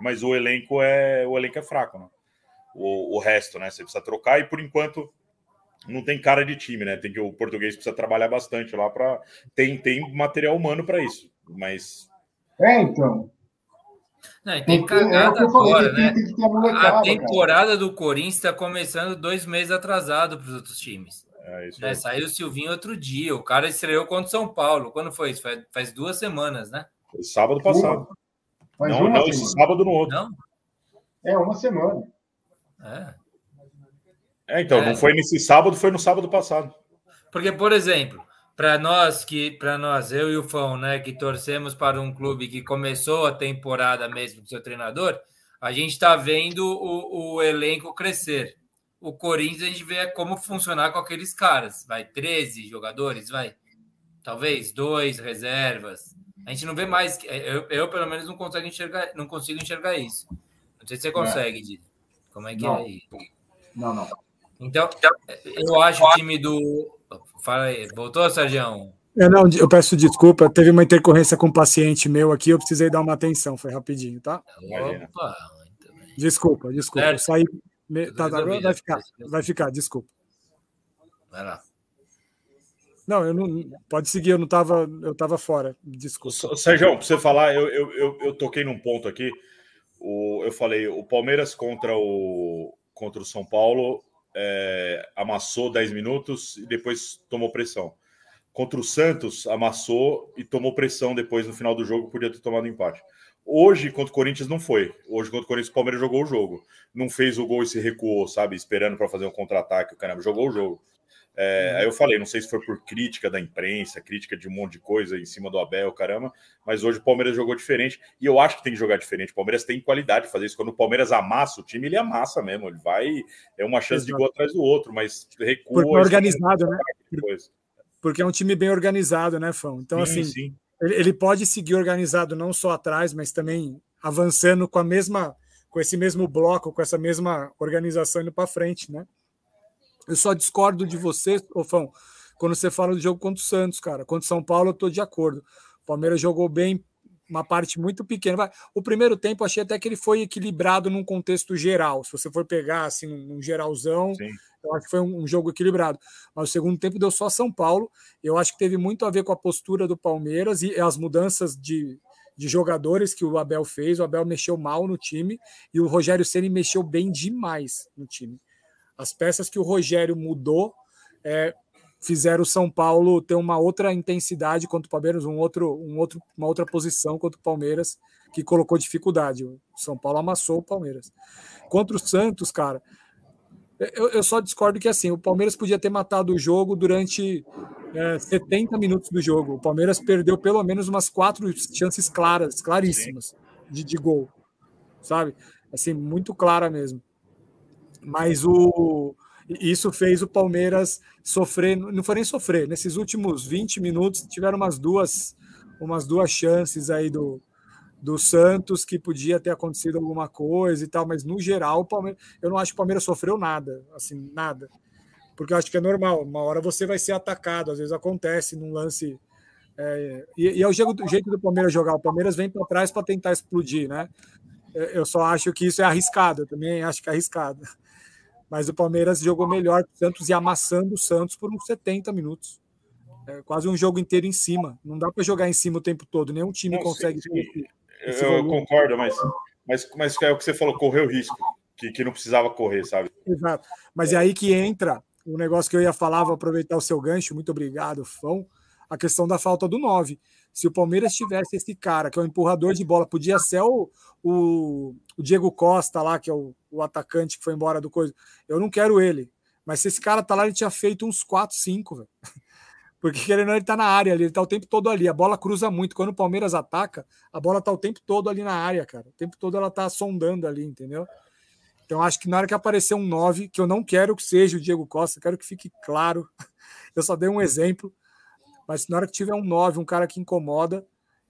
I: mas o elenco é o elenco é fraco, né? o, o resto, né? Você precisa trocar e por enquanto não tem cara de time, né? Tem que o português precisa trabalhar bastante lá para tem tem material humano para isso, mas
H: é então.
A: Não, e tem cagada é agora, né? Tem, tem a temporada cara. do Corinthians está começando dois meses atrasado para os outros times. É, isso né? Saiu o Silvinho outro dia. O cara estreou contra o São Paulo. Quando foi isso? Faz, faz duas semanas, né?
I: Foi sábado passado. não, não, esse sábado no outro. Não?
H: É, uma semana.
I: É. é então, é. não foi nesse sábado, foi no sábado passado.
A: Porque, por exemplo, para nós que para nós, eu e o Fão, né, que torcemos para um clube que começou a temporada mesmo do seu treinador, a gente está vendo o, o, elenco crescer. O Corinthians a gente vê como funcionar com aqueles caras. Vai 13 jogadores, vai. Talvez dois reservas. A gente não vê mais. Eu, eu pelo menos não consigo enxergar, não consigo enxergar isso. Não sei se você é. consegue, é. Didi. Como é que
H: não.
A: é aí?
H: Não, não.
A: Então, eu acho o time do. Fala aí, voltou, Sérgio?
G: Eu não, eu peço desculpa, teve uma intercorrência com um paciente meu aqui, eu precisei dar uma atenção, foi rapidinho, tá? Opa, desculpa, desculpa. Eu saí. Tá, tá, vai ficar, vai ficar, desculpa.
A: Vai lá.
G: Não, eu não. Pode seguir, eu não estava, eu estava fora. Desculpa.
I: Sérgio, para você falar, eu, eu, eu, eu toquei num ponto aqui o, eu falei, o Palmeiras contra o, contra o São Paulo é, amassou 10 minutos e depois tomou pressão. Contra o Santos, amassou e tomou pressão depois no final do jogo, podia ter tomado empate. Hoje, contra o Corinthians, não foi. Hoje, contra o Corinthians, o Palmeiras jogou o jogo. Não fez o gol e se recuou, sabe? Esperando para fazer um contra-ataque, o caramba, jogou o jogo. É, aí eu falei, não sei se foi por crítica da imprensa, crítica de um monte de coisa em cima do Abel, caramba, mas hoje o Palmeiras jogou diferente e eu acho que tem que jogar diferente. O Palmeiras tem qualidade de fazer isso. Quando o Palmeiras amassa o time, ele amassa mesmo, ele vai, é uma chance Exato. de gol atrás do outro, mas recua.
G: Porque é organizado, né? Porque é um time bem organizado, né, Fão? Então, sim, assim, sim. ele pode seguir organizado não só atrás, mas também avançando com a mesma, com esse mesmo bloco, com essa mesma organização indo para frente, né? Eu só discordo de você, Ofão, quando você fala do jogo contra o Santos, cara. Contra o São Paulo, eu tô de acordo. O Palmeiras jogou bem, uma parte muito pequena. O primeiro tempo, achei até que ele foi equilibrado num contexto geral. Se você for pegar, assim, num geralzão, Sim. eu acho que foi um jogo equilibrado. Mas o segundo tempo deu só São Paulo. Eu acho que teve muito a ver com a postura do Palmeiras e as mudanças de, de jogadores que o Abel fez. O Abel mexeu mal no time e o Rogério Ceni mexeu bem demais no time. As peças que o Rogério mudou é, fizeram o São Paulo ter uma outra intensidade contra o Palmeiras, um outro, um outro, uma outra posição contra o Palmeiras, que colocou dificuldade. O São Paulo amassou o Palmeiras. Contra o Santos, cara, eu, eu só discordo que assim, o Palmeiras podia ter matado o jogo durante é, 70 minutos do jogo. O Palmeiras perdeu pelo menos umas quatro chances claras, claríssimas, de, de gol, sabe? Assim, muito clara mesmo. Mas o isso fez o Palmeiras sofrer, não foi nem sofrer, nesses últimos 20 minutos tiveram umas duas umas duas chances aí do, do Santos que podia ter acontecido alguma coisa e tal, mas no geral o Palmeiras, eu não acho que o Palmeiras sofreu nada, assim, nada. Porque eu acho que é normal, uma hora você vai ser atacado, às vezes acontece num lance é, e, e, é o jeito, o jeito do Palmeiras jogar. O Palmeiras vem para trás para tentar explodir, né? Eu só acho que isso é arriscado. Eu também acho que é arriscado mas o Palmeiras jogou melhor que o Santos e amassando o Santos por uns 70 minutos. É quase um jogo inteiro em cima. Não dá para jogar em cima o tempo todo, nenhum time não, consegue. Sim, sim.
I: Esse, eu, concordo, mas, mas, mas é o que você falou, correu risco, que, que não precisava correr, sabe?
G: Exato. Mas é aí que entra o negócio que eu ia falar, vou aproveitar o seu gancho, muito obrigado, Fão, a questão da falta do 9. Se o Palmeiras tivesse esse cara, que é o empurrador de bola, podia ser o, o, o Diego Costa lá, que é o, o, atacante que foi embora do coisa. Eu não quero ele. Mas se esse cara tá lá, ele tinha feito uns 4, 5, velho. Porque querendo ele tá na área ali, ele tá o tempo todo ali. A bola cruza muito. Quando o Palmeiras ataca, a bola tá o tempo todo ali na área, cara. O tempo todo ela tá sondando ali, entendeu? Então acho que na hora que aparecer um 9, que eu não quero que seja o Diego Costa, quero que fique claro. Eu só dei um exemplo. Mas na hora que tiver um 9, um cara que incomoda,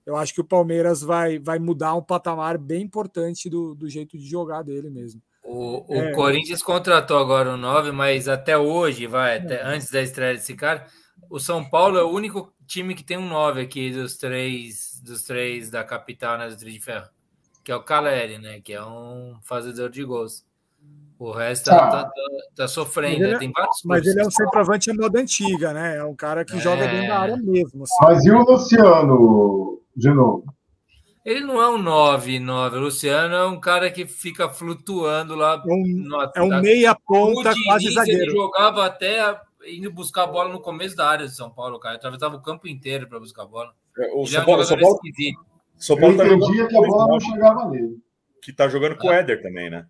G: eu acho que o Palmeiras vai, vai mudar um patamar bem importante do, do jeito de jogar dele mesmo.
A: O, o é. Corinthians contratou agora o um 9, mas até hoje, vai, até é. antes da estreia desse cara, o São Paulo é o único time que tem um 9 aqui dos três, dos três da capital, né, do Trio de Ferro, que é o Caleri, né, que é um fazedor de gols. O resto tá, tá, tá, tá sofrendo. Mas,
G: ele, é
A: tem vários
G: mas ele é um centroavante à moda antiga, né? É um cara que é... joga dentro da área mesmo. Assim.
H: Mas e o Luciano, de novo?
A: Ele não é um 9, 9. O Luciano é um cara que fica flutuando lá.
G: É um, no, é um meia ponta, quase zagueiro. Ele
A: jogava até indo buscar a bola no começo da área de São Paulo, cara. Atravessava o campo inteiro para buscar a bola.
I: É, o São, é um Paulo, São Paulo, São Paulo tá
H: jogando que a bola não chegava nele.
I: Que tá jogando com o Éder também, né?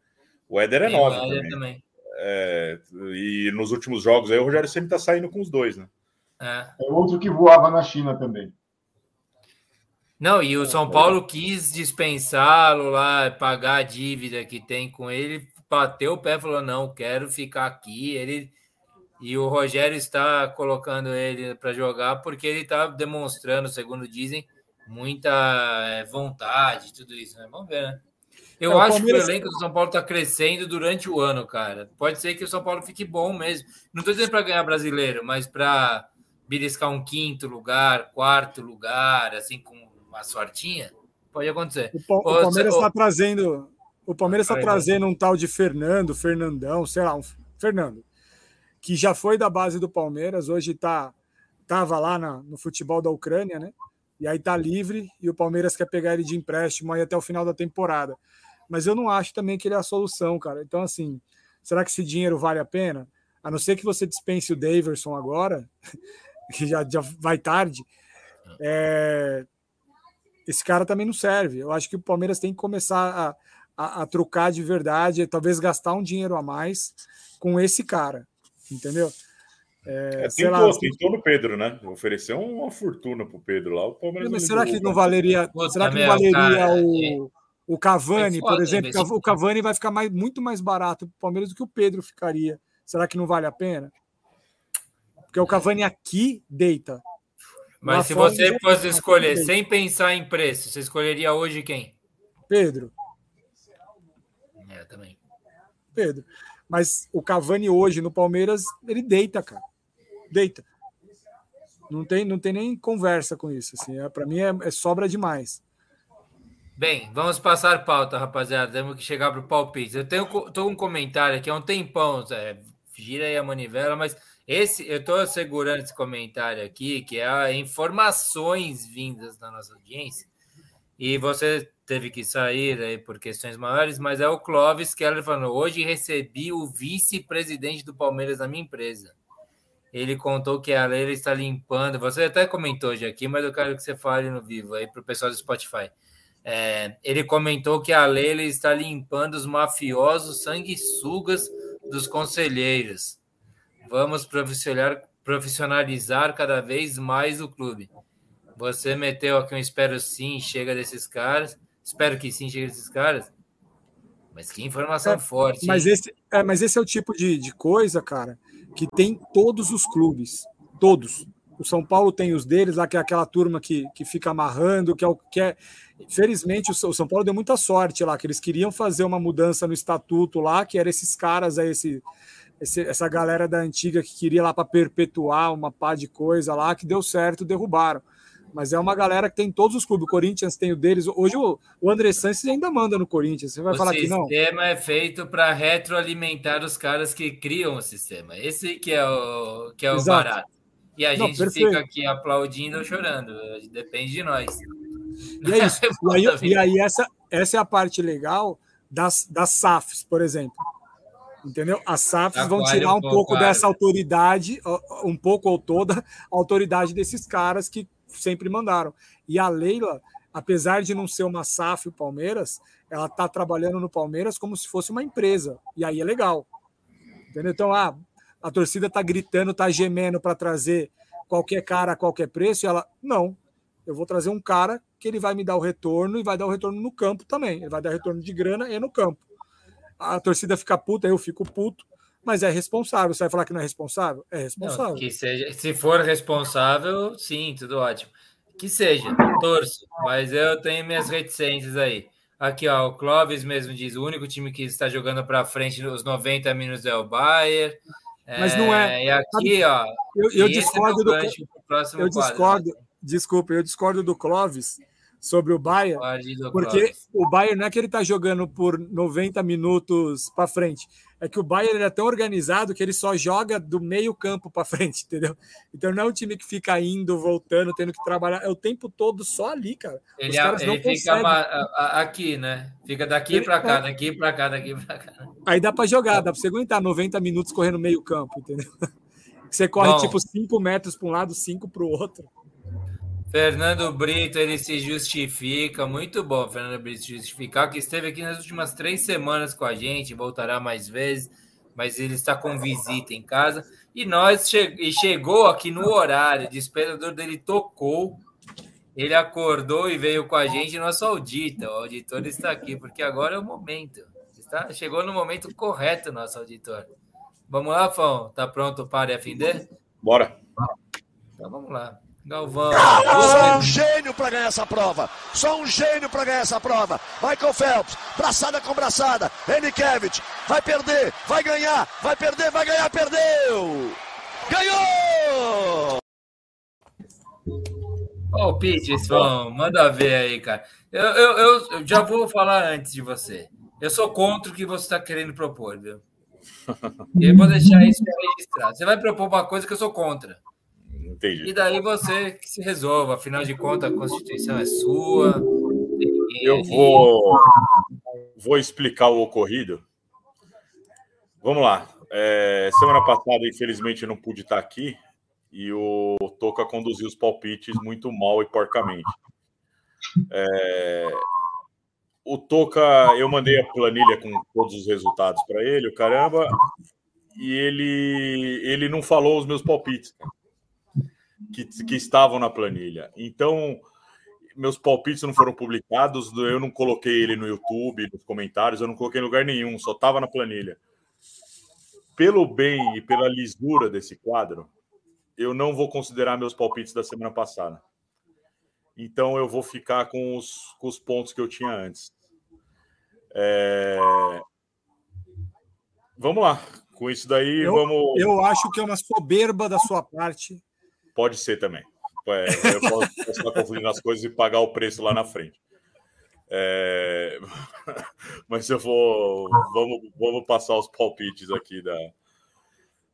I: O Éder é 9 também. também. É, e nos últimos jogos aí o Rogério sempre tá saindo com os dois, né?
H: É. é outro que voava na China também.
A: Não, e o São Paulo quis dispensá-lo lá, pagar a dívida que tem com ele, bateu o pé e falou: não, quero ficar aqui. Ele e o Rogério está colocando ele para jogar porque ele está demonstrando, segundo dizem, muita é, vontade, tudo isso. Né? Vamos ver, né? Eu é, acho Palmeiras... que o elenco do São Paulo está crescendo durante o ano, cara. Pode ser que o São Paulo fique bom mesmo. Não estou dizendo para ganhar brasileiro, mas para beliscar um quinto lugar, quarto lugar, assim, com uma sortinha, pode acontecer.
G: O, o Palmeiras está trazendo. O Palmeiras está trazendo um tal de Fernando, Fernandão, sei lá, um Fernando, que já foi da base do Palmeiras, hoje tá tava lá na, no futebol da Ucrânia, né? E aí tá livre e o Palmeiras quer pegar ele de empréstimo aí até o final da temporada mas eu não acho também que ele é a solução, cara. Então, assim, será que esse dinheiro vale a pena? A não ser que você dispense o Daverson agora, que já, já vai tarde, é... esse cara também não serve. Eu acho que o Palmeiras tem que começar a, a, a trocar de verdade, talvez gastar um dinheiro a mais com esse cara, entendeu?
I: É, tentou, lá, tentou no Pedro, né? Ofereceu uma fortuna pro Pedro lá. O
G: Palmeiras mas será que não valeria, será que não valeria cara, o, o Cavani, foda, por exemplo? O Cavani vai ficar mais, muito mais barato pro Palmeiras do que o Pedro ficaria. Será que não vale a pena? Porque o Cavani aqui deita.
A: Mas Lá se você fosse escolher sem pensar em preço, você escolheria hoje quem?
G: Pedro.
A: É, também.
G: Pedro. Mas o Cavani hoje no Palmeiras, ele deita, cara deita. Não tem, não tem nem conversa com isso. Assim, é, para mim é, é, sobra demais.
A: Bem, vamos passar pauta, rapaziada. Temos que chegar para o palpite. Eu tenho tô um comentário aqui há um tempão, gira aí a manivela, mas esse eu estou segurando esse comentário aqui, que é informações vindas da nossa audiência. E você teve que sair aí por questões maiores, mas é o Clóvis Keller falando: hoje recebi o vice-presidente do Palmeiras na minha empresa ele contou que a Leila está limpando. Você até comentou hoje aqui, mas eu quero que você fale no vivo aí para o pessoal do Spotify. É, ele comentou que a Leila está limpando os mafiosos sanguessugas dos conselheiros. Vamos profissionalizar, cada vez mais o clube. Você meteu aqui um espero sim, chega desses caras. Espero que sim, chega desses caras. Mas que informação é, forte.
G: Mas esse, é, mas esse é o tipo de, de coisa, cara, que tem todos os clubes, todos. O São Paulo tem os deles, lá que é aquela turma que, que fica amarrando, que é o que é. Infelizmente, o São Paulo deu muita sorte lá, que eles queriam fazer uma mudança no estatuto lá, que era esses caras aí, esse, esse essa galera da antiga que queria lá para perpetuar uma pá de coisa lá, que deu certo, derrubaram. Mas é uma galera que tem todos os clubes. O Corinthians tem o deles. Hoje o, o André Santos ainda manda no Corinthians. Você vai o falar que não?
A: O sistema é feito para retroalimentar os caras que criam o sistema. Esse que é o, que é o barato. E a não, gente perfeito. fica aqui aplaudindo ou chorando. Depende de nós.
G: E é isso. e aí, e aí essa, essa é a parte legal das, das SAFs, por exemplo. Entendeu? As SAFs vão tirar um, um pouco dessa autoridade, um pouco ou toda a autoridade desses caras que sempre mandaram. E a Leila, apesar de não ser uma SAF o Palmeiras, ela está trabalhando no Palmeiras como se fosse uma empresa. E aí é legal. Entendeu? Então, ah, a torcida está gritando, está gemendo para trazer qualquer cara a qualquer preço. E ela, não, eu vou trazer um cara que ele vai me dar o retorno e vai dar o retorno no campo também. Ele vai dar retorno de grana e no campo. A torcida fica puta, eu fico puto mas é responsável. Você vai falar que não é responsável? É responsável. Não,
A: que seja, se for responsável, sim, tudo ótimo. Que seja, torço, mas eu tenho minhas reticências aí. Aqui, ó, o Clóvis mesmo diz: o único time que está jogando para frente nos 90 minutos é o Bayern.
G: Mas não é.
A: E aqui, ó.
G: Eu, eu discordo do. Eu discordo. Quadro? Desculpa, eu discordo do Clóvis sobre o Bayern, porque o Bayern não é que ele está jogando por 90 minutos para frente, é que o Bayern é tão organizado que ele só joga do meio campo para frente, entendeu? Então não é um time que fica indo, voltando, tendo que trabalhar, é o tempo todo só ali, cara.
A: Ele, ele fica aqui, né? Fica daqui para cá, é... daqui para cá, daqui para cá.
G: Aí dá para jogar, dá para você aguentar 90 minutos correndo meio campo, entendeu? Você corre Bom, tipo 5 metros para um lado, 5 para o outro.
A: Fernando Brito, ele se justifica. Muito bom, Fernando Brito, se justificar, que esteve aqui nas últimas três semanas com a gente, voltará mais vezes, mas ele está com visita em casa. E nós che e chegou aqui no horário, o despertador dele tocou, ele acordou e veio com a gente, nosso audita. O auditor está aqui, porque agora é o momento. Está, chegou no momento correto, nosso auditor. Vamos lá, Fão? Tá pronto para FD?
I: Bora.
A: Então vamos lá. Galvão.
C: Só um gênio para ganhar essa prova. Só um gênio para ganhar essa prova. Michael Phelps, braçada com braçada. Enikevich, vai perder, vai ganhar, vai perder, vai ganhar, perdeu! Ganhou!
A: Ó, oh, Pitts, vão, manda ver aí, cara. Eu, eu, eu, já vou falar antes de você. Eu sou contra o que você está querendo propor, viu? Eu vou deixar isso registrado. Você vai propor uma coisa que eu sou contra.
I: Entendi.
A: E daí você que se resolva, afinal de contas, a Constituição é sua.
I: Eu vou, vou explicar o ocorrido. Vamos lá. É, semana passada, infelizmente, eu não pude estar aqui e o Toca conduziu os palpites muito mal e porcamente. É, o Toca, eu mandei a planilha com todos os resultados para ele, o caramba. e ele, ele não falou os meus palpites que, que estavam na planilha. Então, meus palpites não foram publicados, eu não coloquei ele no YouTube, nos comentários, eu não coloquei em lugar nenhum, só estava na planilha. Pelo bem e pela lisura desse quadro, eu não vou considerar meus palpites da semana passada. Então eu vou ficar com os, com os pontos que eu tinha antes. É... Vamos lá. Com isso daí,
G: Eu,
I: vamos.
G: eu acho que é uma soberba da sua parte.
I: Pode ser também. É, eu posso, estar confundindo as coisas e pagar o preço lá na frente. É, Mas eu vou. Vamos, vamos passar os palpites aqui da,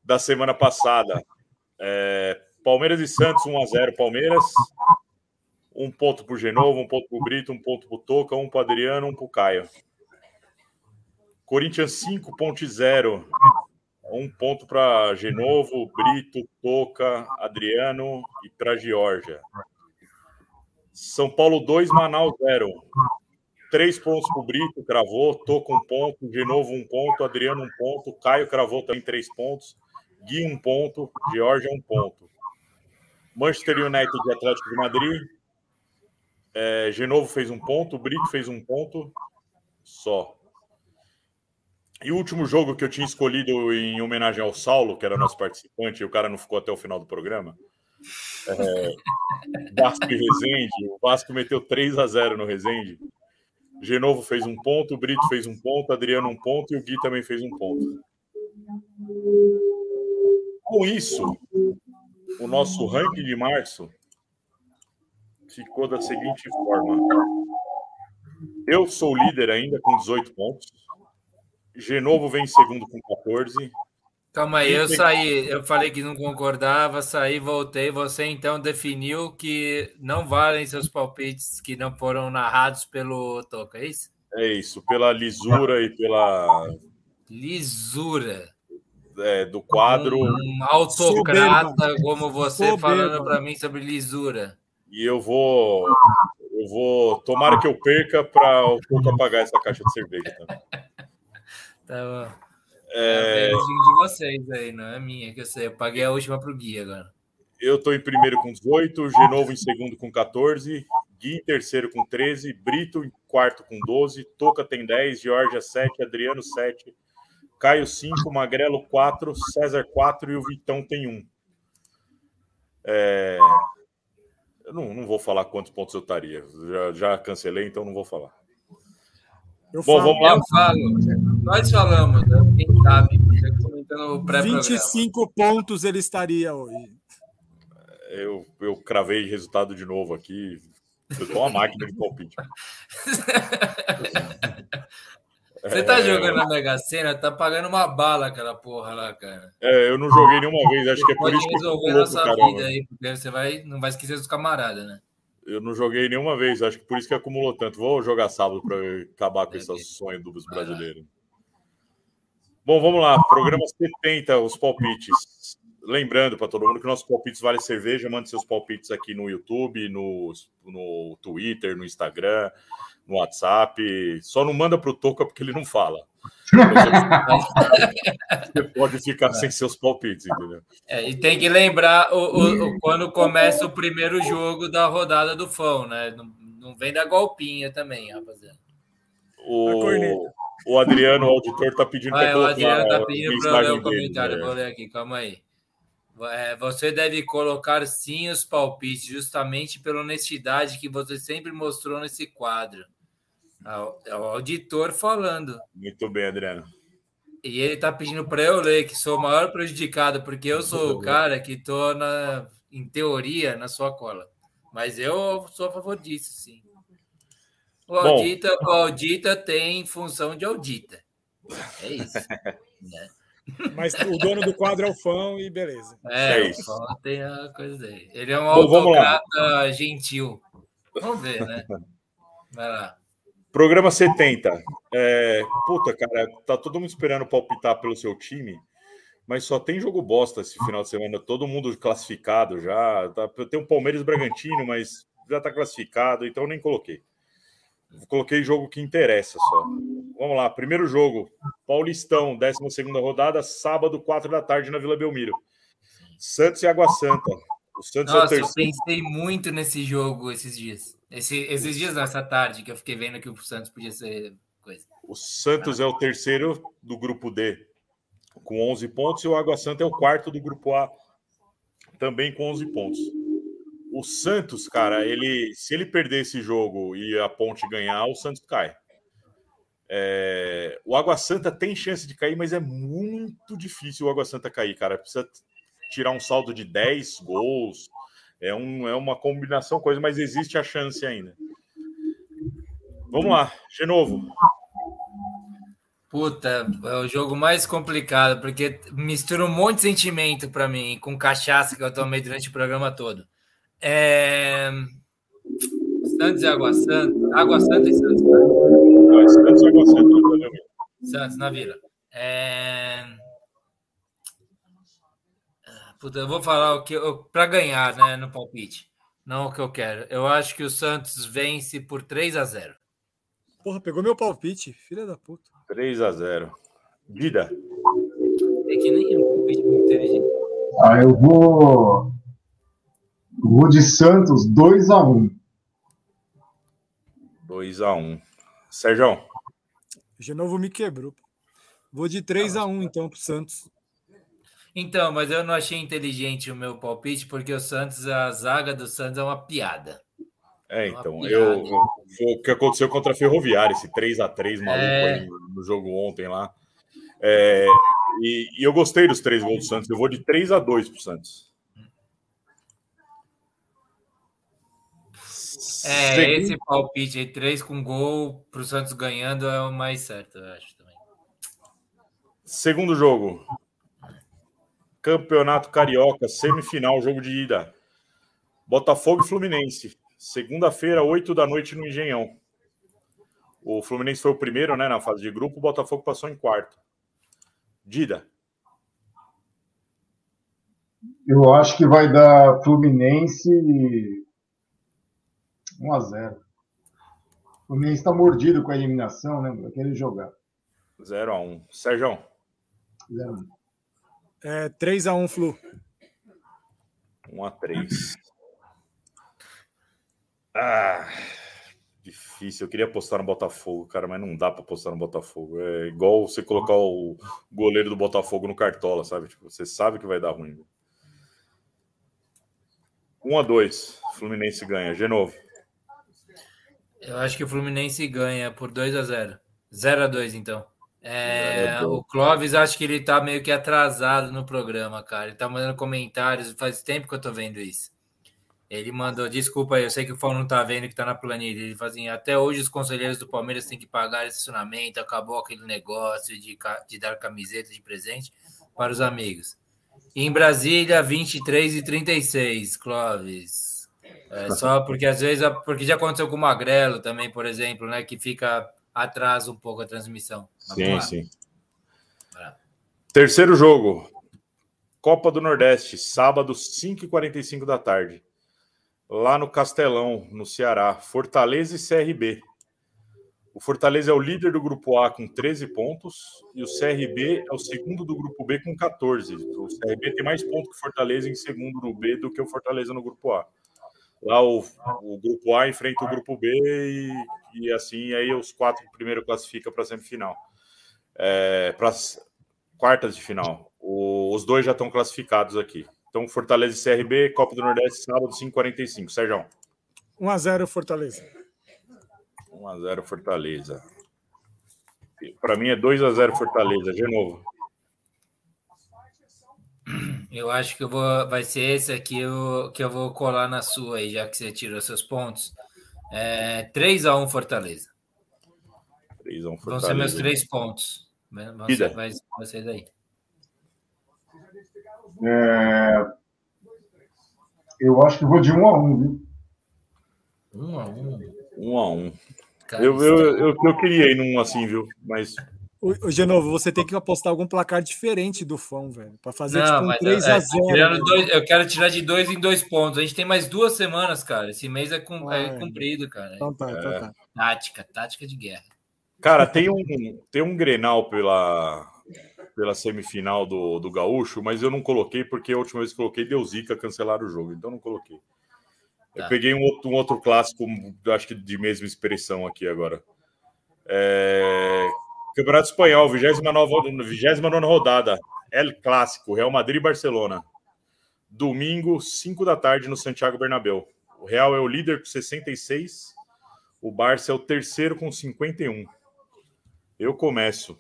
I: da semana passada. É, Palmeiras e Santos, 1x0 Palmeiras. Um ponto para o Genovo, um ponto para o Brito, um ponto para o Toca, um para o Adriano, um para o Caio. Corinthians 5.0. Um ponto para Genovo, Brito, Toca, Adriano e para Georgia. São Paulo 2, Manaus 0. Três pontos para o Brito, cravou. Toca um ponto, Genovo um ponto, Adriano um ponto, Caio cravou também três pontos, Gui um ponto, Georgia um ponto. Manchester United e Atlético de Madrid. É, Genovo fez um ponto, Brito fez um ponto só. E o último jogo que eu tinha escolhido em homenagem ao Saulo, que era nosso participante, e o cara não ficou até o final do programa. É, Vasco e Resende. O Vasco meteu 3 a 0 no Resende. Genovo fez um ponto, o Brito fez um ponto, Adriano um ponto e o Gui também fez um ponto. Com isso, o nosso ranking de março ficou da seguinte forma: eu sou líder ainda com 18 pontos. Genovo vem em segundo com 14.
A: Calma aí, eu saí, eu falei que não concordava, saí, voltei. Você então definiu que não valem seus palpites que não foram narrados pelo Toca, é isso?
I: É isso, pela lisura e pela
A: Lisura.
I: é, do quadro.
A: Um autocrata
G: Soberba.
A: como você
G: Soberba.
A: falando para mim sobre lisura.
I: E eu vou. Eu vou. Tomara que eu perca para o pouco apagar essa caixa de cerveja. Tá?
A: Bom.
I: É,
A: É de vocês aí, não é minha, que eu sei. Eu paguei a última pro Gui agora.
I: eu estou em primeiro com 18, Genovo em segundo com 14, Gui em terceiro com 13, Brito em quarto com 12, Toca tem 10, Georgia 7, Adriano 7, Caio 5, Magrelo 4, César 4 e o Vitão tem 1. É, Eu não, não vou falar quantos pontos eu estaria. Já, já cancelei, então não vou falar.
G: Eu
I: Bom,
G: falo,
I: vamos lá.
A: Eu falo. Nós falamos, né? quem sabe, já comentando o pré-programa.
G: 25 pontos ele estaria hoje.
I: Eu, eu cravei resultado de novo aqui. Eu tô uma máquina de palpite.
A: Você tá
I: É,
A: jogando na Mega Sena, tá pagando uma bala aquela porra lá, cara.
I: É, eu não joguei nenhuma vez, acho que é por isso que eu
A: resolver a
I: caramba.
A: vida aí, porque você vai, não vai esquecer dos camaradas, né?
I: Eu não joguei nenhuma vez, acho que por isso que acumulou tanto. Vou jogar sábado para acabar com esse sonho dos brasileiros. Bom, vamos lá. Programa 70, os palpites. Lembrando para todo mundo que nossos palpites vale cerveja. Mande seus palpites aqui no YouTube, no, no Twitter, no Instagram, no WhatsApp. Só não manda para o Toca porque ele não fala. Você pode ficar sem seus palpites, entendeu?
A: É, e tem que lembrar o, o- o- quando começa o primeiro jogo da rodada do Fão, né? Não, não vem da golpinha também, rapaziada.
I: O, o Adriano, o auditor, está pedindo
A: Ah, é,
I: para
A: o Adriano tá pedindo para ler o
I: mensagem dele,
A: comentário.
I: né?
A: Vou ler aqui, calma aí. É, você deve colocar sim os palpites, justamente pela honestidade que você sempre mostrou nesse quadro. É o auditor falando.
I: Muito bem, Adriano.
A: E ele tá pedindo para eu ler, que sou o maior prejudicado, porque eu sou o cara que tô, na, em teoria, na sua cola. Mas eu sou a favor disso, sim. O
I: Bom.
A: audita, o audita tem função de audita. É isso. né?
G: Mas o dono do quadro é o fã e beleza.
A: É,
I: É
A: o
I: isso.
A: Fão tem a coisa dele. Ele é um
I: Bom,
A: autocrata gentil. Vamos ver, né? Vai lá.
I: Programa 70. É, puta, cara, tá todo mundo esperando palpitar pelo seu time, mas só tem jogo bosta esse final de semana. Todo mundo classificado já. Tá, tem um Palmeiras Bragantino, mas já tá classificado, então eu nem coloquei. Coloquei jogo que interessa só. Vamos lá, primeiro jogo. Paulistão, 12 rodada, sábado, 4 da tarde, na Vila Belmiro. Santos e Água Santa. O Santos
A: Nossa,
I: é o
A: eu
I: terceiro.
A: pensei muito nesse jogo esses dias. Esse- esses dias, nessa tarde, que eu fiquei vendo que o Santos podia ser coisa.
I: O Santos é o terceiro do grupo D, com 11 pontos, e o Água Santa é o quarto do grupo A, também com 11 pontos. O Santos, cara, ele se ele perder esse jogo e a Ponte ganhar, o Santos cai. É, o Água Santa tem chance de cair, mas é muito difícil o Água Santa cair, cara. Precisa tirar um saldo de 10 gols. É, um, é uma combinação, coisa, mas existe a chance ainda. Vamos lá, de novo.
A: Puta, é o jogo mais complicado, porque mistura um monte de sentimento pra mim, com cachaça que eu tomei durante o programa todo. É... Santos e Água Santa. Água Santa e Santos. né?
I: Santos e Água Santa.
A: Santos, na Vila. É... Puta, eu vou falar o que eu, para ganhar, né, no palpite. Não o que eu quero. Eu acho que o Santos vence por 3 a 0.
G: Porra, pegou meu palpite, filha da puta.
I: 3 a 0 Dida.
A: É que nem um palpite muito inteligente.
H: Ah, eu vou. eu Vou de Santos 2 a 1
I: 2 a 1 Sérgio.
G: O Genovo me quebrou. Vou de 3 a 1 então pro Santos.
A: Então, mas eu não achei inteligente o meu palpite, porque o Santos, a zaga do Santos é uma piada.
I: É,
A: Uma
I: então, eu, foi o que aconteceu contra a Ferroviária, esse 3 a 3 maluco
A: É.
I: aí no jogo ontem lá. É, e, e eu gostei dos três gols do Santos. Eu vou de 3 a 2 pro Santos.
A: É,
I: Segundo-
A: esse palpite aí, 3 com gol pro Santos ganhando é o mais certo, eu acho também.
I: Segundo jogo. Campeonato Carioca, semifinal, jogo de ida. Botafogo e Fluminense. Segunda-feira, 8 da noite no Engenhão. O Fluminense foi o primeiro, né, na fase de grupo, o Botafogo passou em quarto. Dida.
H: Eu acho que vai dar Fluminense 1 a 0 O Fluminense está mordido com a eliminação, né? Vai querer jogar.
I: 0 a 1 Sérgio.
H: 0 a 1.
G: É 3 a 1 Flu.
I: 1 a 3 Ah, difícil. Eu queria apostar no Botafogo, cara, mas não dá para apostar no Botafogo. É igual você colocar o goleiro do Botafogo no cartola, sabe? Tipo, você sabe que vai dar ruim. 1 a 2 Fluminense ganha. Genovo.
A: Eu acho que o Fluminense ganha por 2 a 0 0 a 2 então. É,
I: 0 a 2.
A: o Clóvis, acho que ele tá meio que atrasado no programa, cara. Ele tá mandando comentários, faz tempo que eu tô vendo isso. Ele mandou, desculpa aí, eu sei que o Fão não tá vendo que tá na planilha. Ele fala assim: até hoje os conselheiros do Palmeiras têm que pagar estacionamento, acabou aquele negócio de, de dar camiseta de presente para os amigos. Em Brasília, 23 e 36, Clóvis. É, só porque às vezes, porque já aconteceu com o Magrelo também, por exemplo, né? Que fica atrasa um pouco a transmissão.
I: Sim, sim. Terceiro jogo. Copa do Nordeste, sábado, 5h45 da tarde. Lá no Castelão, no Ceará. Fortaleza e CRB. O Fortaleza é o líder do grupo A com 13 pontos e o CRB é o segundo do grupo B com 14. O CRB tem mais pontos que o Fortaleza em segundo no B do que o Fortaleza no grupo A. Lá o, o grupo A enfrenta o grupo B e, e assim aí os quatro primeiros classificam para a semifinal. É, para as quartas de final. O- os dois já estão classificados aqui. Então, Fortaleza e CRB, Copa do Nordeste, sábado, 5h45. Sérgio.
G: 1 a 0 Fortaleza.
I: 1x0 Fortaleza. Para mim é 2x0 Fortaleza, de novo.
A: Eu acho que eu vou, vai ser esse aqui eu, que eu vou colar na sua aí, já que você tirou seus pontos. É, 3x1 Fortaleza.
I: 3x1
A: Vão
I: Fortaleza.
A: ser meus três pontos. Vão ser, vai, ser daí.
H: É, Eu acho que vou de 1 a 1 viu?
A: 1x1.
I: 1x1.
A: Cara,
I: Eu,
A: isso
I: eu,
A: tá-
I: eu, eu queria ir num assim, viu? Mas
G: O, o Genovo, você tem que apostar algum placar diferente do Fão, velho. Pra fazer
A: Não,
G: tipo um
A: mas
G: 3
A: é,
G: a 0
A: tirando
G: velho.
A: dois- eu quero tirar de dois em dois pontos. A gente tem mais duas semanas, cara. Esse mês é, cum-
G: Ah,
A: é
G: é.
A: cumprido, cara.
G: Então tá, então tá.
A: tática, tática de guerra.
I: Cara, tem um, tem um Grenal pela, pela semifinal do, do Gaúcho, mas eu não coloquei porque a última vez que coloquei deu zica, cancelaram o jogo, então não coloquei. Eu
A: Tá.
I: peguei um outro, um outro clássico, acho que de mesma expressão aqui agora. É, Campeonato Espanhol, 29, 29 rodada. El Clássico, Real Madrid e Barcelona. Domingo, 5 da tarde, no Santiago Bernabéu. O Real é o líder com 66, o Barça é o terceiro com 51. Eu começo.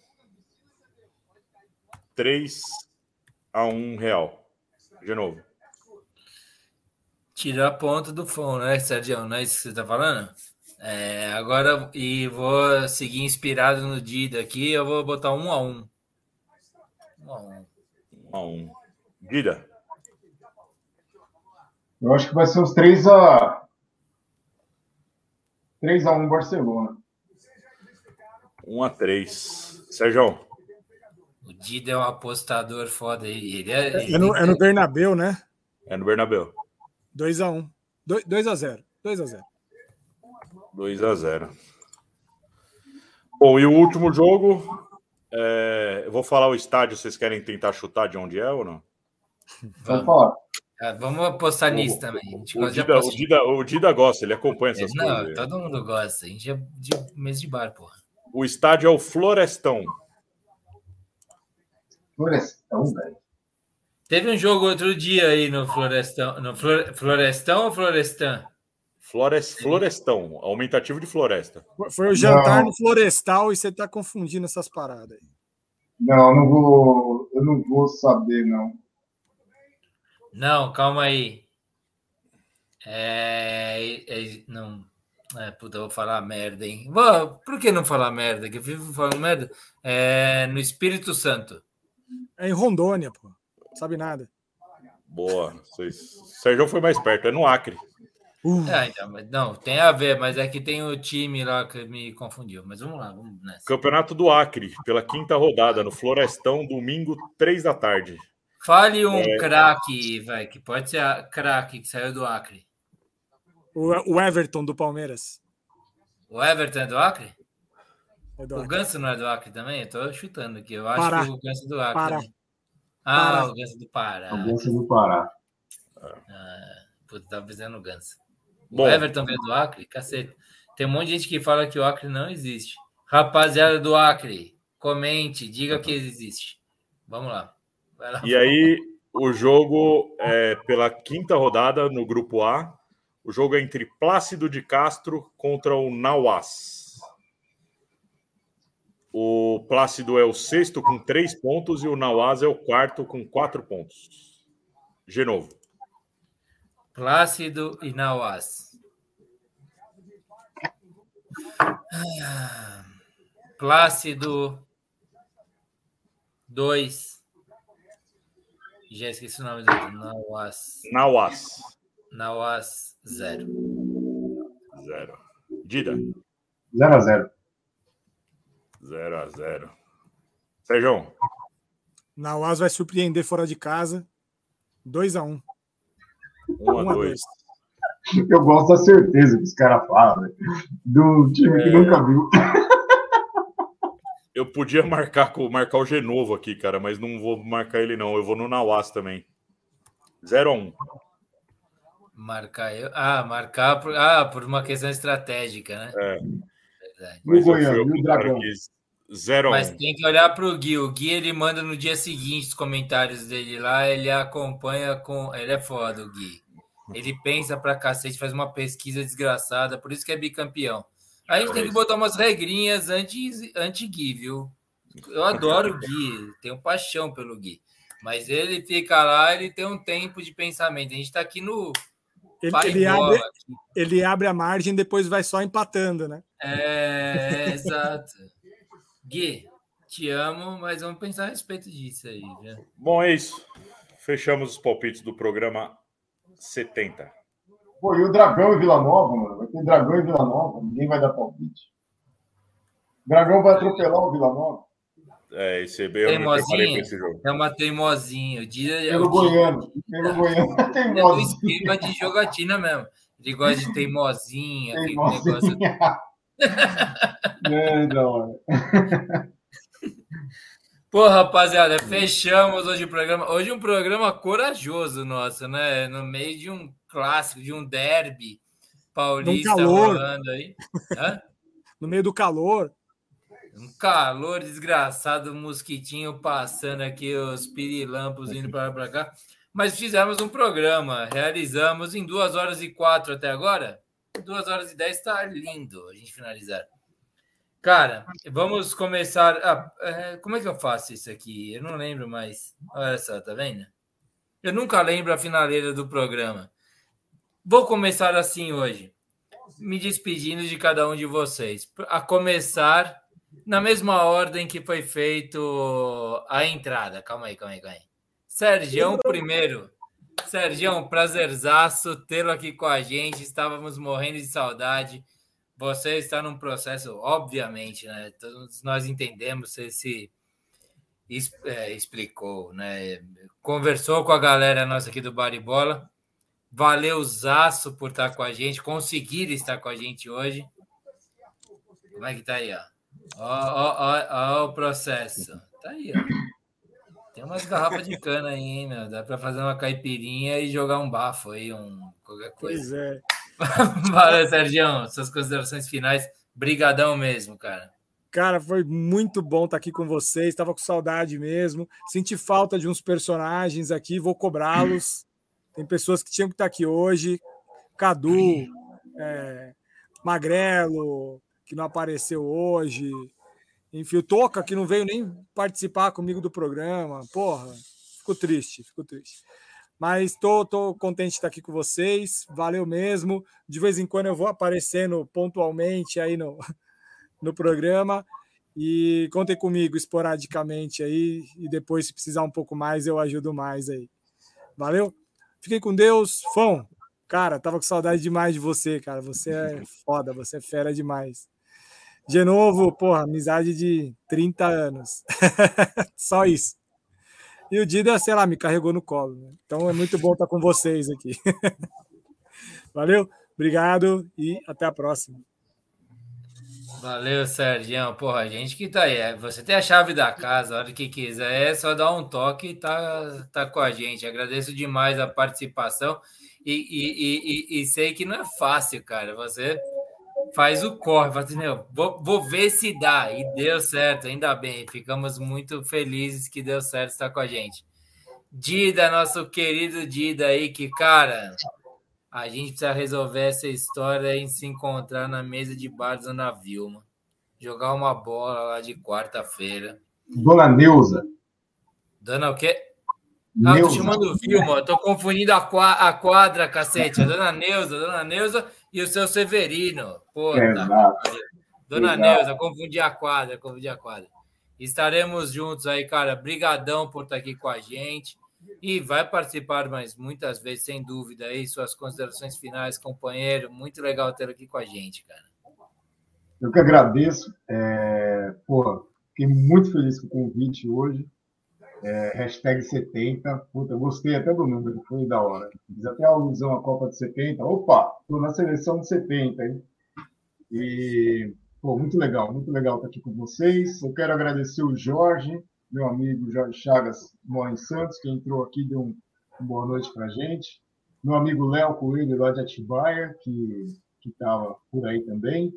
I: 3 a 1 Real. De novo.
A: Tirar ponto do fone, né, Sérgio? Não é isso que você tá falando? É, agora, e vou seguir inspirado no Dida aqui, eu vou botar um a um. Um a um.
I: 1 a 1. Dida.
H: Eu acho que vai ser uns 3 a 3 a 1 Barcelona.
I: 1 a 3. Sérgio.
A: O Dida é um apostador foda aí. Ele é, ele
G: É no, é no Bernabeu, né?
I: É no Bernabéu.
G: 2x1. 2x0. 2x0.
I: 2 a 0. Bom, e o último jogo. é, Eu vou falar o estádio, vocês querem tentar chutar de onde é ou não?
H: Pode falar.
A: Ah, vamos apostar nisso também. A gente
I: O Dida, o. Dida, o Dida gosta, ele acompanha essas
A: Não,
I: coisas.
A: todo mundo gosta. A gente é de mês de bar, porra.
I: O estádio é o Florestão.
H: Florestão, velho.
A: Teve um jogo outro dia aí no Florestão. No Flor- Florestão ou Florestan?
I: Flores, Florestão, aumentativo de floresta.
G: Foi o jantar
H: Não.
G: no Florestal e você tá confundindo essas paradas aí.
H: Não, não vou. Eu não vou saber, não.
A: Não, calma aí. É, é- não. É, puta, eu vou falar merda, hein? Vou- por que não falar merda? Que eu vivo falando merda. É, no Espírito Santo.
G: É em Rondônia, pô. Sabe nada.
I: Boa. Vocês... Sérgio foi mais perto, é no Acre.
A: Então, mas não, tem a ver, mas é que tem o time lá que me confundiu. Mas vamos lá, vamos nessa.
I: Campeonato do Acre, pela quinta rodada, no Florestão, domingo, três da tarde.
A: Fale um
I: É.
A: craque, vai, que pode ser a craque que saiu do Acre.
G: O, o Everton do Palmeiras.
A: O Everton é do Acre?
G: É do
A: O
G: Acre.
A: Ganso não é do Acre também? Eu tô chutando aqui. Eu acho
G: Pará.
A: que o Ganso é do Acre.
G: Pará.
A: Ah,
G: Pará.
A: o Ganso do Pará.
H: A bolsa do Pará.
A: Ah, puta, tava pensando no Ganso.
I: Bom.
A: O Everton veio do Acre? Cacete. Tem um monte de gente que fala que o Acre não existe. Rapaziada do Acre, comente, diga que existe. Vamos lá. Lá.
I: E aí, o jogo é pela quinta rodada no grupo A. O jogo é entre Plácido de Castro contra o Nauás. O Plácido é o sexto com três pontos e o Nauás é o quarto com quatro pontos. De novo.
A: Plácido e Nauás. Ah, Plácido 2. Já esqueci o nome do outro. Nauás.
I: Nauás.
A: Nauás 0.
I: Zero. Dida.
H: 0x0.
I: 0 a 0 Sérgio.
G: Nauaz vai surpreender fora de casa. 2x1.
I: 1
G: Um
I: a
G: a
I: 2
H: Eu gosto da certeza que os caras falam, velho. Do time que
I: É.
H: nunca viu.
I: Eu podia marcar, com- marcar o Genovo aqui, cara, mas não vou marcar ele, não. Eu vou no Nauás também. 0 a 1
A: Marcar eu. Ah, marcar por, ah, por uma questão estratégica, né?
I: É.
A: Verdade.
H: E o Goiano, e o Dragão?
I: 0 a 1
A: Mas tem que olhar para o Gui. O Gui ele manda no dia seguinte os comentários dele lá, ele acompanha com. Ele é foda, o Gui. Ele pensa pra cacete, faz uma pesquisa desgraçada, por isso que é bicampeão. A gente tem que botar umas regrinhas anti- anti-Gui, viu? Eu adoro o Gui, tenho paixão pelo Gui. Mas ele fica lá, ele tem um tempo de pensamento. A gente tá aqui no.
G: Ele, ele abre, ele abre a margem e depois vai só empatando, né?
A: É, exato. Gui, te amo, mas vamos pensar a respeito disso aí.
I: Bom, é isso. Fechamos os palpites do programa 70.
H: Pô, e o Dragão e Vila Nova, mano? Vai ter Dragão e Vila Nova. Ninguém vai dar palpite. O Dragão vai atropelar o Vila Nova.
I: É, esse eu me preparei para
A: Teimosinha.
I: esse jogo.
A: É uma teimosinha. O dia é
H: Pelo
A: o dia-
H: Goiano. Pelo Goiano.
A: É do
H: mozinho.
A: esquema de jogatina mesmo. Ele gosta de teimosinha.
H: Teimosinha. É, da hora.
A: Pô, rapaziada, fechamos hoje o programa. Hoje um programa corajoso nosso, né? No meio de um clássico, de um derby paulista
G: calor.
A: rolando aí. Hã?
G: No meio do calor.
A: Um calor desgraçado, um mosquitinho passando aqui, os pirilampos indo para lá para cá. Mas fizemos um programa, realizamos em duas horas e quatro até agora. Duas horas e dez está lindo a gente finalizar. Cara, vamos começar. Ah, como é que eu faço isso aqui? Eu não lembro mais. Olha só, tá vendo? Eu nunca lembro a finaleira do programa. Vou começar assim hoje, me despedindo de cada um de vocês. A começar na mesma ordem que foi feito a entrada. Calma aí, calma aí, calma aí. Sergião primeiro. Sergião, prazerzaço tê-lo aqui com a gente. Estávamos morrendo de saudade. Você está num processo, obviamente, né? Todos nós entendemos, você se é, explicou, né? Conversou com a galera nossa aqui do Baribola. Valeu, Zaço, por estar com a gente, conseguir estar com a gente hoje. Como é que tá aí, ó? Ó, ó, ó, ó o processo. Tá aí, ó. Tem umas garrafas de cana aí, hein, meu? Dá para fazer uma caipirinha e jogar um bafo aí, um qualquer coisa.
G: Pois é.
A: Valeu, Sérgio. Suas considerações finais. Brigadão mesmo, cara.
G: Cara, foi muito bom estar aqui com vocês. Estava com saudade mesmo. Senti falta de uns personagens aqui, vou cobrá-los. Tem pessoas que tinham que estar aqui hoje. Cadu, é, Magrelo, que não apareceu hoje. Enfim, o Toca, que não veio nem participar comigo do programa. Porra, fico triste, fico triste. Mas tô, tô contente de estar aqui com vocês. Valeu mesmo. De vez em quando eu vou aparecendo pontualmente aí no, no programa. E contem comigo esporadicamente aí. E depois, se precisar um pouco mais, eu ajudo mais aí. Valeu? Fiquem com Deus. Fão, cara, tava com saudade demais de você, cara. Você é foda, você é fera demais. De novo, porra, amizade de 30 anos. Só isso. E o Dida, sei lá, me carregou no colo. Né? Então é muito bom estar com vocês aqui. Valeu, obrigado e até a próxima.
A: Valeu, Sérgio. Porra, a gente que tá aí. É, você tem a chave da casa, a hora que quiser, é só dar um toque e tá, tá com a gente. Agradeço demais a participação e, e, e, e sei que não é fácil, cara. Você faz o corre, fala assim, meu, vou, vou ver se dá. E deu certo, ainda bem. Ficamos muito felizes que deu certo estar com a gente. Dida, nosso querido Dida aí, que, cara, a gente precisa resolver essa história em se encontrar na mesa de bar Ana Vilma. Jogar uma bola lá de quarta-feira.
H: Dona Neuza.
A: Dona o quê? Ah, tô chamando Vilma, tô confundindo a, a quadra, cacete. A Dona Neuza, Dona Neuza e o seu Severino. Pô, tá. Dona Exato. Neuza, confundi a quadra, confundi a quadra. Estaremos juntos aí, cara. Brigadão por estar aqui com a gente. E vai participar mais muitas vezes, sem dúvida, aí, suas considerações finais, companheiro. Muito legal ter aqui com a gente, cara.
H: Eu que agradeço. É... Pô, fiquei muito feliz com o convite hoje. É, hashtag 70. Puta, gostei até do número, foi da hora. Fiz até alusão à Copa de 70. Opa, estou na seleção de 70, hein? E, pô, muito legal, muito legal estar aqui com vocês. Eu quero agradecer o Jorge, meu amigo Jorge Chagas, mora Santos, que entrou aqui deu um, uma boa noite para gente. Meu amigo Léo Coelho, lá de Atibaia, que estava por aí também.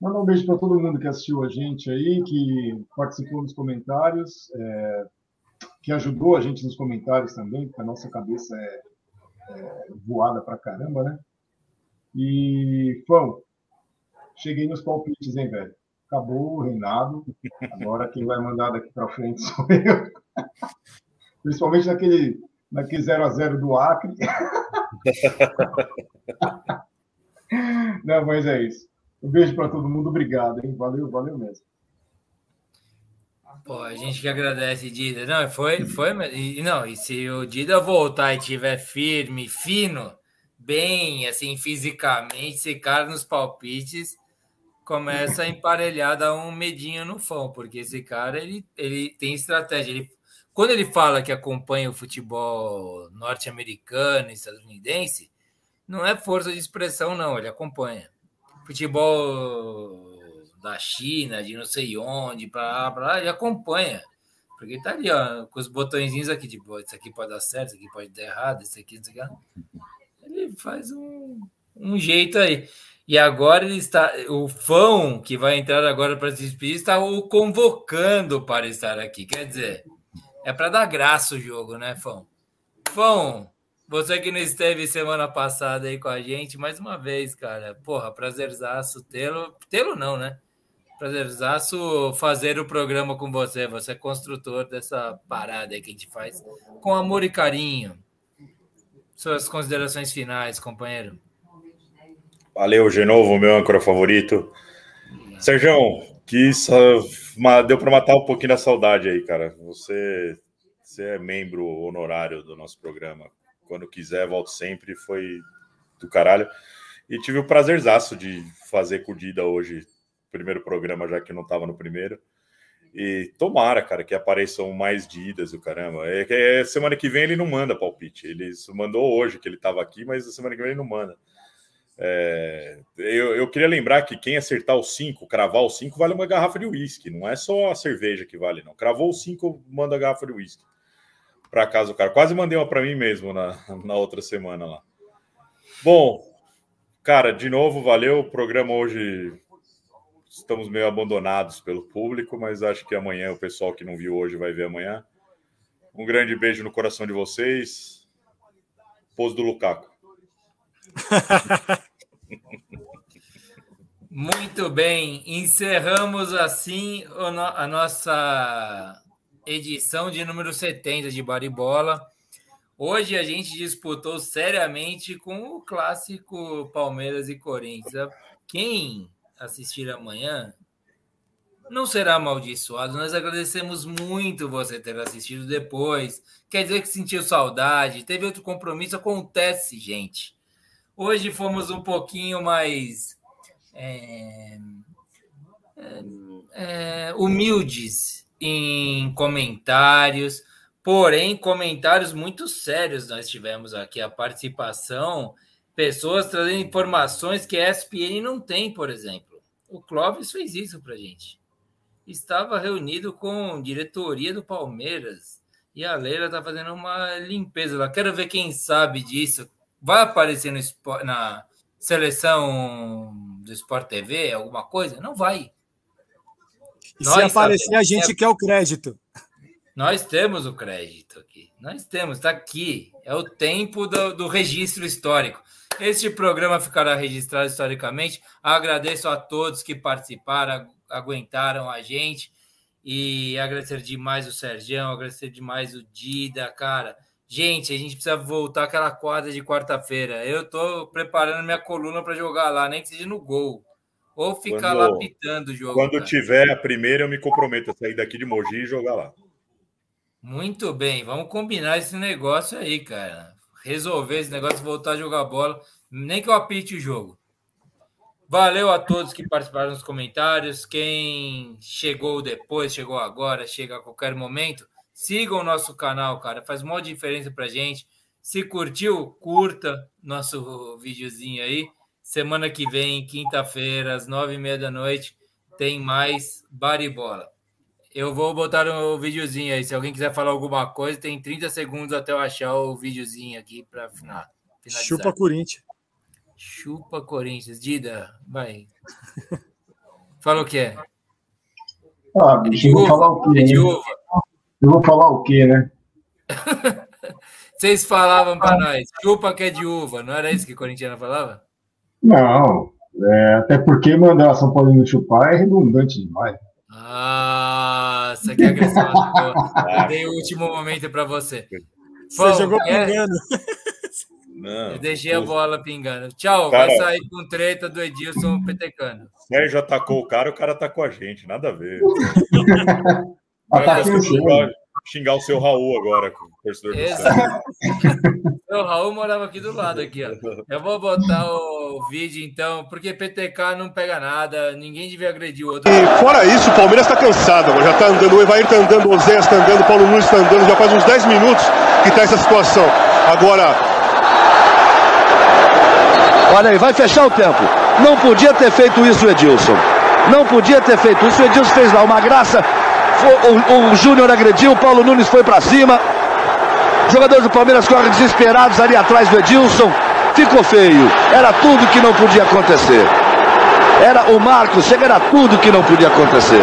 H: Mandar um beijo para todo mundo que assistiu a gente aí, que participou nos comentários, é, que ajudou a gente nos comentários também, porque a nossa cabeça é, é voada pra caramba, né? E, Fão, cheguei nos palpites, hein, velho? Acabou o reinado, agora quem vai mandar daqui para frente sou eu. Principalmente naquele, naquele 0x0 do Acre. Não, mas é isso. Um beijo para todo mundo, obrigado, hein? Valeu, valeu mesmo.
A: Pô, a gente que agradece, Dida. Não, foi, foi, e não, e se o Dida voltar e tiver firme, fino, bem, assim, fisicamente, esse cara nos palpites começa a emparelhar, dar um medinho no fã, porque esse cara, ele, ele tem estratégia. Ele, quando ele fala que acompanha o futebol norte-americano estadunidense, não é força de expressão, não, ele acompanha futebol da China, de não sei onde, para lá, lá, ele acompanha. Porque tá ali, ó, com os botõezinhos aqui, tipo, isso aqui pode dar certo, isso aqui pode dar errado, isso aqui, isso aqui. Ele faz um, um jeito aí. E agora ele está. O fã que vai entrar agora para se despedir está o convocando para estar aqui. Quer dizer, é para dar graça o jogo, né, Fão? Fão, você que não esteve semana passada aí com a gente, mais uma vez, cara. Porra, prazerzaço tê-lo. Tê-lo não, né? Prazerzaço fazer o programa com você. Você é construtor dessa parada aí que a gente faz com amor e carinho. Suas considerações finais, companheiro.
I: Valeu, de novo, meu âncora favorito. Sérgio, que deu para matar um pouquinho da saudade aí, cara. Você, você é membro honorário do nosso programa. Quando quiser, volto sempre. Foi do caralho. E tive o prazerzaço de fazer com o Dida hoje, primeiro programa, já que não estava no primeiro. E tomara, cara, que apareçam mais Didas o caramba. É, é, semana que vem ele não manda palpite. Ele mandou hoje que ele estava aqui, mas semana que vem ele não manda. É, eu, eu, queria lembrar que quem acertar o 5, cravar o 5, vale uma garrafa de uísque. Não é só a cerveja que vale, não. Cravou o 5, manda a garrafa de uísque. Para casa o cara. Quase mandei uma para mim mesmo na, na outra semana lá. Bom, cara, de novo, valeu. O programa hoje estamos meio abandonados pelo público, mas acho que amanhã o pessoal que não viu hoje vai ver amanhã. Um grande beijo no coração de vocês. Pose do Lukaku.
A: Muito bem, encerramos assim a nossa edição de número 70 de Baribola. Hoje a gente disputou seriamente com o clássico Palmeiras e Corinthians. Quem assistir amanhã não será amaldiçoado. Nós agradecemos muito você ter assistido depois. Quer dizer que sentiu saudade, teve outro compromisso. Acontece, gente. Hoje fomos um pouquinho mais é, é, é, humildes em comentários, porém, comentários muito sérios nós tivemos aqui. A participação, pessoas trazendo informações que a ESPN não tem, por exemplo. O Clóvis fez isso para gente. Estava reunido com diretoria do Palmeiras e a Leila está fazendo uma limpeza lá. Quero ver quem sabe disso vai aparecer no, na seleção do Sport TV, alguma coisa? Não vai.
G: E Nós se aparecer, sabemos, a gente é... quer o crédito.
A: Nós temos o crédito aqui. Nós temos, está aqui. É o tempo do, do registro histórico. Este programa ficará registrado historicamente. Agradeço a todos que participaram, aguentaram a gente. E agradecer demais o Sergião, agradecer demais o Dida, cara. Gente, a gente precisa voltar àquela quadra de quarta-feira. Eu tô preparando minha coluna para jogar lá, nem que seja no gol. Ou ficar quando, lá pitando o jogo.
I: Quando cara. tiver a primeira, eu me comprometo a sair daqui de Mogi e jogar lá.
A: Muito bem, vamos combinar esse negócio aí, cara. Resolver esse negócio, voltar a jogar bola, nem que eu apite o jogo. Valeu a todos que participaram nos comentários. Quem chegou depois, chegou agora, chega a qualquer momento. Sigam o nosso canal, cara. Faz uma diferença pra gente. Se curtiu, curta nosso videozinho aí. Semana que vem, quinta-feira, às nove e meia da noite, tem mais baribola. Eu vou botar o um videozinho aí. Se alguém quiser falar alguma coisa, tem 30 segundos até eu achar o videozinho aqui para final.
G: Finalizar. Chupa Corinthians.
A: Chupa Corinthians. Dida, vai. Fala o que é.
H: Ah, bicho, é vou falar o quê? É uva. Eu vou falar o quê, né?
A: Vocês falavam para nós, chupa que é de uva, não era isso que o corintiano falava?
H: Não, é, até porque mandar São Paulino chupar é redundante demais.
A: Ah, você quer agressão. Dei o último momento para você.
G: Você jogou é... pingando.
A: Não, Eu deixei a bola pingando. Tchau, cara, vai sair com treta do Edilson Petecano.
I: Sérgio atacou o cara, o cara atacou a gente, nada a ver.
H: Ataque xingar,
I: xingar o seu Raul agora, com o torcedor
A: do O Raul morava aqui do lado, aqui, ó. Eu vou botar o vídeo, então, porque PTK não pega nada, ninguém devia agredir o outro.
B: E fora isso, o Palmeiras tá cansado, já tá andando, o Evair tá andando, o Zé tá andando, o Paulo Nunes tá andando, já faz uns 10 minutos que tá essa situação. Agora,
C: Olha aí, vai fechar o tempo. Não podia ter feito isso o Edilson. Não podia ter feito isso. O Edilson fez lá uma graça. O, o Júnior agrediu, o Paulo Nunes foi para cima. Jogadores do Palmeiras correm desesperados ali atrás do Edilson. Ficou feio. Era tudo que não podia acontecer. Era o Marcos, era tudo que não podia acontecer.